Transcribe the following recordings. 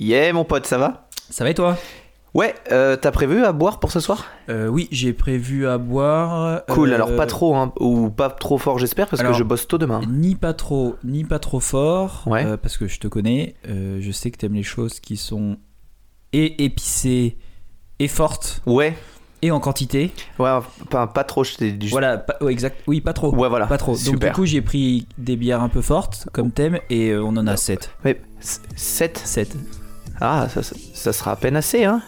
Yeah, mon pote, ça va Ça va et toi? Ouais, euh, t'as prévu à boire pour ce soir? Euh, Oui, j'ai prévu à boire. Cool, euh, alors pas trop, hein, ou pas trop fort, j'espère, parce alors- que je bosse tôt demain. Ni pas trop, ni pas trop fort. Ouais. parce que je te connais. je sais que t'aimes les choses qui sont et épicées et fortes Ouais, et en quantité. ouais, pas, pas trop, je t'ai dit juste- Voilà, pas- ouais, exact. Oui, pas trop. Ouais, voilà. Pas trop. Donc du coup, j'ai pris des bières un peu fortes comme thème et on en a 7. Ouais, 7 7. Ah, ça, ça- ça sera à peine assez, hein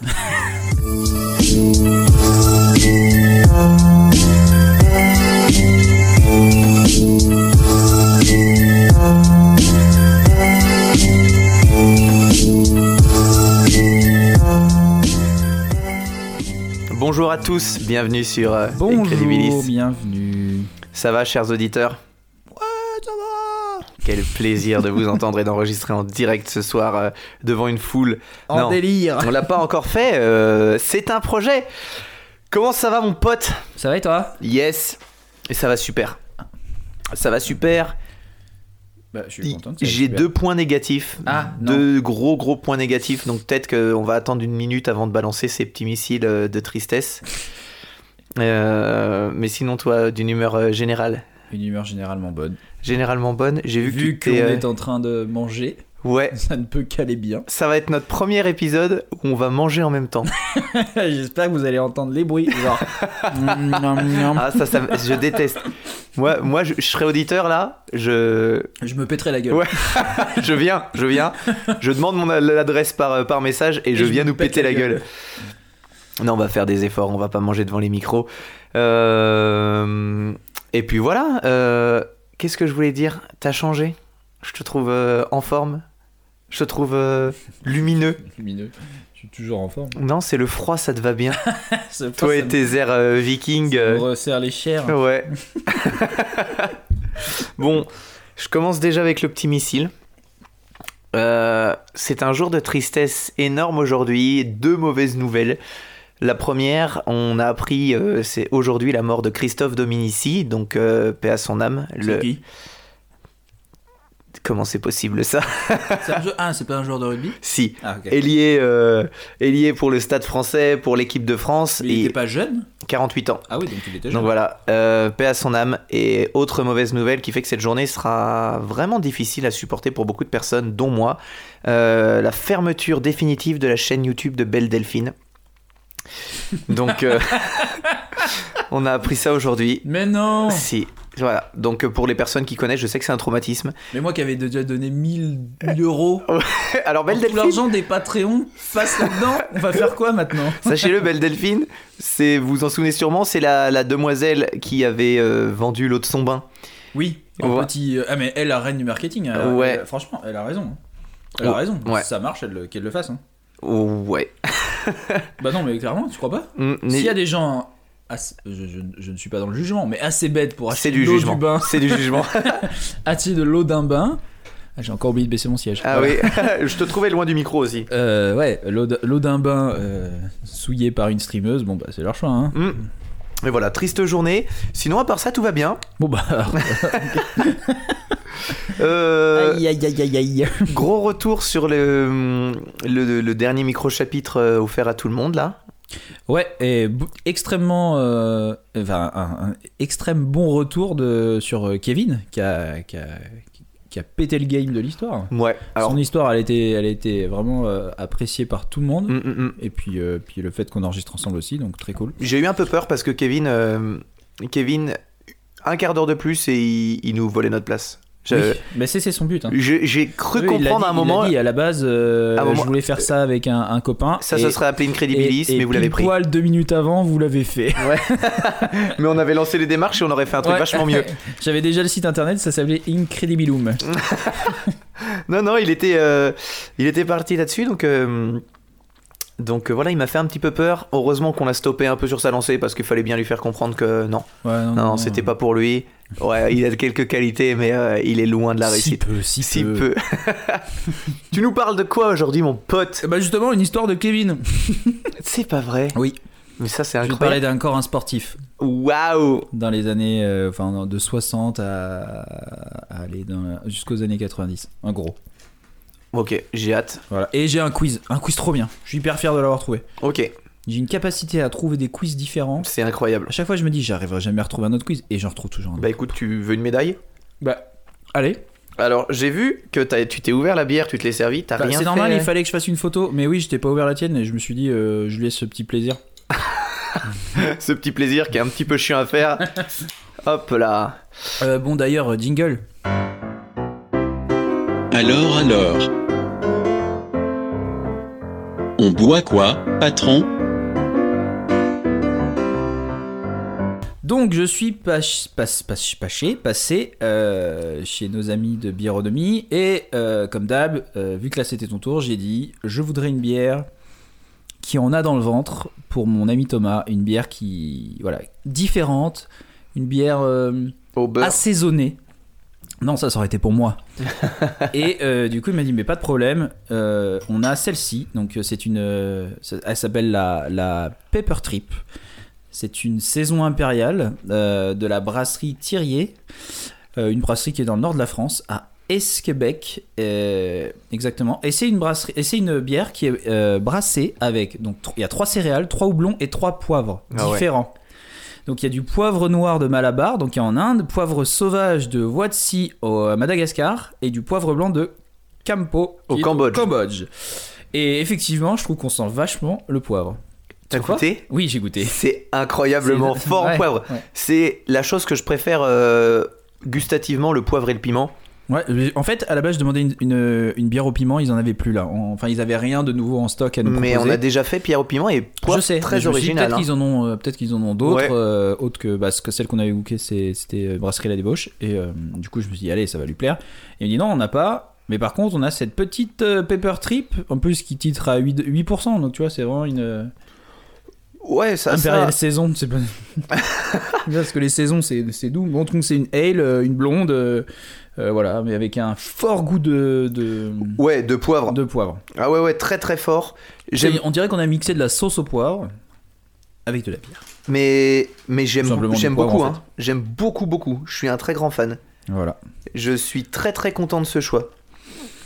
Bonjour à tous, bienvenue sur euh, Bonjour, bienvenue. Ça va, chers auditeurs? Quel plaisir de vous entendre et d'enregistrer en direct ce soir euh, devant une foule. En Non. délire. On l'a pas encore fait, euh, c'est un projet. Comment ça va mon pote? Ça va et toi? Yes. Et ça va super. Ça va super. Bah, je suis content. J'ai deux points négatifs. Ah, non. deux gros gros points négatifs. Donc peut-être qu'on va attendre une minute avant de balancer ces petits missiles euh, de tristesse. Euh, mais sinon toi, d'une humeur générale, Une humeur généralement bonne. Généralement bonne. J'ai vu, Vu que qu'on euh, est en train de manger, Ouais, ça ne peut qu'aller bien. ça va être notre premier épisode où on va manger en même temps. J'espère que vous allez entendre les bruits. Genre. Ah ça, ça je déteste. Moi, moi je, je serais auditeur là, je, Je me pèterai la gueule. Ouais. je viens, je viens, je demande mon l'adresse par, par message et, je je viens nous pète péter la la gueule. gueule. Non, on va faire des efforts, on va pas manger devant les micros. Euh, Et puis voilà, euh, qu'est-ce que je voulais dire? T'as changé? Je te trouve euh, en forme? Je te trouve euh, lumineux? Lumineux. Je suis toujours en forme. Non, c'est le froid, ça te va bien. Toi et me- tes airs euh, vikings. ça me euh, resserre les chairs. Ouais. bon, je commence déjà avec le petit missile. C'est un jour de tristesse énorme aujourd'hui. Deux mauvaises nouvelles. La première, on a appris, euh, c'est aujourd'hui la mort de Christophe Dominici, donc euh, paix à son âme. Le... qui Comment c'est possible ça? C'est un jeu- Ah, c'est pas un joueur de rugby? Si. Ah, ok. Ailier, euh, ailier pour le Stade français, pour l'équipe de France, Mais il et était pas jeune? 48 ans. Ah oui, donc il était jeune. Donc voilà, euh, paix à son âme. Et autre mauvaise nouvelle qui fait que cette journée sera vraiment difficile à supporter pour beaucoup de personnes, dont moi, euh, la fermeture définitive de la chaîne YouTube de Belle Delphine. Donc, euh, on a appris ça aujourd'hui. Mais non Si, voilà. Donc, euh, pour les personnes qui connaissent, je sais que c'est un traumatisme. Mais moi qui avais déjà donné 1000 1000 euros, Alors, Belle Delphine, l'argent des Patreons passe là-dedans, on va faire quoi maintenant sachez-le, Belle Delphine, c'est, vous vous en souvenez sûrement, c'est la, la demoiselle qui avait euh, vendu l'eau de son bain. Oui, en petit. euh, Ah, mais elle, la reine du marketing. elle- Ouais. elle- franchement, elle a raison. Elle Oh, a raison. ouais. Si ça marche, elle- qu'elle le fasse. hein. Ouais. Bah non, mais clairement, tu crois pas Mm, S'il y a des gens. assez- je, je- je ne suis pas dans le jugement, mais assez bêtes pour acheter du de l'eau jugement. du bain, C'est du jugement. acheter de l'eau d'un bain. Ah, J'ai encore oublié de baisser mon siège. Ah Voilà. oui, je te trouvais loin du micro aussi. Euh, ouais, l'eau d'un bain euh, souillée par une streameuse, bon bah c'est leur choix. Hein. Mm. Mais voilà, triste journée. Sinon, à part ça, tout va bien. Bon bah. Euh, aïe aïe aïe aïe aïe. gros retour sur le, le, le dernier micro-chapitre euh, offert à tout le monde, là. Ouais, et extrêmement. euh, enfin, un, un extrême bon retour de, sur euh, Kevin, qui a, qui, a, qui a pété le game de l'histoire. Ouais. Alors, Son histoire, elle était, elle était vraiment euh, appréciée par tout le monde. mm, mm, mm. Et puis, euh, puis le fait qu'on enregistre ensemble aussi, donc très cool. j'ai eu un peu peur parce que Kevin, euh, Kevin, un quart d'heure de plus et il, il nous volait notre place. Je- Oui, mais c'est son but. Hein. J'ai cru Oui, il comprendre à un il l'a moment. dit, à la base, euh, À moment- je voulais faire ça avec un, un copain. Ça, et- ça serait appelé et- et mais vous l'avez pris. poil deux minutes avant, vous l'avez fait. Mais on avait lancé les démarches et on aurait fait un truc Ouais. vachement mieux. J'avais déjà le site internet, ça s'appelait Incredibilum. Non, non, il était, euh, il était parti là-dessus, donc, euh, donc euh, voilà, il m'a fait un petit peu peur. Heureusement qu'on l'a stoppé un peu sur sa lancée parce qu'il fallait bien lui faire comprendre que non, Ouais, non, non, non, c'était pas pour lui. Ouais, il a quelques qualités, mais euh, il est loin de la Si réussite. peu, si, Si peu. peu. tu nous parles de quoi aujourd'hui, mon pote Bah justement, une histoire de Kevin. C'est pas vrai. Oui. Mais ça, c'est Je vais te parler incroyable. d'un corps un sportif Waouh dans les années, euh, enfin de 60 à, à aller jusqu'aux années 90. Un gros. Ok, j'ai hâte. Voilà. Et j'ai un quiz, un quiz trop bien. Je suis hyper fier de l'avoir trouvé. Ok, J'ai une capacité à trouver des quiz différents. c'est incroyable. À chaque fois, je me dis, j'arriverai jamais à retrouver un autre quiz, et j'en retrouve toujours un. Bah écoute, tu veux une médaille? Bah, allez. Alors, j'ai vu que t'as- tu t'es ouvert la bière, tu te l'es servi, t'as Bah, rien c'est fait. normal, il fallait que je fasse une photo. Mais oui, j'étais pas ouvert la tienne, et je me suis dit, euh, je lui laisse ce petit plaisir. Ce petit plaisir qui est un petit peu chiant à faire. Hop là. Euh, bon, d'ailleurs, euh, jingle. Alors alors On boit quoi, patron? Donc je suis pas pas- pas- passé, passé euh, chez nos amis de Biéronomie et euh, comme d'hab, euh, vu que là c'était ton tour, j'ai dit je voudrais une bière qui en a dans le ventre pour mon ami Thomas, une bière qui voilà différente, une bière euh, Au beurre. assaisonnée. Non, ça, ça aurait été pour moi. et euh, du coup, il m'a dit, mais pas de problème, euh, on a celle-ci. Donc, euh, c'est une. euh, ça- elle s'appelle la, la Pepper Trip. C'est une saison impériale euh, de la brasserie Thirier, euh, une brasserie qui est dans le nord de la France, à Esquebec, euh, exactement. Et c'est une brasserie, et c'est une bière qui est euh, brassée avec donc tr- il y a trois céréales, trois houblons et trois poivres Ah ouais. différents. Donc il y a du poivre noir de Malabar, donc qui est en Inde, poivre sauvage de Watsi au à Madagascar et du poivre blanc de Campo Au Cambodge. Et effectivement, je trouve qu'on sent vachement le poivre. T'as goûté? Oui, j'ai goûté. C'est incroyablement fort en ouais, poivre. ouais. C'est la chose que je préfère euh, gustativement, le poivre et le piment. Ouais, mais en fait, à la base, je demandais une, une- une bière au piment, ils en avaient plus là. En- Enfin, ils avaient rien de nouveau en stock à nous Mais proposer. on a déjà fait pierre au piment et poivre je sais, très mais je original. Peut-être hein. qu'ils en ont, euh, peut-être qu'ils en ont d'autres, Ouais. euh, autres que, bah, que celle qu'on avait bouquée, c'était euh, Brasserie La Débauche. Et euh, du coup, je me suis dit, allez, ça va lui plaire. Et il me dit, non, on n'a pas. Mais par contre, on a cette petite Pepper Trip, en plus, qui titre à 8, 8%. Donc, tu vois, c'est vraiment une Ouais, ça, ça. impériale saison. C'est pas... Parce que les saisons, c'est doux. Bon, c'est une ale, une blonde, euh, voilà, mais avec un fort goût de, de, Ouais, de poivre. de poivre. Ah ouais, ouais, très très fort. J'aime, On dirait qu'on a mixé de la sauce au poivre avec de la bière. mais mais j'aime, j'aime poivre, beaucoup. en hein. J'aime beaucoup beaucoup. Je suis un très grand fan. Voilà. Je suis très très content de ce choix.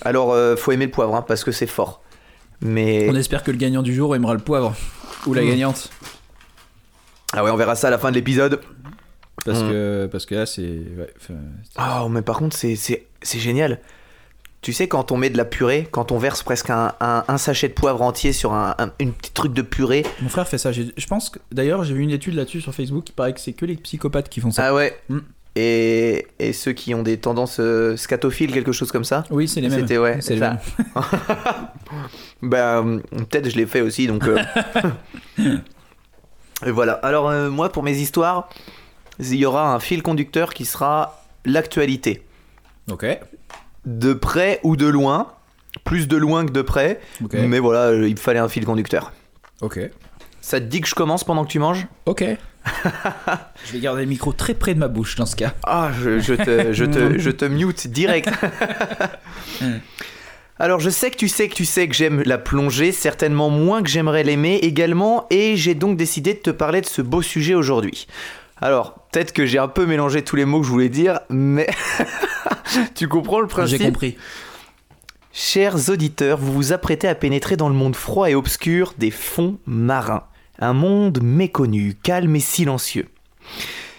Alors, euh, faut aimer le poivre hein, parce que c'est fort. Mais On espère que le gagnant du jour aimera le poivre. Ou la Mm. gagnante. ah ouais, on verra ça à la fin de l'épisode. Parce, Mm. que, parce que là, c'est. ouais, Oh, mais par contre, c'est, c'est, c'est génial. Tu sais, quand on met de la purée, quand on verse presque un, un- un sachet de poivre entier sur un, un- une petite truc de purée. Mon frère fait ça. J'ai- Je pense que. D'ailleurs, j'ai vu une étude là-dessus sur Facebook. Il paraît que c'est que les psychopathes qui font ça. Ah ouais. Mm. Et, et ceux qui ont des tendances euh, scatophiles, quelque chose comme ça. Oui, c'est les mêmes. C'était ouais. C'est les ça. mêmes. Bah, euh, peut-être je l'ai fait aussi, donc. euh. et voilà. Alors, euh, moi, pour mes histoires, il y aura un fil conducteur qui sera l'actualité. Ok. De près ou de loin. Plus de loin que de près. Ok. Mais voilà, euh, il me fallait un fil conducteur. Ok. Ça te dit que je commence pendant que tu manges? Ok. je vais garder le micro très près de ma bouche dans ce cas. Ah, je, je te, je, te, je te mute direct. Alors, je sais que tu sais que tu sais que j'aime la plongée, certainement moins que j'aimerais l'aimer également, et j'ai donc décidé de te parler de ce beau sujet aujourd'hui. Alors, peut-être que j'ai un peu mélangé tous les mots que je voulais dire, mais tu comprends le J'ai principe compris. Chers auditeurs, vous vous apprêtez à pénétrer dans le monde froid et obscur des fonds marins. Un monde méconnu, calme et silencieux.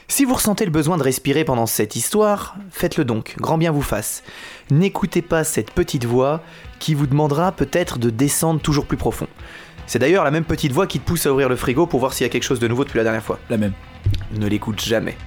Si vous ressentez le besoin de respirer pendant cette histoire, faites-le donc, grand bien vous fasse. N'écoutez pas cette petite voix qui vous demandera peut-être de descendre toujours plus profond. C'est d'ailleurs la même petite voix qui te pousse à ouvrir le frigo pour voir s'il y a quelque chose de nouveau depuis la dernière fois. La même. Ne l'écoute jamais.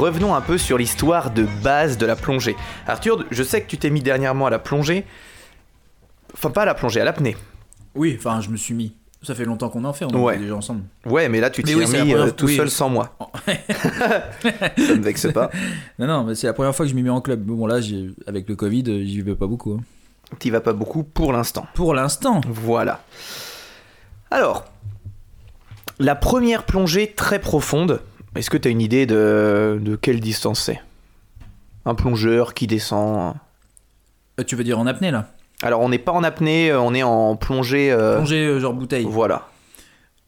Revenons un peu sur l'histoire de base de la plongée. Arthur, je sais que tu t'es mis dernièrement à la plongée. Enfin, pas à la plongée, à l'apnée. Oui, enfin, je me suis mis. Ça fait longtemps qu'on en fait, on en Ouais. fait déjà ensemble. Ouais, mais là, tu t'y Mais oui, es c'est la mis euh, tout oui. seul sans moi. Ça me vexe pas. Non, non, mais c'est la première fois que je m'y mets en club. Bon, là, avec le Covid, euh, j'y vais pas beaucoup. hein. T'y vas pas beaucoup pour l'instant. Pour l'instant. Voilà. Alors, la première plongée très profonde, est-ce que tu as une idée de, de quelle distance c'est? Un plongeur qui descend. Euh, tu veux dire en apnée, là? Alors, on n'est pas en apnée, euh, on est en plongée. euh, Plonger euh, genre bouteille. Voilà.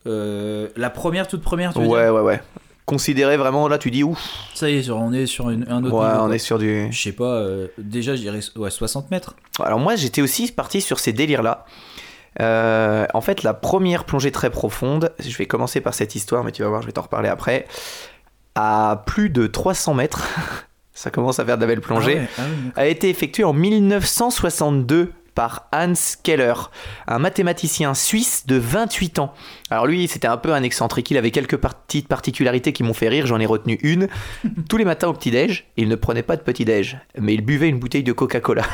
Euh, la première, toute première, tu veux Ouais, dire? ouais, ouais. Considéré vraiment, là, tu dis ouf. Ça y est, genre, on est sur une- un autre Ouais, niveau, on quoi. est sur du. Je sais pas, euh, déjà, je dirais ouais, 60 mètres. Alors moi j'étais aussi parti sur ces délires-là. Euh, en fait la première plongée très profonde, je vais commencer par cette histoire mais tu vas voir je vais t'en reparler après, à plus de 300 mètres, ça commence à faire de la belle plongée, Ah ouais, ah a été effectuée en 1962 par Hans Keller, un mathématicien suisse de 28 ans. Alors lui, c'était un peu un excentrique, il avait quelques petites particularités qui m'ont fait rire, j'en ai retenu une. Tous les matins au petit-déj, il ne prenait pas de petit-déj, mais il buvait une bouteille de Coca-Cola.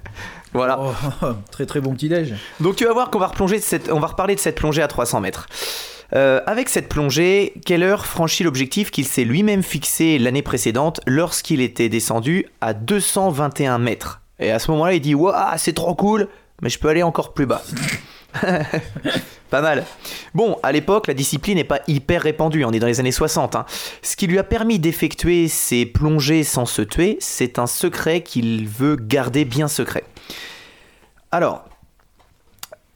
voilà. Oh, très très bon petit déj. Donc tu vas voir qu'on va, replonger de cette, on va reparler de cette plongée à 300 mètres. Euh, avec cette plongée, Keller franchit l'objectif qu'il s'est lui-même fixé l'année précédente lorsqu'il était descendu à 221 mètres. Et à ce moment-là, il dit Waouh, c'est trop cool, mais je peux aller encore plus bas. pas mal. Bon, à l'époque, la discipline n'est pas hyper répandue, on est dans les années 60. hein. Ce qui lui a permis d'effectuer ces plongées sans se tuer, c'est un secret qu'il veut garder bien secret. Alors,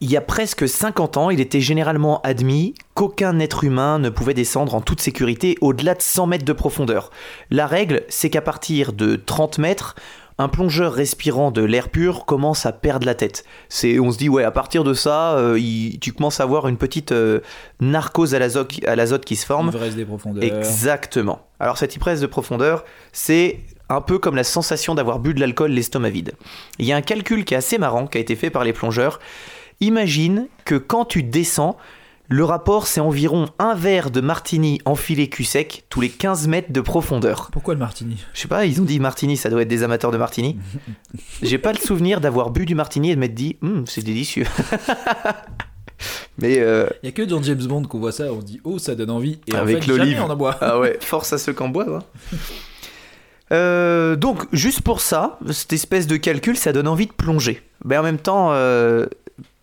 il y a presque 50 ans, il était généralement admis qu'aucun être humain ne pouvait descendre en toute sécurité au-delà de 100 mètres de profondeur. La règle, c'est qu'à partir de 30 mètres, un plongeur respirant de l'air pur commence à perdre la tête. C'est, on se dit, ouais, à partir de ça, euh, il- tu commences à avoir une petite euh, narcose à l'azote, à l'azote qui se forme. Ivresse des profondeurs. Exactement. Alors cette ivresse de profondeur, c'est un peu comme la sensation d'avoir bu de l'alcool l'estomac vide. Il y a un calcul qui est assez marrant qui a été fait par les plongeurs. Imagine que quand tu descends, le rapport c'est environ un verre de martini enfilé cul sec tous les 15 mètres de profondeur. Pourquoi le martini? Je sais pas, ils ont dit martini, ça doit être des amateurs de martini. J'ai pas le souvenir d'avoir bu du martini et de m'être dit, Hum, c'est délicieux. Mais euh, Il y a que dans James Bond qu'on voit ça, on se dit oh ça donne envie et Avec en fait jamais l'olive. on en boit. Ah ouais, force à ceux qui en boivent. hein. Euh, donc, juste pour ça, cette espèce de calcul, ça donne envie de plonger. Mais en même temps, euh,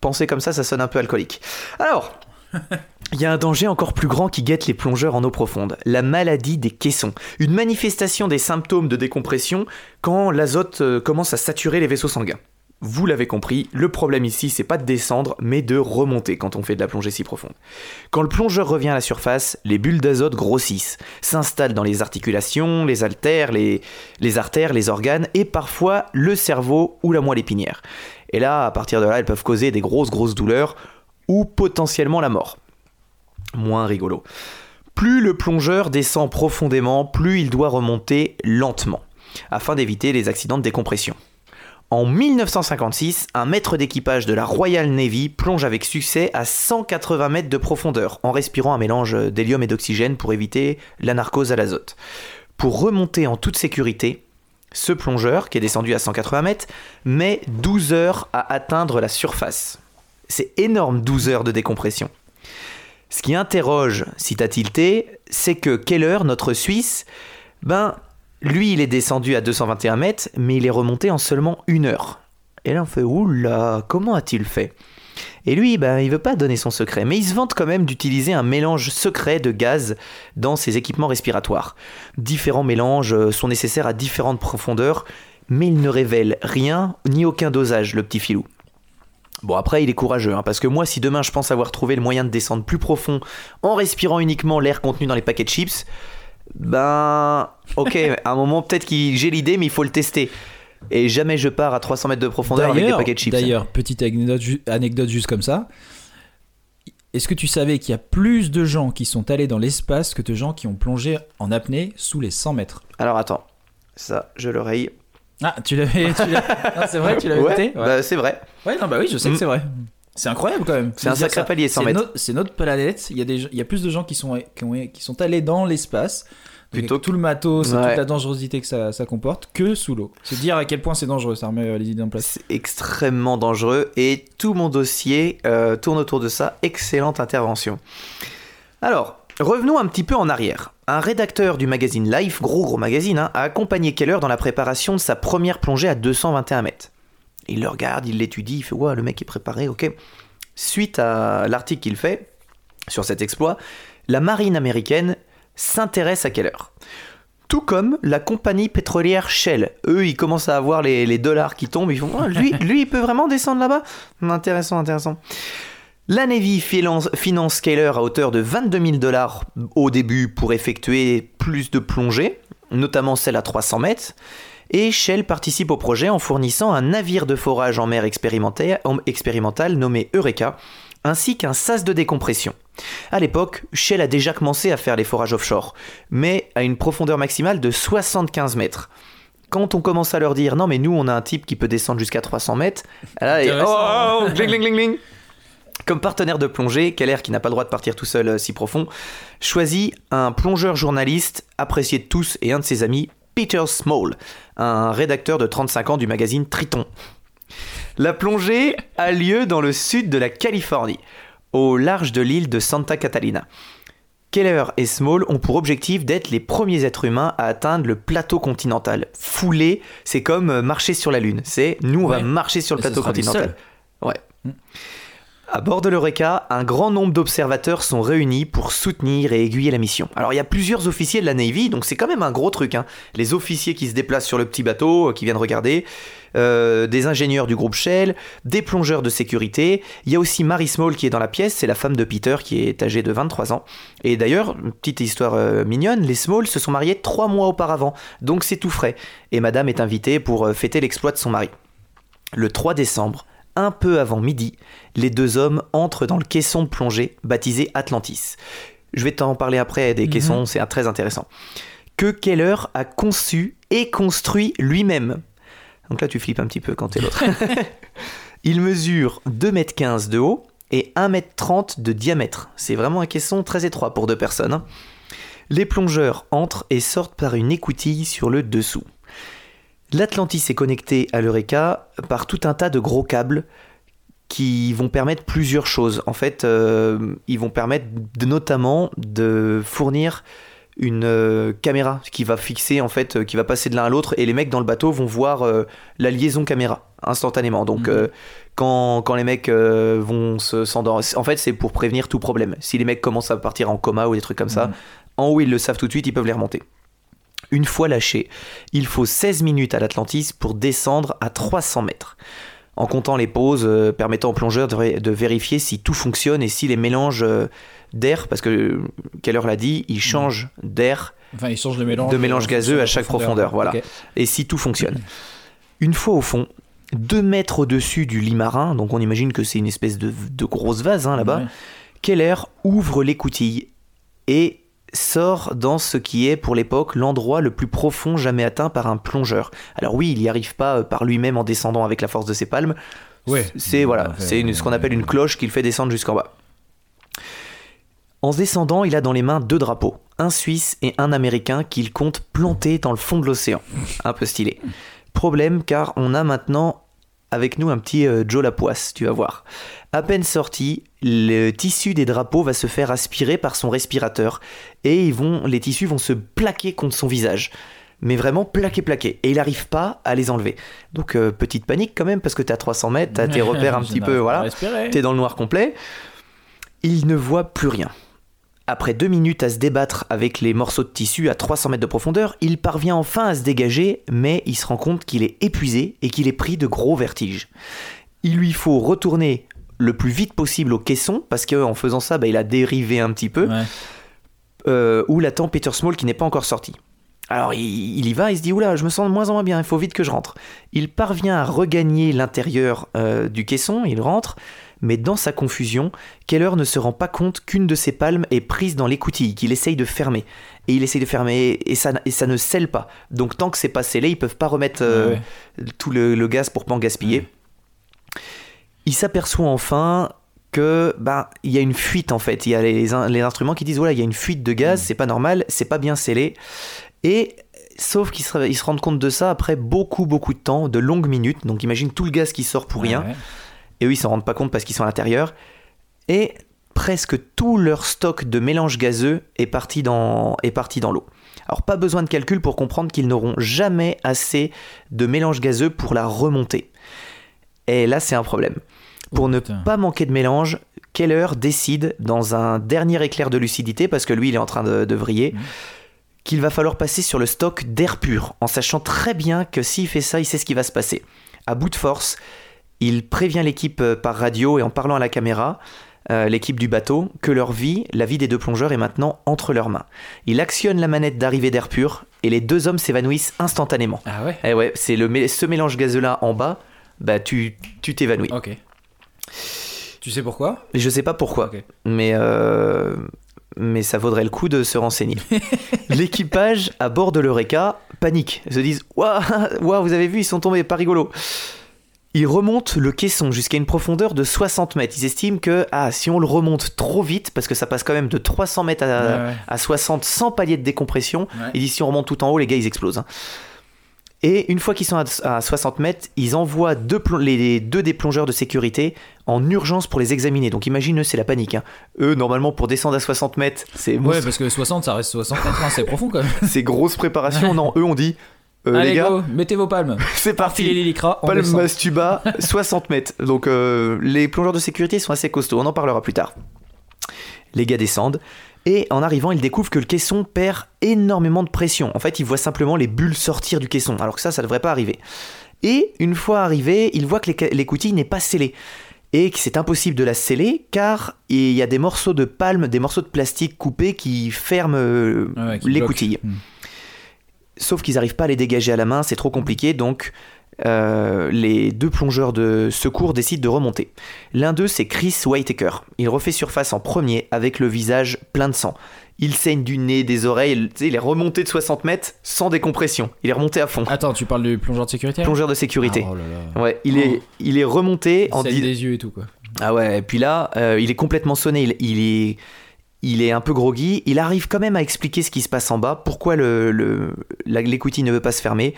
penser comme ça, ça sonne un peu alcoolique. Alors, il y a un danger encore plus grand qui guette les plongeurs en eau profonde, la maladie des caissons. Une manifestation des symptômes de décompression quand l'azote euh, commence à saturer les vaisseaux sanguins. Vous l'avez compris, le problème ici, c'est pas de descendre, mais de remonter quand on fait de la plongée si profonde. Quand le plongeur revient à la surface, les bulles d'azote grossissent, s'installent dans les articulations, les les artères, les organes et parfois le cerveau ou la moelle épinière. Et là, à partir de là, elles peuvent causer des grosses grosses douleurs ou potentiellement la mort. Moins rigolo. Plus le plongeur descend profondément, plus il doit remonter lentement, afin d'éviter les accidents de décompression. En 1956, un maître d'équipage de la Royal Navy plonge avec succès à 180 mètres de profondeur en respirant un mélange d'hélium et d'oxygène pour éviter la narcose à l'azote. Pour remonter en toute sécurité, ce plongeur, qui est descendu à 180 mètres, met 12 heures à atteindre la surface. C'est énorme 12 heures de décompression. Ce qui interroge, si t'as tilté, c'est que Keller, notre Suisse, ben, lui, il est descendu à 221 mètres, mais il est remonté en seulement une heure. Et là, on fait Oula, comment a-t-il fait? Et lui, ben, il veut pas donner son secret, mais il se vante quand même d'utiliser un mélange secret de gaz dans ses équipements respiratoires. Différents mélanges euh, sont nécessaires à différentes profondeurs, mais il ne révèle rien ni aucun dosage, le petit filou. Bon après il est courageux, hein, parce que moi si demain je pense avoir trouvé le moyen de descendre plus profond en respirant uniquement l'air contenu dans les paquets de chips, ben ok, à un moment peut-être que j'ai l'idée mais il faut le tester. Et jamais je pars à 300 mètres de profondeur avec des paquets de chips. d'ailleurs, petite anecdote, ju- anecdote juste comme ça. Est-ce que tu savais qu'il y a plus de gens qui sont allés dans l'espace que de gens qui ont plongé en apnée sous les 100 mètres? Alors attends, ça je l'oreille. Ah, tu l'avais. c'est vrai, tu l'avais Ouais, bah, c'est vrai. Ouais, non, bah oui, je sais que Mm. c'est vrai. C'est incroyable quand même. C'est un sacré palier, 100 c'est mètres. C'est notre planète. Il y, a des, il y a plus de gens qui sont, qui, ont- qui sont allés dans l'espace. Plutôt Avec tout le matos Ouais. toute la dangerosité que ça, ça comporte que sous l'eau. C'est dire à quel point c'est dangereux, ça remet euh, les idées en place. C'est extrêmement dangereux et tout mon dossier euh, tourne autour de ça. Excellente intervention. Alors, revenons un petit peu en arrière. Un rédacteur du magazine Life, gros gros magazine, hein, a accompagné Keller dans la préparation de sa première plongée à 221 mètres. Il le regarde, il l'étudie, il fait Ouais, le mec est préparé, ok. Suite à l'article qu'il fait sur cet exploit, la marine américaine s'intéresse à Keller. Tout comme la compagnie pétrolière Shell. Eux, ils commencent à avoir les, les dollars qui tombent. Ils font lui, lui, il peut vraiment descendre là-bas? Intéressant, intéressant. La Navy finance, Keller à hauteur de 22 000 dollars au début pour effectuer plus de plongées, notamment celle à 300 mètres. Et Shell participe au projet en fournissant un navire de forage en mer expérimental, expérimental nommé Eureka, ainsi qu'un sas de décompression. À l'époque, Shell a déjà commencé à faire les forages offshore, mais à une profondeur maximale de 75 mètres. Quand on commence à leur dire non mais nous on a un type qui peut descendre jusqu'à 300 mètres, là, et- oh, oh, oh, gling, gling, gling, gling. Comme partenaire de plongée, Keller, qui n'a pas le droit de partir tout seul euh, si profond, choisit un plongeur journaliste apprécié de tous et un de ses amis, Peter Small, un rédacteur de 35 ans du magazine Triton. La plongée a lieu dans le sud de la Californie, au large de l'île de Santa Catalina. Keller et Small ont pour objectif d'être les premiers êtres humains à atteindre le plateau continental. Fouler, c'est comme euh, marcher sur la Lune. C'est nous, on va marcher sur le plateau continental. Ouais. À bord de l'Eureka, un grand nombre d'observateurs sont réunis pour soutenir et aiguiller la mission. Alors il y a plusieurs officiers de la Navy, donc c'est quand même un gros truc. hein. Les officiers qui se déplacent sur le petit bateau, euh, qui viennent regarder, euh, des ingénieurs du groupe Shell, des plongeurs de sécurité. Il y a aussi Mary Small qui est dans la pièce, c'est la femme de Peter qui est âgée de 23 ans. Et d'ailleurs, petite histoire euh, mignonne, les Small se sont mariés trois mois auparavant, donc c'est tout frais. Et madame est invitée pour fêter l'exploit de son mari. Le 3 décembre, un peu avant midi, les deux hommes entrent dans le caisson de plongée baptisé Atlantis. Je vais t'en parler après des Mhm. caissons, c'est un- très intéressant. Que Keller a conçu et construit lui-même. Donc là, tu flippes un petit peu quand t'es l'autre. Il mesure 2,15 m de haut et 1,30 m de diamètre. C'est vraiment un caisson très étroit pour deux personnes. hein. Les plongeurs entrent et sortent par une écoutille sur le dessous. L'Atlantis est connecté à l'Eureka par tout un tas de gros câbles qui vont permettre plusieurs choses. En fait, euh, ils vont permettre de- notamment de fournir une euh, caméra qui va fixer en fait, euh, qui va passer de l'un à l'autre et les mecs dans le bateau vont voir la liaison caméra instantanément. Donc Mhm. quand, quand les mecs vont se s'endormir, en fait c'est pour prévenir tout problème. Si les mecs commencent à partir en coma ou des trucs comme ça, Mhm. en haut ils le savent tout de suite, ils peuvent les remonter. Une fois lâchés, il faut 16 minutes à l'Atlantis pour descendre à 300 mètres. En comptant les pauses euh, permettant aux plongeurs de, vérifier si tout fonctionne et si les mélanges euh, d'air, parce que euh, Keller l'a dit, ils changent d'air Enfin, ils changent de mélange. De mélange en gazeux à chaque profondeur, voilà. Et si tout fonctionne. Une fois au fond, deux mètres au-dessus du lit marin, donc on imagine que c'est une espèce de, de grosse vase hein, là-bas, Ouais. Keller ouvre l'écoutille et sort dans ce qui est pour l'époque l'endroit le plus profond jamais atteint par un plongeur. Alors oui, il n'y arrive pas euh, par lui-même en descendant avec la force de ses palmes. Ouais. C'est voilà, c'est ce qu'on appelle une cloche qui le fait descendre jusqu'en bas. En descendant, il a dans les mains deux drapeaux, un suisse et un américain qu'il compte planter dans le fond de l'océan. Un peu stylé. Problème car on a maintenant avec nous un petit euh, Joe Lapoisse, tu vas voir. À peine sorti, le tissu des drapeaux va se faire aspirer par son respirateur et ils vont, les tissus vont se plaquer contre son visage. Mais vraiment plaquer, plaquer. Et il n'arrive pas à les enlever. Donc euh, petite panique quand même parce que t'es à 300 mètres, t'as tes repères un petit peu, voilà. T'es dans le noir complet. Il ne voit plus rien. Après deux minutes à se débattre avec les morceaux de tissu à 300 mètres de profondeur, il parvient enfin à se dégager, mais il se rend compte qu'il est épuisé et qu'il est pris de gros vertiges. Il lui faut retourner le plus vite possible au caisson, parce qu'en faisant ça, bah, il a dérivé un petit peu, Ouais. euh, où l'attend Peter Small qui n'est pas encore sorti. Alors il, il y va, il se dit oula, je me sens de moins en moins bien, il faut vite que je rentre. Il parvient à regagner l'intérieur euh, du caisson, il rentre, mais dans sa confusion, Keller ne se rend pas compte qu'une de ses palmes est prise dans l'écoutille, qu'il essaye de fermer. Et il essaye de fermer et ça, et ça ne scelle pas. Donc tant que c'est pas scellé, ils peuvent pas remettre euh, Ouais, tout le, le gaz pour pas en gaspiller. il s'aperçoit enfin que bah il y a une fuite en fait. Il y a les, in- les instruments qui disent voilà il y a une fuite de gaz, c'est pas normal, c'est pas bien scellé. Et sauf qu'ils se, se rendent compte de ça après beaucoup beaucoup de temps, de longues minutes. Donc imagine tout le gaz qui sort pour rien. Et eux ils s'en rendent pas compte parce qu'ils sont à l'intérieur. Et presque tout leur stock de mélange gazeux est parti dans, est parti dans l'eau. Alors pas besoin de calcul pour comprendre qu'ils n'auront jamais assez de mélange gazeux pour la remonter. Et là c'est un problème. Pour Oh, ne putain. pas manquer de mélange, Keller décide, dans un dernier éclair de lucidité, parce que lui il est en train de, de vriller, Mhm. qu'il va falloir passer sur le stock d'air pur, en sachant très bien que s'il fait ça, il sait ce qui va se passer. À bout de force, il prévient l'équipe euh, par radio et en parlant à la caméra, euh, l'équipe du bateau, que leur vie, la vie des deux plongeurs, est maintenant entre leurs mains. Il actionne la manette d'arrivée d'air pur et les deux hommes s'évanouissent instantanément. Ah ouais? Eh ouais, c'est le, ce mélange gazeux là en bas, bah tu tu t'évanouis. Ok. Tu sais pourquoi? Je sais pas pourquoi, mais euh, mais ça vaudrait le coup de se renseigner. L'équipage à bord de l'Eureka panique, se disent waouh, waouh, vous avez vu, ils sont tombés, pas rigolo. Ils remontent le caisson jusqu'à une profondeur de 60 mètres. Ils estiment que ah, si on le remonte trop vite, parce que ça passe quand même de 300 mètres à, Ouais, ouais. à 60 sans palier de décompression, Ouais. ils disent si on remonte tout en haut, les gars, ils explosent. hein. Et une fois qu'ils sont à, à 60 mètres, ils envoient deux les, deux des plongeurs de sécurité en urgence pour les examiner. Donc imagine, eux, c'est la panique. hein. Eux, normalement, pour descendre à 60 mètres, c'est Ouais, parce que 60, ça reste 60 mètres, hein, c'est profond quand même. c'est grosse préparation. Non, eux, on dit, euh, Allez, les gars, go, mettez vos palmes. c'est parti. les on Palme descend. Mastuba, 60 mètres. Donc euh, les plongeurs de sécurité sont assez costauds, on en parlera plus tard. Les gars descendent et en arrivant, ils découvrent que le caisson perd énormément de pression. En fait, ils voient simplement les bulles sortir du caisson, alors que ça, ça devrait pas arriver. Et une fois arrivé, ils voient que l'écoutille n'est pas scellée et que c'est impossible de la sceller car il y a des morceaux de palme, des morceaux de plastique coupés qui ferment euh, Ouais, l'écoutille. Sauf qu'ils n'arrivent pas à les dégager à la main, c'est trop compliqué, donc euh, les deux plongeurs de secours décident de remonter. L'un d'eux, c'est Chris Whitaker. Il refait surface en premier avec le visage plein de sang. Il saigne du nez, des oreilles, il est remonté de 60 mètres sans décompression. Il est remonté à fond. Attends, tu parles du plongeur de sécurité Plongeur de sécurité. Ah, oh là là. Ouais, il est, il est remonté en Celle dis- des yeux et tout quoi. ah ouais, et puis là, euh, il est complètement sonné, il, il est, il est un peu groggy, il arrive quand même à expliquer ce qui se passe en bas, pourquoi le, l'écoutille ne veut pas se fermer.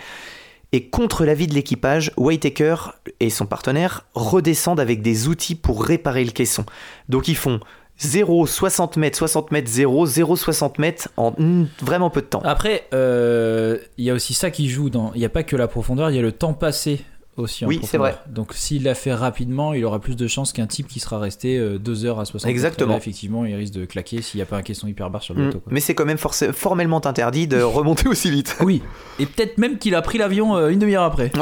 Et contre l'avis de l'équipage, Whitaker et son partenaire redescendent avec des outils pour réparer le caisson. Donc ils font 0, 60 mètres, 60 mètres, 0, 0, 60 mètres en vraiment peu de temps. Après, euh, il y a aussi ça qui joue. Il n'y a pas que la profondeur, il y a le temps passé aussi. en Oui, c'est profondeur. Donc s'il l'a fait rapidement, il aura plus de chances qu'un type qui sera resté euh, deux heures à 60 mètres. Exactement. Là, effectivement, il risque de claquer s'il n'y a pas un caisson hyper barre sur le Mm, bateau. Mais c'est quand même formellement interdit de remonter aussi vite. Oui, et peut-être même qu'il a pris l'avion euh, une demi-heure après.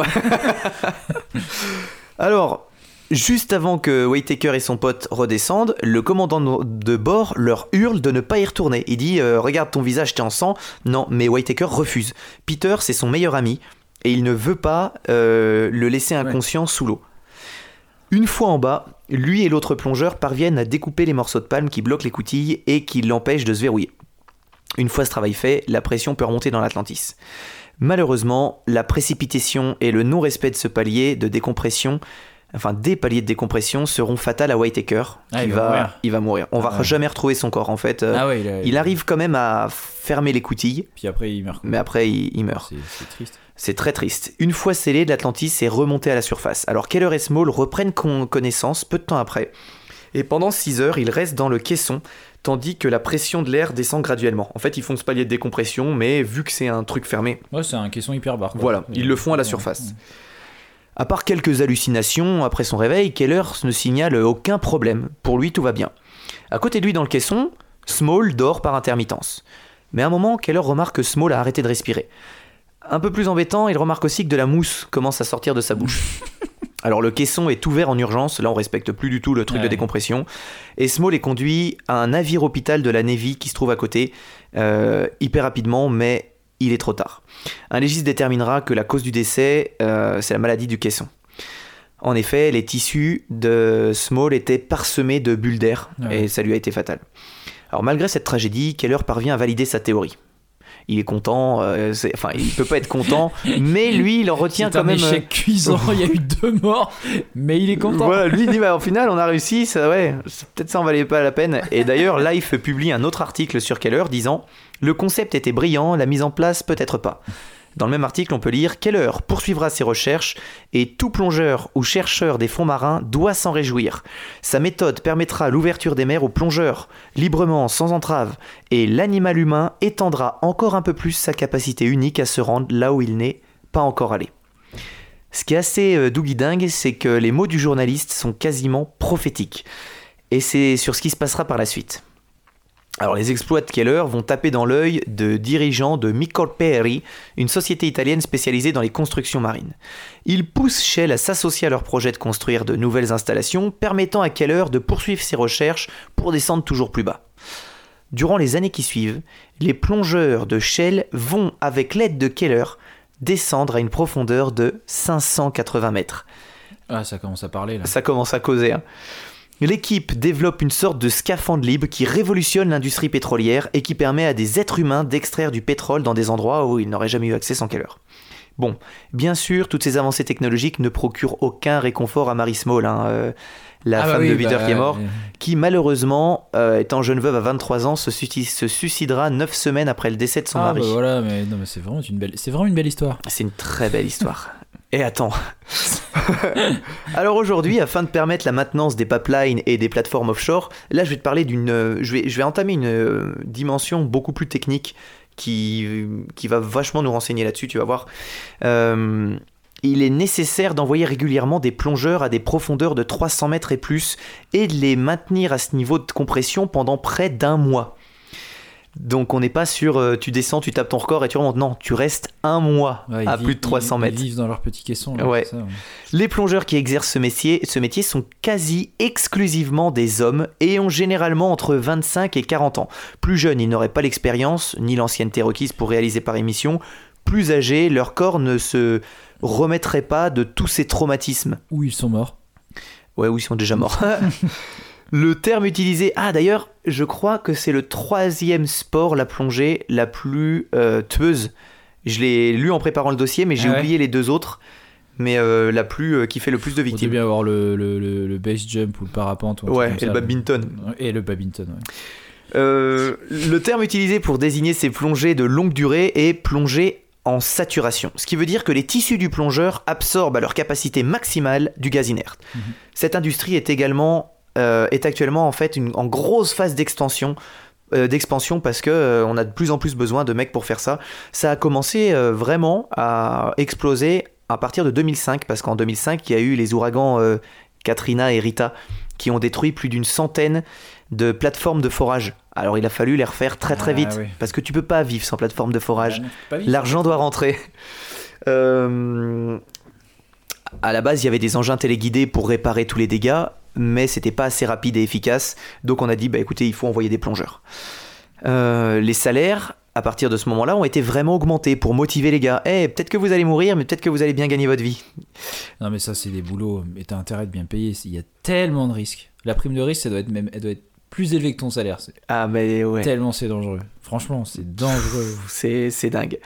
Alors, juste avant que Whitaker et son pote redescendent, le commandant de bord leur hurle de ne pas y retourner. Il dit euh, Regarde ton visage, t'es en sang. Non, mais Whitaker refuse. Peter, c'est son meilleur ami et il ne veut pas euh, le laisser inconscient sous l'eau. Une fois en bas, lui et l'autre plongeur parviennent à découper les morceaux de palme qui bloquent l'écoutille et qui l'empêchent de se verrouiller. Une fois ce travail fait, la pression peut remonter dans l'Atlantis. Malheureusement, la précipitation et le non-respect de ce palier de décompression, enfin des paliers de décompression, seront fatals à Whitaker. Ah, il va mourir. il va mourir. On Ah va ouais. jamais retrouver son corps en fait. Euh, Ah ouais, il, a- il arrive quand même à fermer l'écoutille, Puis après, il meurt. mais après il, meurt. C'est triste. C'est très triste. Une fois scellé, l'Atlantis est remonté à la surface. Alors Keller et Small reprennent con- connaissance peu de temps après. Et pendant 6 heures, ils restent dans le caisson, tandis que la pression de l'air descend graduellement. En fait, ils font ce palier de décompression, mais vu que c'est un truc fermé, Ouais, c'est un caisson hyper barre. voilà, ils le font à la surface. À part quelques hallucinations après son réveil, Keller ne signale aucun problème. Pour lui, tout va bien. À côté de lui, dans le caisson, Small dort par intermittence. Mais à un moment, Keller remarque que Small a arrêté de respirer. Un peu plus embêtant, il remarque aussi que de la mousse commence à sortir de sa bouche. Alors le caisson est ouvert en urgence, là on respecte plus du tout le truc de décompression, et Small est conduit à un navire hôpital de la Navy qui se trouve à côté, euh, hyper rapidement, mais il est trop tard. Un légiste déterminera que la cause du décès, euh, c'est la maladie du caisson. En effet, les tissus de Small étaient parsemés de bulles d'air, Ouais. et ça lui a été fatal. Alors malgré cette tragédie, Keller parvient à valider sa théorie. Il est content. euh, c'est- enfin, il peut pas être content, mais lui, il en retient quand un même. euh, échec cuisant, il y a eu deux morts, mais il est content. Voilà, lui il dit bah au final on a réussi, ça ouais, peut-être ça en valait pas la peine. Et d'ailleurs Life publie un autre article sur Keller disant le concept était brillant, la mise en place peut-être pas. Dans le même article, on peut lire Keller poursuivra ses recherches et tout plongeur ou chercheur des fonds marins doit s'en réjouir. Sa méthode permettra l'ouverture des mers aux plongeurs, librement, sans entrave, et l'animal humain étendra encore un peu plus sa capacité unique à se rendre là où il n'est pas encore allé. Ce qui est assez euh, dingue, c'est que les mots du journaliste sont quasiment prophétiques. Et c'est sur ce qui se passera par la suite. Alors les exploits de Keller vont taper dans l'œil de dirigeants de Microperri, une société italienne spécialisée dans les constructions marines. Ils poussent Shell à s'associer à leur projet de construire de nouvelles installations, permettant à Keller de poursuivre ses recherches pour descendre toujours plus bas. Durant les années qui suivent, les plongeurs de Shell vont, avec l'aide de Keller, descendre à une profondeur de 580 mètres. Ah, ça commence à parler là. Ça commence à causer. hein. L'équipe développe une sorte de scaphandre libre qui révolutionne l'industrie pétrolière et qui permet à des êtres humains d'extraire du pétrole dans des endroits où ils n'auraient jamais eu accès sans Keller. Bon, bien sûr, toutes ces avancées technologiques ne procurent aucun réconfort à Marie Small, hein, euh, la Ah bah femme oui, de Peter bah, qui est mort, qui malheureusement, euh, étant jeune veuve à 23 ans, se, suici- se suicidera 9 semaines après le décès de son Ah mari. bah voilà, mais non, mais c'est vraiment une belle, c'est vraiment une belle histoire. C'est une très belle histoire. Et attends. Alors aujourd'hui, afin de permettre la maintenance des pipelines et des plateformes offshore, là je vais te parler d'une, euh, je vais, entamer une euh, dimension beaucoup plus technique qui, qui va vachement nous renseigner là-dessus. Tu vas voir. Euh, il est nécessaire d'envoyer régulièrement des plongeurs à des profondeurs de 300 mètres et plus et de les maintenir à ce niveau de compression pendant près d'un mois. Donc on n'est pas sur euh, tu descends, tu tapes ton record et tu remontes. Non, tu restes un mois Ouais, à vivent- plus de 300 ils- mètres. Ils vivent dans leur petit caisson. là, Ouais. c'est ça, ouais. Les plongeurs qui exercent ce métier, ce métier sont quasi exclusivement des hommes et ont généralement entre 25 et 40 ans. Plus jeunes, ils n'auraient pas l'expérience ni l'ancienneté requise pour réaliser par émission. Plus âgés, leur corps ne se remettrait pas de tous ces traumatismes. Où ils sont morts. Ouais, oui, ils sont déjà morts. le terme utilisé. Ah, d'ailleurs, je crois que c'est le troisième sport, la plongée, la plus euh, tueuse. Je l'ai lu en préparant le dossier, mais j'ai Ah ouais oublié les deux autres. Mais euh, la plus euh, qui fait le plus de victimes. bien avoir le, le, le, le base jump ou le parapente. Ou Ouais, et le badminton. Et le badminton, ouais. Le terme utilisé pour désigner ces plongées de longue durée est plongée en saturation, ce qui veut dire que les tissus du plongeur absorbent à leur capacité maximale du gaz inerte. Mhm. Cette industrie est également est actuellement en fait une, en grosse phase d'extension. euh, d'expansion parce que euh, on a de plus en plus besoin de mecs pour faire ça. Ça a commencé euh, vraiment à exploser à partir de 2005 parce qu'en 2005 il y a eu les ouragans euh, Katrina et Rita qui ont détruit plus d'une centaine de plateformes de forage. Alors il a fallu les refaire très très Ah, vite oui. parce que tu peux pas vivre sans plateforme de forage. Ah vite. L'argent doit rentrer. À la base, il y avait des engins téléguidés pour réparer tous les dégâts, mais c'était pas assez rapide et efficace. Donc on a dit, bah écoutez, il faut envoyer des plongeurs. Euh, les salaires, à partir de ce moment-là, ont été vraiment augmentés pour motiver les gars. Eh, peut-être que vous allez mourir, mais peut-être que vous allez bien gagner votre vie. Non, mais ça, c'est des boulots. Mais t'as intérêt de bien payer. Il y a tellement de risques. La prime de risque, ça doit être même, elle doit être plus élevée que ton salaire. Ah, mais ouais. Tellement c'est dangereux. Franchement, c'est dangereux. C'est, c'est dingue.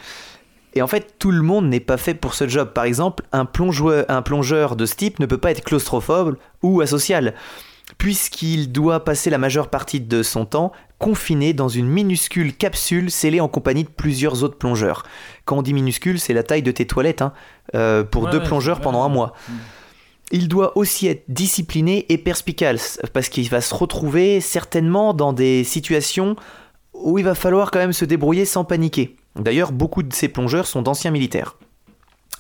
Et en fait, tout le monde n'est pas fait pour ce job. Par exemple, un plongeur, un plongeur de ce type ne peut pas être claustrophobe ou asocial, puisqu'il doit passer la majeure partie de son temps confiné dans une minuscule capsule scellée en compagnie de plusieurs autres plongeurs. Quand on dit minuscule, c'est la taille de tes toilettes, hein, euh, pour Ouais, deux ouais, plongeurs pendant un mois. Il doit aussi être discipliné et perspicace, parce qu'il va se retrouver certainement dans des situations où il va falloir quand même se débrouiller sans paniquer. D'ailleurs, beaucoup de ces plongeurs sont d'anciens militaires.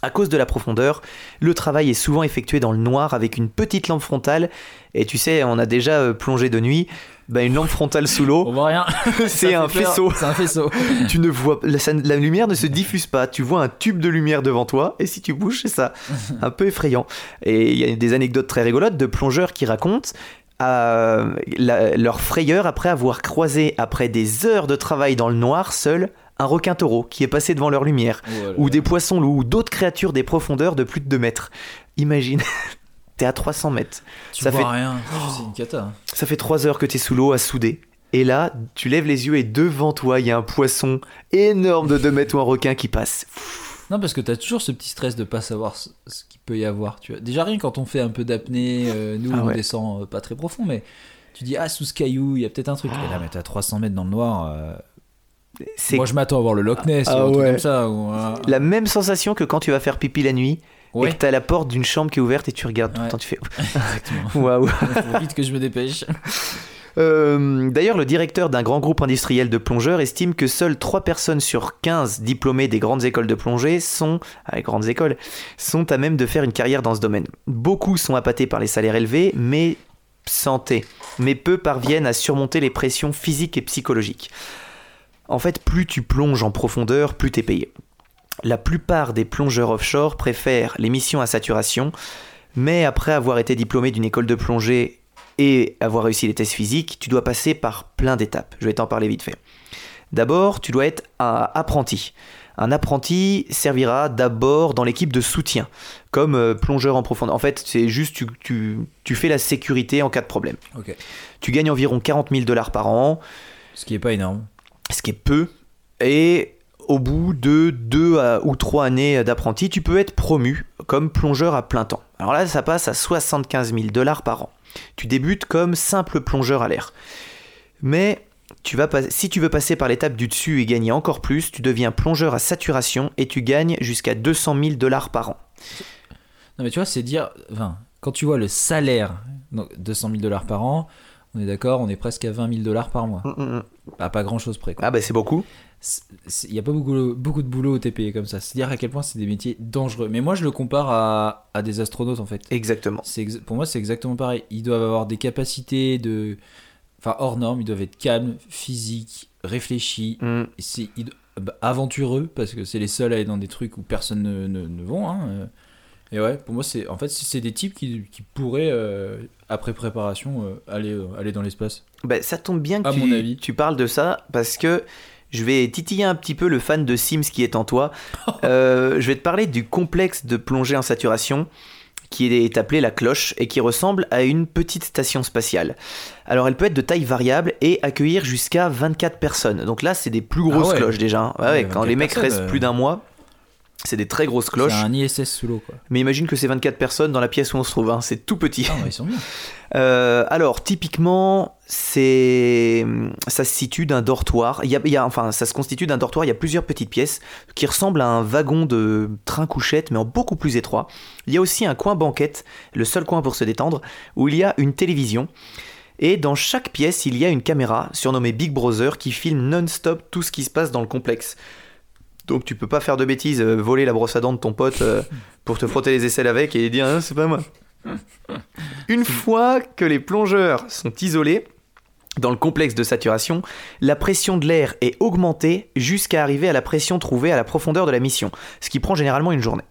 À cause de la profondeur, le travail est souvent effectué dans le noir avec une petite lampe frontale. Et tu sais, on a déjà euh, plongé de nuit. Bah, une lampe frontale sous On l'eau, voit rien. c'est un faisceau. C'est un faisceau. Tu ne vois la, lumière ne se diffuse pas. Tu vois un tube de lumière devant toi, et si tu bouges, c'est ça. Un peu effrayant. Et il y a des anecdotes très rigolotes de plongeurs qui racontent euh, la- leur frayeur après avoir croisé, après des heures de travail dans le noir, seul, un requin taureau qui est passé devant leur lumière, Voilà. ou des poissons loups, ou d'autres créatures des profondeurs de plus de 2 mètres. Imagine, t'es à 300 mètres. Tu ça vois fait- rien. C'est une cata. hein. Ça fait 3 heures que t'es sous l'eau à souder. Et là, tu lèves les yeux et devant toi, il y a un poisson énorme de 2 mètres ou un requin qui passe. Non, parce que t'as toujours ce petit stress de pas savoir ce, qu'il peut y avoir. Tu vois. Déjà, rien quand on fait un peu d'apnée, euh, nous, Ah on descend euh, pas très profond, mais tu dis, ah, sous ce caillou, il y a peut-être un truc. Et là, mais t'es à 300 mètres dans le noir. euh, Moi, je m'attends à voir le Loch Ness Ah ou un truc ouais. comme ça. Ou, un- la même sensation que quand tu vas faire pipi la nuit Ouais, et que t'as la porte d'une chambre qui est ouverte et tu regardes tout le temps, tu fais exactement. waouh. Faut vite que je me dépêche. Euh, D'ailleurs, le directeur d'un grand groupe industriel de plongeurs estime que seules 3 personnes sur 15 diplômés des grandes écoles de plongée sont, ah, les grandes écoles, sont à même de faire une carrière dans ce domaine. Beaucoup sont appâtés par les salaires élevés, mais santé, mais peu parviennent à surmonter les pressions physiques et psychologiques. En fait, plus tu plonges en profondeur, plus t'es payé. La plupart des plongeurs offshore préfèrent les missions à saturation, mais après avoir été diplômé d'une école de plongée et avoir réussi les tests physiques, tu dois passer par plein d'étapes. Je vais t'en parler vite fait. D'abord, tu dois être un apprenti. Un apprenti servira d'abord dans l'équipe de soutien, comme euh, plongeur en profondeur. En fait, c'est juste tu, tu, tu fais la sécurité en cas de problème. Tu gagnes environ 40 000 dollars par an, Ce qui est pas énorme. Ce qui est peu. Et au bout de deux à- ou trois années d'apprenti, tu peux être promu comme plongeur à plein temps. Alors là, ça passe à 75 000 dollars par an. Tu débutes comme simple plongeur à l'air. Mais tu vas pas- si tu veux passer par l'étape du dessus et gagner encore plus, tu deviens plongeur à saturation et tu gagnes jusqu'à 200 000 dollars par an. Non, mais tu vois, c'est dire. Enfin, quand tu vois le salaire, donc 200 000 dollars par an, on est d'accord, on est presque à 20 000 dollars par mois. Mm, mm, mm. À pas grand chose près. quoi. Ah bah c'est beaucoup. Il n'y a pas beaucoup, beaucoup de boulot au TPE comme ça. C'est dire à quel point c'est des métiers dangereux. Mais moi, je le compare à, à des astronautes en fait. Exactement. Pour moi, c'est exactement pareil. Ils doivent avoir des capacités de. Enfin, hors normes, ils doivent être calmes, physiques, réfléchis, Mm. c'est bah, aventureux, parce que c'est les seuls à aller dans des trucs où personne ne, ne, ne vont. hein, euh. Et ouais, pour moi, c'est en fait, c'est des types qui, qui pourraient, euh, après préparation, euh, aller, euh, aller dans l'espace. Bah, ça tombe bien que À tu, mon avis. tu parles de ça parce que je vais titiller un petit peu le fan de Sims qui est en toi. Je vais te parler du complexe de plongée en saturation qui est appelé la cloche et qui ressemble à une petite station spatiale. Alors elle peut être de taille variable et accueillir jusqu'à 24 personnes. Donc là c'est des plus grosses Ah ouais. cloches déjà. hein. Ouais, Ouais, quand 24 les mecs restent plus d'un mois, c'est des très grosses cloches. C'est un ISS sous l'eau, quoi. Mais imagine que c'est 24 personnes dans la pièce où on se trouve. hein. C'est tout petit. Ah, ils sont bien. Euh, alors, typiquement, c'est ça se situe d'un dortoir. Il y a, il y a- enfin, ça se constitue d'un dortoir. Il y a plusieurs petites pièces qui ressemblent à un wagon de train couchette, mais en beaucoup plus étroit. Il y a aussi un coin banquette, le seul coin pour se détendre, où il y a une télévision. Et dans chaque pièce, il y a une caméra surnommée Big Brother qui filme non-stop tout ce qui se passe dans le complexe. Donc tu peux pas faire de bêtises, euh, voler la brosse à dents de ton pote euh, pour te frotter les aisselles avec et dire Ah, c'est pas moi. Une fois que les plongeurs sont isolés dans le complexe de saturation, la pression de l'air est augmentée jusqu'à arriver à la pression trouvée à la profondeur de la mission, ce qui prend généralement une journée.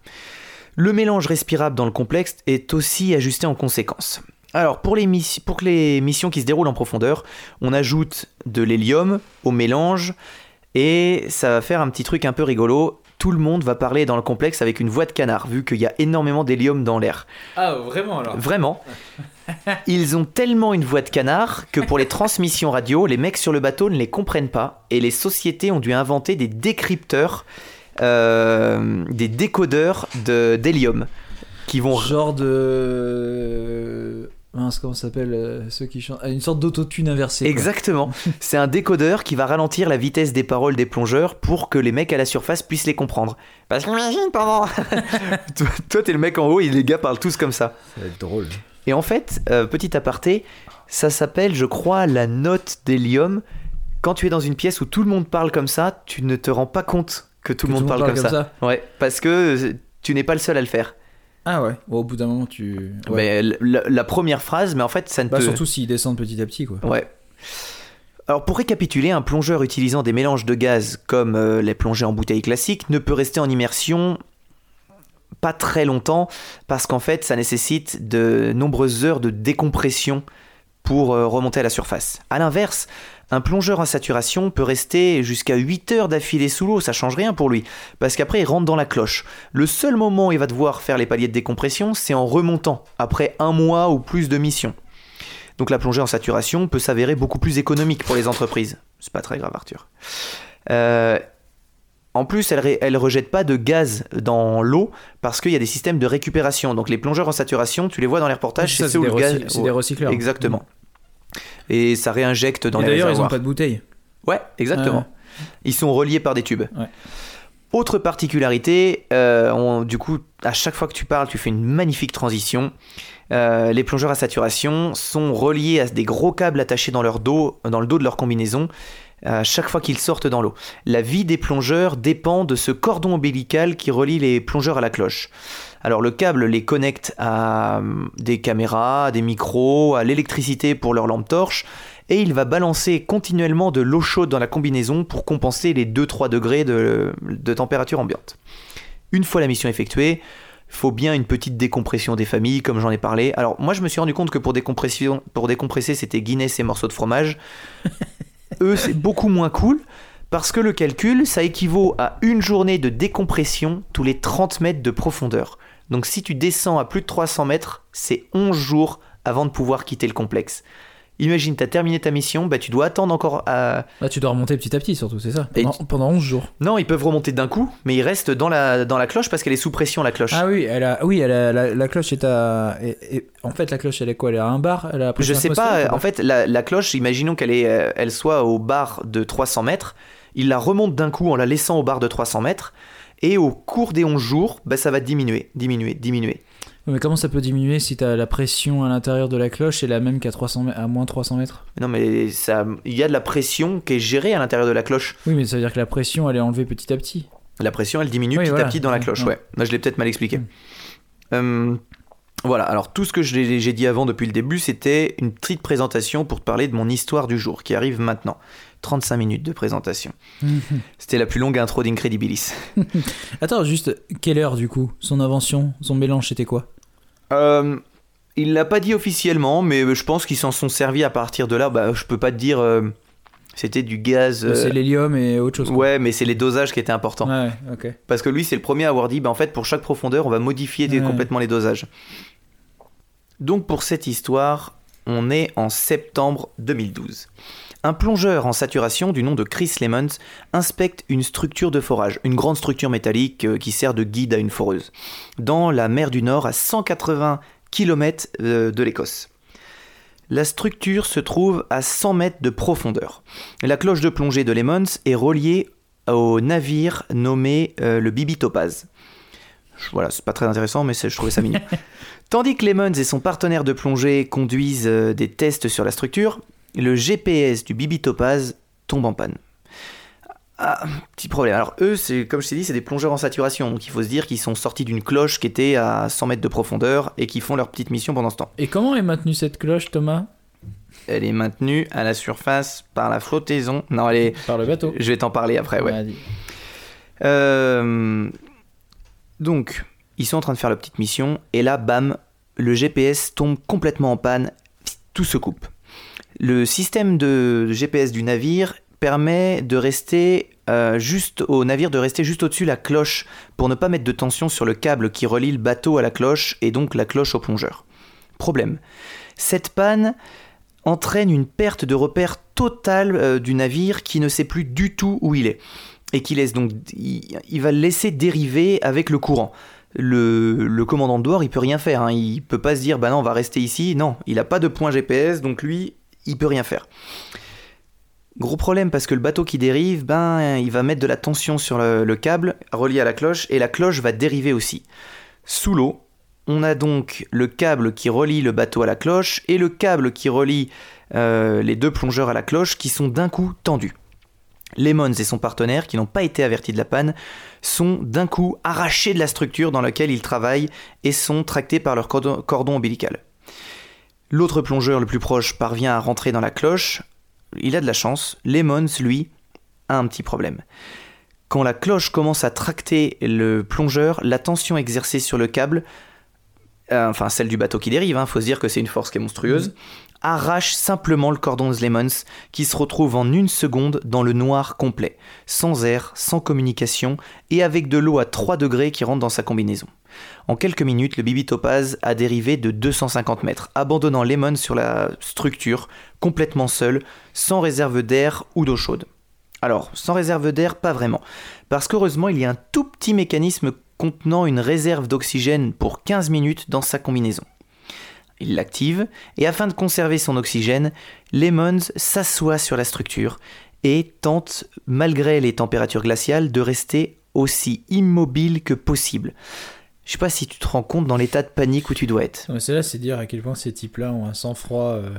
Le mélange respirable dans le complexe est aussi ajusté en conséquence. Alors, pour les, pour que les missions qui se déroulent en profondeur, on ajoute de l'hélium au mélange et ça va faire un petit truc un peu rigolo. Tout le monde va parler dans le complexe avec une voix de canard, vu qu'il y a énormément d'hélium dans l'air. Ah, vraiment alors Vraiment. Ils ont tellement une voix de canard que pour les transmissions radio, les mecs sur le bateau ne les comprennent pas et les sociétés ont dû inventer des décrypteurs, euh, des décodeurs de- d'hélium qui vont Genre de. Mince, comment ça s'appelle euh, ceux qui chantent? Ah, Une sorte d'autotune inversée. quoi. Exactement. C'est un décodeur qui va ralentir la vitesse des paroles des plongeurs pour que les mecs à la surface puissent les comprendre. Parce qu'imagine pendant. toi, toi, t'es le mec en haut et les gars parlent tous comme ça. Ça va être drôle. Et en fait, euh, petit aparté, ça s'appelle, je crois, la note d'hélium. Quand tu es dans une pièce où tout le monde parle comme ça, tu ne te rends pas compte que tout le monde parle, comme, ça. Ouais, parce que euh, tu n'es pas le seul à le faire. Ah ouais. Bon, au bout d'un moment, tu. Ouais. Mais la, la première phrase, mais en fait, ça ne Bah, te. surtout s'ils descendent petit à petit, quoi. Ouais. Alors pour récapituler, un plongeur utilisant des mélanges de gaz comme euh, les plongées en bouteille classique ne peut rester en immersion pas très longtemps parce qu'en fait ça nécessite de nombreuses heures de décompression pour euh, remonter à la surface. A l'inverse, un plongeur en saturation peut rester jusqu'à 8 heures d'affilée sous l'eau, ça change rien pour lui, parce qu'après il rentre dans la cloche. Le seul moment où il va devoir faire les paliers de décompression, c'est en remontant, après un mois ou plus de mission. Donc la plongée en saturation peut s'avérer beaucoup plus économique pour les entreprises. C'est pas très grave, Arthur. Euh, en plus, elle, elle rejette pas de gaz dans l'eau parce qu'il y a des systèmes de récupération. Donc les plongeurs en saturation, tu les vois dans les reportages, c'est ceux où des le gaz. des recycleurs. Exactement. Et ça réinjecte dans Et les d'ailleurs, ils réservoirs. ont pas de bouteille. Ouais, exactement. Ils sont reliés par des tubes. Ouais. Autre particularité, euh, on- du coup, à chaque fois que tu parles, tu fais une magnifique transition. Euh, les plongeurs à saturation sont reliés à des gros câbles attachés dans leur dos, dans le dos de leur combinaison, à chaque fois qu'ils sortent dans l'eau. La vie des plongeurs dépend de ce cordon ombilical qui relie les plongeurs à la cloche. Alors le câble les connecte à euh, des caméras, à des micros, à l'électricité pour leur lampe torche, et il va balancer continuellement de l'eau chaude dans la combinaison pour compenser les 2-3 degrés de, de température ambiante. Une fois la mission effectuée, il faut bien une petite décompression des familles, comme j'en ai parlé. Alors moi je me suis rendu compte que pour, décompression, pour décompresser c'était Guinness et morceaux de fromage. Eux c'est beaucoup moins cool. Parce que le calcul, ça équivaut à une journée de décompression tous les 30 mètres de profondeur. Donc si tu descends à plus de 300 mètres, c'est 11 jours avant de pouvoir quitter le complexe. Imagine, tu as terminé ta mission, bah, tu dois attendre encore à... Là, tu dois remonter petit à petit, surtout, c'est ça. Pendant, pendant 11 jours. Non, ils peuvent remonter d'un coup, mais ils restent dans la, dans la cloche parce qu'elle est sous pression, la cloche. Ah oui, elle a, oui, elle a, la, la cloche est à. et- et- en fait, la cloche, elle est quoi? Elle est à un bar? Elle a Je sais pas, ou en fait, la, la cloche, imaginons qu'elle est, euh, elle soit au bar de 300 mètres, il la remonte d'un coup en la laissant au bar de 300 mètres, et au cours des 11 jours, bah, ça va diminuer, diminuer, diminuer. Mais comment ça peut diminuer si la pression à l'intérieur de la cloche est la même qu'à 300 mè- à moins 300 mètres? Non, mais ça, il y a de la pression qui est gérée à l'intérieur de la cloche. Oui, mais ça veut dire que la pression, elle est enlevée petit à petit. La pression, elle diminue Oui, petit voilà. à petit dans la cloche, ouais. Là, je l'ai peut-être mal expliqué. Mm. Euh, voilà, alors tout ce que j'ai dit avant depuis le début, c'était une petite présentation pour te parler de mon histoire du jour, qui arrive maintenant. 35 minutes de présentation. C'était la plus longue intro d'Incredibilis. Attends, juste, quelle heure du coup? Son invention, son mélange, c'était quoi? Euh, il l'a pas dit officiellement, mais je pense qu'ils s'en sont servis à partir de là. Bah, je peux pas te dire. euh, c'était du gaz. euh, C'est l'hélium et autre chose. quoi. Ouais, mais c'est les dosages qui étaient importants. Ouais. Parce que lui, c'est le premier à avoir dit, bah, en fait, pour chaque profondeur, on va modifier Ouais. complètement les dosages. Donc, pour cette histoire, on est en septembre 2012. Un plongeur en saturation du nom de Chris Lemons inspecte une structure de forage, une grande structure métallique euh, qui sert de guide à une foreuse, dans la mer du Nord à 180 km de l'Écosse. La structure se trouve à 100 mètres de profondeur. La cloche de plongée de Lemons est reliée au navire nommé euh, le Bibi Topaz. Voilà, c'est pas très intéressant, mais je trouvais ça mignon. Tandis que Lemons et son partenaire de plongée conduisent euh, des tests sur la structure, le GPS du Bibi Topaz tombe en panne. Ah, petit problème. Alors eux, c'est comme je t'ai dit, c'est des plongeurs en saturation, donc il faut se dire qu'ils sont sortis d'une cloche qui était à 100 mètres de profondeur et qui font leur petite mission pendant ce temps. Et comment est maintenue cette cloche, Thomas? Elle est maintenue à la surface par la flottaison. Non, elle est... Par le bateau. Je vais t'en parler après, ouais. Euh, donc, ils sont en train de faire la petite mission, et là, bam, le GPS tombe complètement en panne, tout se coupe. Le système de GPS du navire permet de rester euh, juste au navire de rester juste au-dessus la cloche pour ne pas mettre de tension sur le câble qui relie le bateau à la cloche et donc la cloche au plongeur. Problème. Cette panne entraîne une perte de repère totale euh, du navire qui ne sait plus du tout où il est et qui laisse donc il, va le laisser dériver avec le courant. Le, commandant de bord, il peut rien faire. Hein. Il peut pas se dire, bah non, on va rester ici. Non, il a pas de point GPS, donc lui, il peut rien faire. Gros problème parce que le bateau qui dérive, ben, il va mettre de la tension sur le, le câble relié à la cloche et la cloche va dériver aussi. Sous l'eau, on a donc le câble qui relie le bateau à la cloche et le câble qui relie euh, les deux plongeurs à la cloche qui sont d'un coup tendus. Lemons et son partenaire, qui n'ont pas été avertis de la panne, sont d'un coup arrachés de la structure dans laquelle ils travaillent et sont tractés par leur cordon ombilical. L'autre plongeur le plus proche parvient à rentrer dans la cloche. Il a de la chance. Lemons, lui, a un petit problème. Quand la cloche commence à tracter le plongeur, la tension exercée sur le câble, euh, enfin celle du bateau qui dérive, il faut se dire que c'est une force qui est monstrueuse, arrache simplement le cordon de Lemons qui se retrouve en une seconde dans le noir complet, sans air, sans communication et avec de l'eau à 3 degrés qui rentre dans sa combinaison. En quelques minutes, le Bibi Topaz a dérivé de 250 mètres, abandonnant Lemon sur la structure, complètement seul, sans réserve d'air ou d'eau chaude. Alors, sans réserve d'air, pas vraiment, parce qu'heureusement, il y a un tout petit mécanisme contenant une réserve d'oxygène pour 15 minutes dans sa combinaison. Il l'active, et afin de conserver son oxygène, Lemons s'assoit sur la structure et tente, malgré les températures glaciales, de rester aussi immobile que possible. Je sais pas si tu te rends compte dans l'état de panique où tu dois être. Non, mais C'est là, c'est dire à quel point ces types-là ont un sang-froid euh,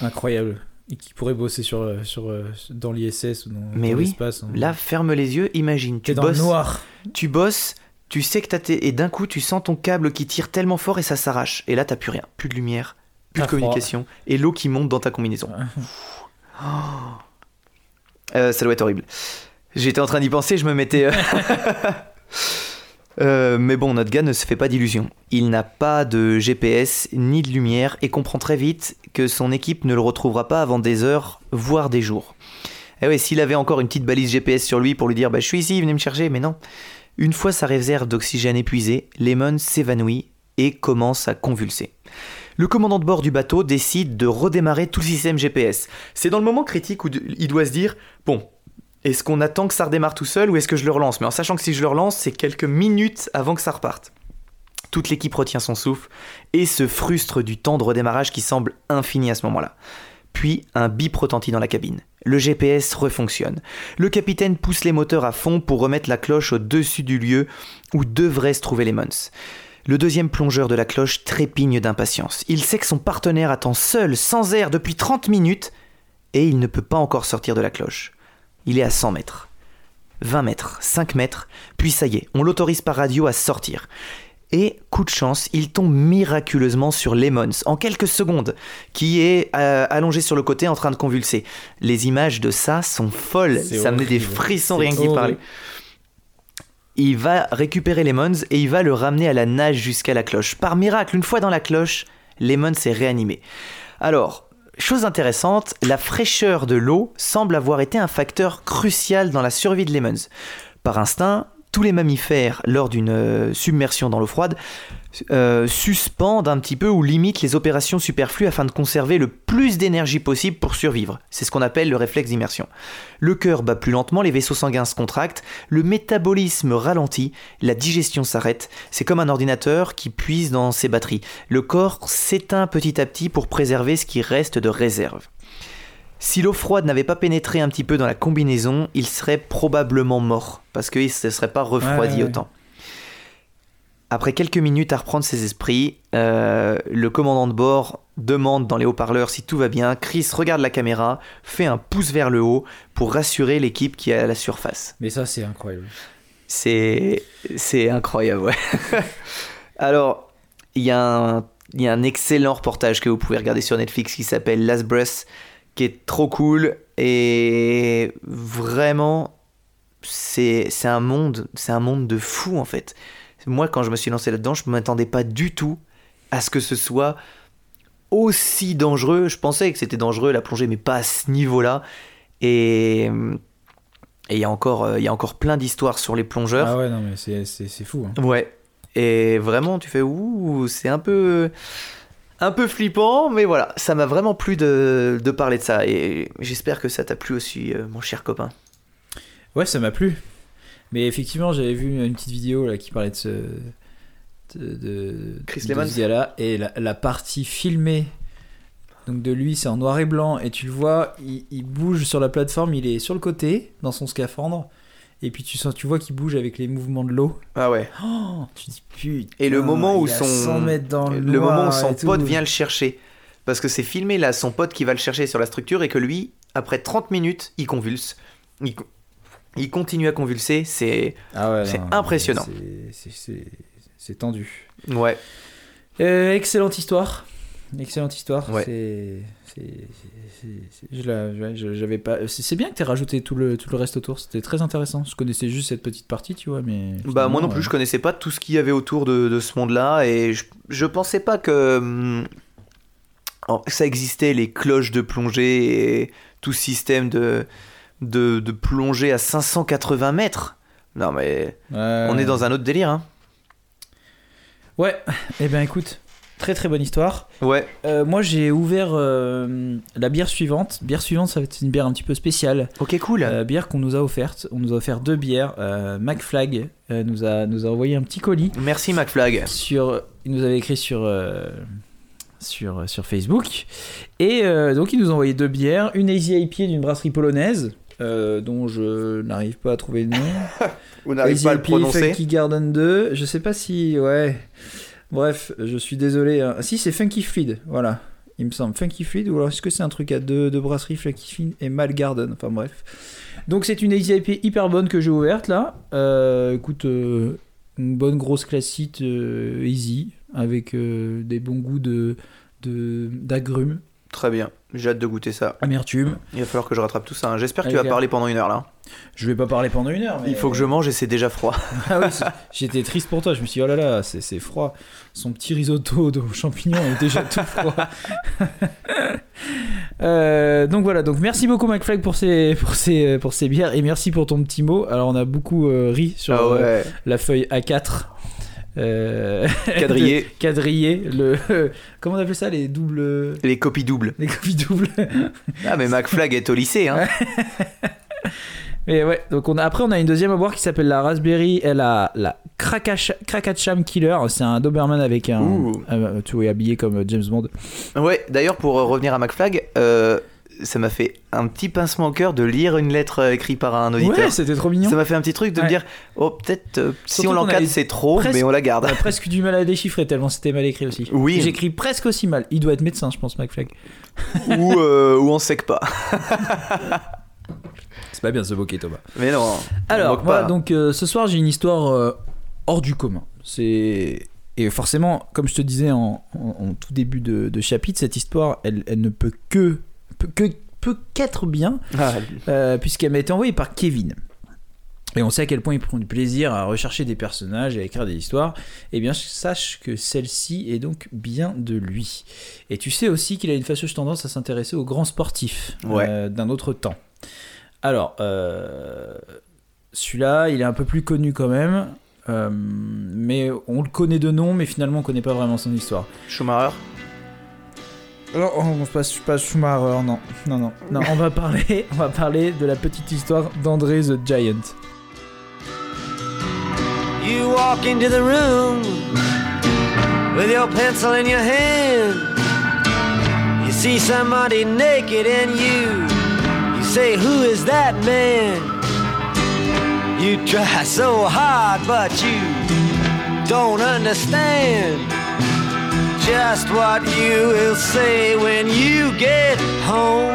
incroyable et qui pourraient bosser sur, euh, sur, euh, dans l'ISS ou dans, Mais dans oui, l'espace. hein. Là, ferme les yeux, imagine, tu t'es dans le noir. tu bosses, tu sais que t'as tes... et d'un coup tu sens ton câble qui tire tellement fort et ça s'arrache. Et là, t'as plus rien, plus de lumière, plus de froid. communication et l'eau qui monte dans ta combinaison. Euh, ça doit être horrible. J'étais en train d'y penser, je me mettais. euh, Euh, mais bon, notre gars ne se fait pas d'illusions. Il n'a pas de GPS ni de lumière et comprend très vite que son équipe ne le retrouvera pas avant des heures, voire des jours. Et ouais, s'il avait encore une petite balise GPS sur lui pour lui dire bah, Je suis ici, venez me chercher, mais non. Une fois sa réserve d'oxygène épuisée, Lemon s'évanouit et commence à convulser. Le commandant de bord du bateau décide de redémarrer tout le système GPS. C'est dans le moment critique où il doit se dire Bon, est-ce qu'on attend que ça redémarre tout seul ou est-ce que je le relance? Mais en sachant que si je le relance, c'est quelques minutes avant que ça reparte. Toute l'équipe retient son souffle et se frustre du temps de redémarrage qui semble infini à ce moment-là. Puis un bip retentit dans la cabine. Le GPS refonctionne. Le capitaine pousse les moteurs à fond pour remettre la cloche au-dessus du lieu où devraient se trouver les Mons. Le deuxième plongeur de la cloche trépigne d'impatience. Il sait que son partenaire attend seul, sans air, depuis 30 minutes, et il ne peut pas encore sortir de la cloche. Il est à 100 mètres. 20 mètres, 5 mètres, puis ça y est, on l'autorise par radio à sortir. Et, coup de chance, il tombe miraculeusement sur Lemons, en quelques secondes, qui est euh, allongé sur le côté en train de convulser. Les images de ça sont folles, ça me met des frissons rien que d'y parler. Il va récupérer Lemons et il va le ramener à la nage jusqu'à la cloche. Par miracle, une fois dans la cloche, Lemons est réanimé. Alors, chose intéressante, la fraîcheur de l'eau semble avoir été un facteur crucial dans la survie de Lemons. Par instinct, tous les mammifères, lors d'une euh, submersion dans l'eau froide, euh, suspendent un petit peu ou limitent les opérations superflues afin de conserver le plus d'énergie possible pour survivre. C'est ce qu'on appelle le réflexe d'immersion. Le cœur bat plus lentement, les vaisseaux sanguins se contractent, le métabolisme ralentit, la digestion s'arrête. C'est comme un ordinateur qui puise dans ses batteries. Le corps s'éteint petit à petit pour préserver ce qui reste de réserve. Si l'eau froide n'avait pas pénétré un petit peu dans la combinaison, il serait probablement mort, parce qu'il ne se serait pas refroidi Ouais, ouais, ouais. autant. Après quelques minutes à reprendre ses esprits, euh, le commandant de bord demande dans les haut-parleurs si tout va bien. Chris regarde la caméra, fait un pouce vers le haut pour rassurer l'équipe qui est à la surface. Mais ça, c'est incroyable. C'est c'est incroyable, ouais. Alors, il y, a un- il y a un excellent reportage que vous pouvez regarder sur Netflix qui s'appelle Last Breath, qui est trop cool et vraiment, c'est c'est un monde, c'est un monde de fou en fait. Moi, quand je me suis lancé là-dedans, je ne m'attendais pas du tout à ce que ce soit aussi dangereux. Je pensais que c'était dangereux la plongée, mais pas à ce niveau-là. Et et il y a encore, il y a encore plein d'histoires sur les plongeurs. Ah ouais, non, mais c'est, c'est, c'est fou. hein. Ouais. Et vraiment, tu fais ouh, c'est un peu, un peu flippant, mais voilà, ça m'a vraiment plu de, de parler de ça. Et j'espère que ça t'a plu aussi, euh, mon cher copain. Ouais, ça m'a plu. Mais effectivement, j'avais vu une petite vidéo là qui parlait de ce. de, de- Chris de Lemons. ce gars-là. Et la, la partie filmée donc de lui, c'est en noir et blanc. Et tu le vois, il, il bouge sur la plateforme, il est sur le côté, dans son scaphandre. Et puis tu, sens, tu vois qu'il bouge avec les mouvements de l'eau. Ah ouais. Oh, tu dis putain. Et le moment où son, 100 mètres dans le, le moment où son pote vient le chercher, parce que c'est filmé là, son pote qui va le chercher sur la structure et que lui, après 30 minutes, il convulse. Il, co- il continue à convulser. C'est Ah ouais, c'est impressionnant. c'est- tendu. ouais. Euh, excellente histoire. Excellente histoire. Ouais. C'est. J'avais pas. C'est bien que tu rajouté tout le, tout le reste autour. C'était très intéressant. Je connaissais juste cette petite partie, tu vois, mais. Bah moi non plus, euh, je connaissais pas tout ce qu'il y avait autour de, de ce monde-là et je, je pensais pas que hum, ça existait les cloches de plongée et tout système de, de, de plongée à 580 mètres. Non mais on est dans un autre délire. Hein. Ouais, eh ben écoute, très très bonne histoire. Ouais. Euh, moi j'ai ouvert euh, la bière suivante. Bière suivante, ça va être une bière un petit peu spéciale. Ok cool. Euh, bière qu'on nous a offerte. On nous a offert deux bières. Euh, McFlag nous, a, nous a envoyé un petit colis. Merci McFlag. Sur, il nous avait écrit sur, sur, sur Facebook. Et donc il nous a envoyé deux bières. Une Easy IPA d'une brasserie polonaise. euh, dont je n'arrive pas à trouver le nom. Vous n'arrivez Easy pas à le prononcer. Funky Garden 2. Je sais pas si. Ouais. Bref, je suis désolé. hein. Ah, si, c'est Funky Fluid. Voilà. Il me semble. Funky Fluid. Ou alors est-ce que c'est un truc à deux, brasseries Funky Fluid et Mal Garden Enfin bref. Donc c'est une IPA hyper bonne que j'ai ouverte là. Euh, écoute, euh, une bonne grosse classique euh, Easy. Avec des bons goûts de- d'agrumes, Très bien. J'ai hâte de goûter ça. amertume. Il va falloir que je rattrape tout ça. hein. J'espère que Allez, tu vas gars. parler pendant une heure là. Je vais pas parler pendant une heure. Mais... Il faut que je mange et c'est déjà froid. Ah oui, j'étais triste pour toi. Je me suis dit, oh là là, c'est froid. Son petit risotto de champignons est déjà tout froid. Euh, donc voilà, donc merci beaucoup McFly pour ces, pour, ces, pour ces bières et merci pour ton petit mot. Alors on a beaucoup euh, ri sur Ah euh, la feuille A4. Euh, Quadrillé. de- quadrillé. Le, comment on appelle ça Les doubles? Les copies doubles. Les copies doubles. Ah mais McFlag est au lycée hein. Et ouais, donc on a, après on a une deuxième à boire qui s'appelle la Raspberry et la, la Krakacham Killer. C'est un Doberman avec un. Un- tu vois, habillé comme James Bond. Ouais, d'ailleurs, pour euh, revenir à McFlag, euh, ça m'a fait un petit pincement au cœur de lire une lettre euh, écrite par un auditeur. Ouais, c'était trop mignon. ça m'a fait un petit truc de me dire, oh, peut-être euh, si on l'encadre, c'est trop, presque- mais on la garde. On a presque du mal à déchiffrer tellement c'était mal écrit aussi. Oui. J'écris presque aussi mal. Il doit être médecin, je pense, McFlag. ou, euh, ou on sait que pas. C'est pas bien se moquer, Thomas. Mais non. on Alors, moi, pas. donc euh, ce soir, j'ai une histoire euh, hors du commun. C'est. Et forcément, comme je te disais en, en- en tout début de, de chapitre, cette histoire, elle, elle ne peut que. Que peut qu'être bien, Ah, euh, puisqu'elle m'a été envoyée par Kevin. Et on sait à quel point il prend du plaisir à rechercher des personnages et à écrire des histoires. Eh bien, sache que celle-ci est donc bien de lui. Et tu sais aussi qu'il a une fâcheuse tendance à s'intéresser aux grands sportifs Ouais. euh, d'un autre temps. Alors, euh, celui-là, il est un peu plus connu quand même. mais on le connaît de nom, mais finalement on connaît pas vraiment son histoire. Schumacher? Non, on passe pas Schumacher, non, non, non, non. On va parler, on va parler de la petite histoire d'André the Giant. You walk into the room with your pencil in your hand. You see somebody naked and you you say who is that man? You try so hard but you don't understand just what you will say when you get home.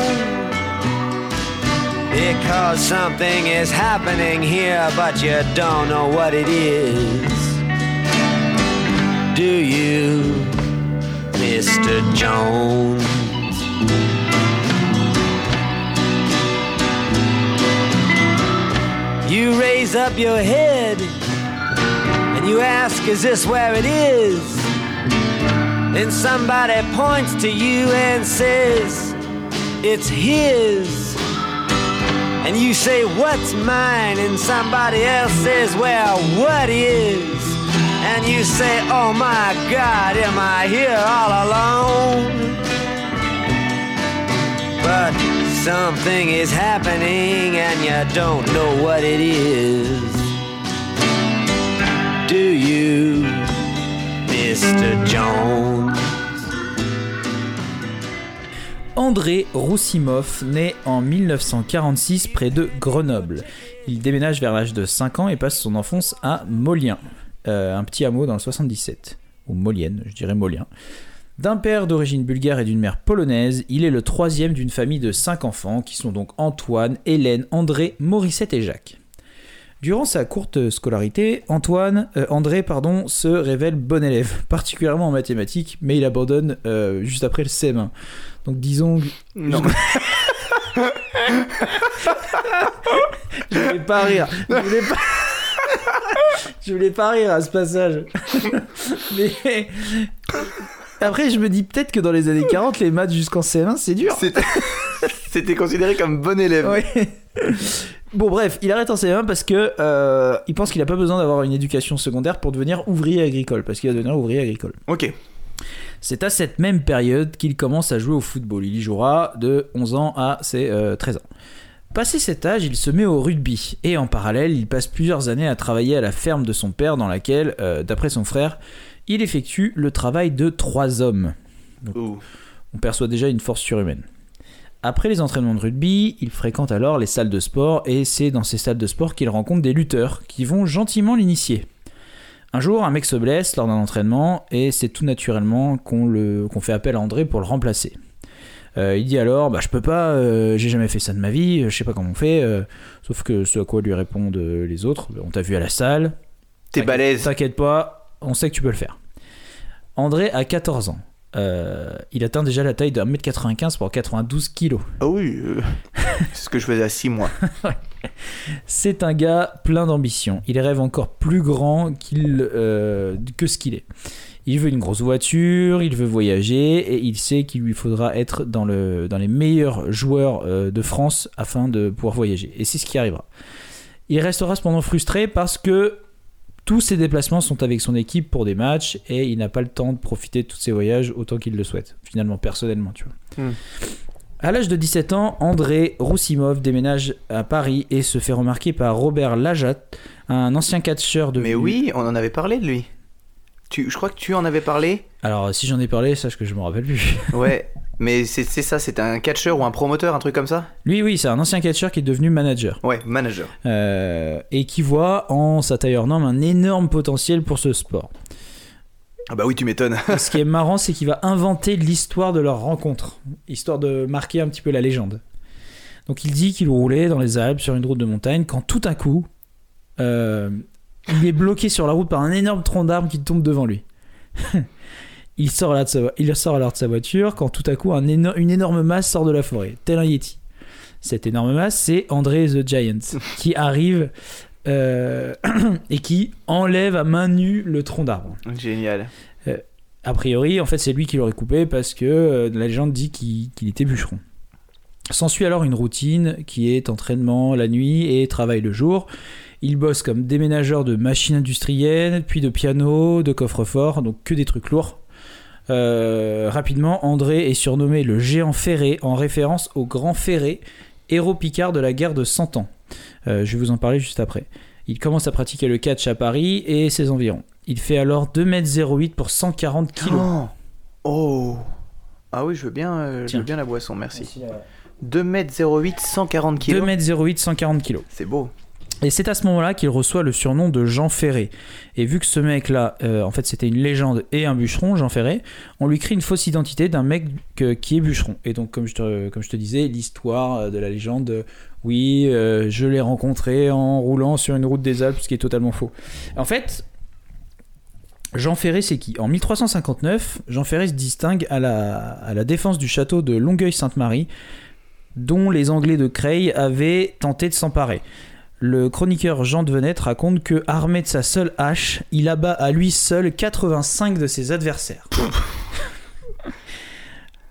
Because something is happening here, but you don't know what it is. Do you, Mr. Jones? You raise up your head and you ask, Is this where it is? Then somebody points to you and says, It's his. And you say, What's mine? And somebody else says, Well, what is? And you say, Oh my God, am I here all alone? But something is happening and you don't know what it is. Do you, André Roussimov naît en 1946 près de Grenoble. Il déménage vers l'âge de 5 ans et passe son enfance à Molien, euh, un petit hameau dans le 77, ou Molienne, je dirais Molien. D'un père d'origine bulgare et d'une mère polonaise, il est le troisième d'une famille de 5 enfants qui sont donc Antoine, Hélène, André, Morissette et Jacques. Durant sa courte scolarité, Antoine, euh, André pardon, se révèle bon élève, particulièrement en mathématiques, mais il abandonne euh, juste après le CM1. Donc disons, Non. je voulais pas rire, je voulais pas, je voulais pas rire à ce passage, mais Après, je me dis peut-être que dans les années 40, les maths jusqu'en C1, c'est dur. C'était considéré comme bon élève. Bon bref, il arrête en CM1 parce que euh, il pense qu'il a pas besoin d'avoir une éducation secondaire pour devenir ouvrier agricole, parce qu'il va devenir ouvrier agricole. Ok. C'est à cette même période qu'il commence à jouer au football. Il y jouera de 11 ans à ses euh, 13 ans. Passé cet âge, il se met au rugby et en parallèle, il passe plusieurs années à travailler à la ferme de son père dans laquelle, euh, d'après son frère, il effectue le travail de trois hommes. On perçoit déjà une force surhumaine. Après les entraînements de rugby, il fréquente alors les salles de sport et c'est dans ces salles de sport qu'il rencontre des lutteurs qui vont gentiment l'initier. Un jour, un mec se blesse lors d'un entraînement et c'est tout naturellement qu'on fait appel à André pour le remplacer. Euh, il dit alors, bah je peux pas, euh, j'ai jamais fait ça de ma vie, je sais pas comment on fait. euh, sauf que ce à quoi lui répondent les autres, on t'a vu à la salle, T'es balèze. T'inquiète pas, on sait que tu peux le faire. André a 14 ans. Euh, il atteint déjà la taille de 1m95 pour 92 kg. Ah oui. euh, C'est ce que je faisais à 6 mois. C'est un gars plein d'ambition. Il rêve encore plus grand qu'il, euh, que ce qu'il est. Il veut une grosse voiture, il veut voyager et il sait qu'il lui faudra être dans, le, dans les meilleurs joueurs de France afin de pouvoir voyager. Et c'est ce qui arrivera. Il restera cependant frustré parce que tous ses déplacements sont avec son équipe pour des matchs et il n'a pas le temps de profiter de tous ses voyages autant qu'il le souhaite, finalement, personnellement, tu vois. Hmm. À l'âge de 17 ans, André Roussimov déménage à Paris et se fait remarquer par Robert Lajat, un ancien catcheur de Mais oui, on en avait parlé de lui. Tu, je crois que tu en avais parlé. Alors, si j'en ai parlé, sache que je me rappelle plus. Ouais. Mais c'est ça, c'était un catcheur ou un promoteur, un truc comme ça? Lui, oui, c'est un ancien catcheur qui est devenu manager. Ouais, manager. Euh, et qui voit en sa taille hors norme un énorme potentiel pour ce sport. Ah bah oui, tu m'étonnes. Ce qui est marrant, c'est qu'il va inventer l'histoire de leur rencontre, histoire de marquer un petit peu la légende. Donc il dit qu'il roulait dans les Alpes sur une route de montagne quand tout à coup, euh, il est bloqué sur la route par un énorme tronc d'arbre qui tombe devant lui. il, sort alors de sa, il sort alors de sa voiture quand tout à coup un éno- une énorme masse sort de la forêt, tel un Yeti. Cette énorme masse, c'est André the Giant qui arrive euh, et qui enlève à main nue le tronc d'arbre. Génial. A priori, en fait, c'est lui qui l'aurait coupé parce que euh, la légende dit qu'il qu'il était bûcheron. S'ensuit alors une routine qui est entraînement la nuit et travail le jour. Il bosse comme déménageur de machines industrielles, puis de piano, de coffre-fort, donc que des trucs lourds. Euh, rapidement, André est surnommé le géant ferré en référence au grand ferré, héros picard de la guerre de 100 ans. Euh, je vais vous en parler juste après. Il commence à pratiquer le catch à Paris et ses environs. Il fait alors 2m08 pour 140 kg. Oh. Oh. Ah oui, je veux bien, euh, je veux bien la boisson, merci. 2m08, 140 kg. 2m08, 140 kg. C'est beau. Et c'est à ce moment-là qu'il reçoit le surnom de Jean Ferré. Et vu que ce mec-là, euh, en fait, c'était une légende et un bûcheron, Jean Ferré, on lui crée une fausse identité d'un mec que- qui est bûcheron. Et donc, comme je te, disais, l'histoire euh, de la légende, euh, oui, euh, je l'ai rencontré en roulant sur une route des Alpes, ce qui est totalement faux. En fait, Jean Ferré, c'est qui? En 1359, Jean Ferré se distingue à la, à la défense du château de Longueuil-Sainte-Marie, dont les Anglais de Creil avaient tenté de s'emparer. Le chroniqueur Jean de Venette raconte que, armé de sa seule hache, il abat à lui seul 85 de ses adversaires.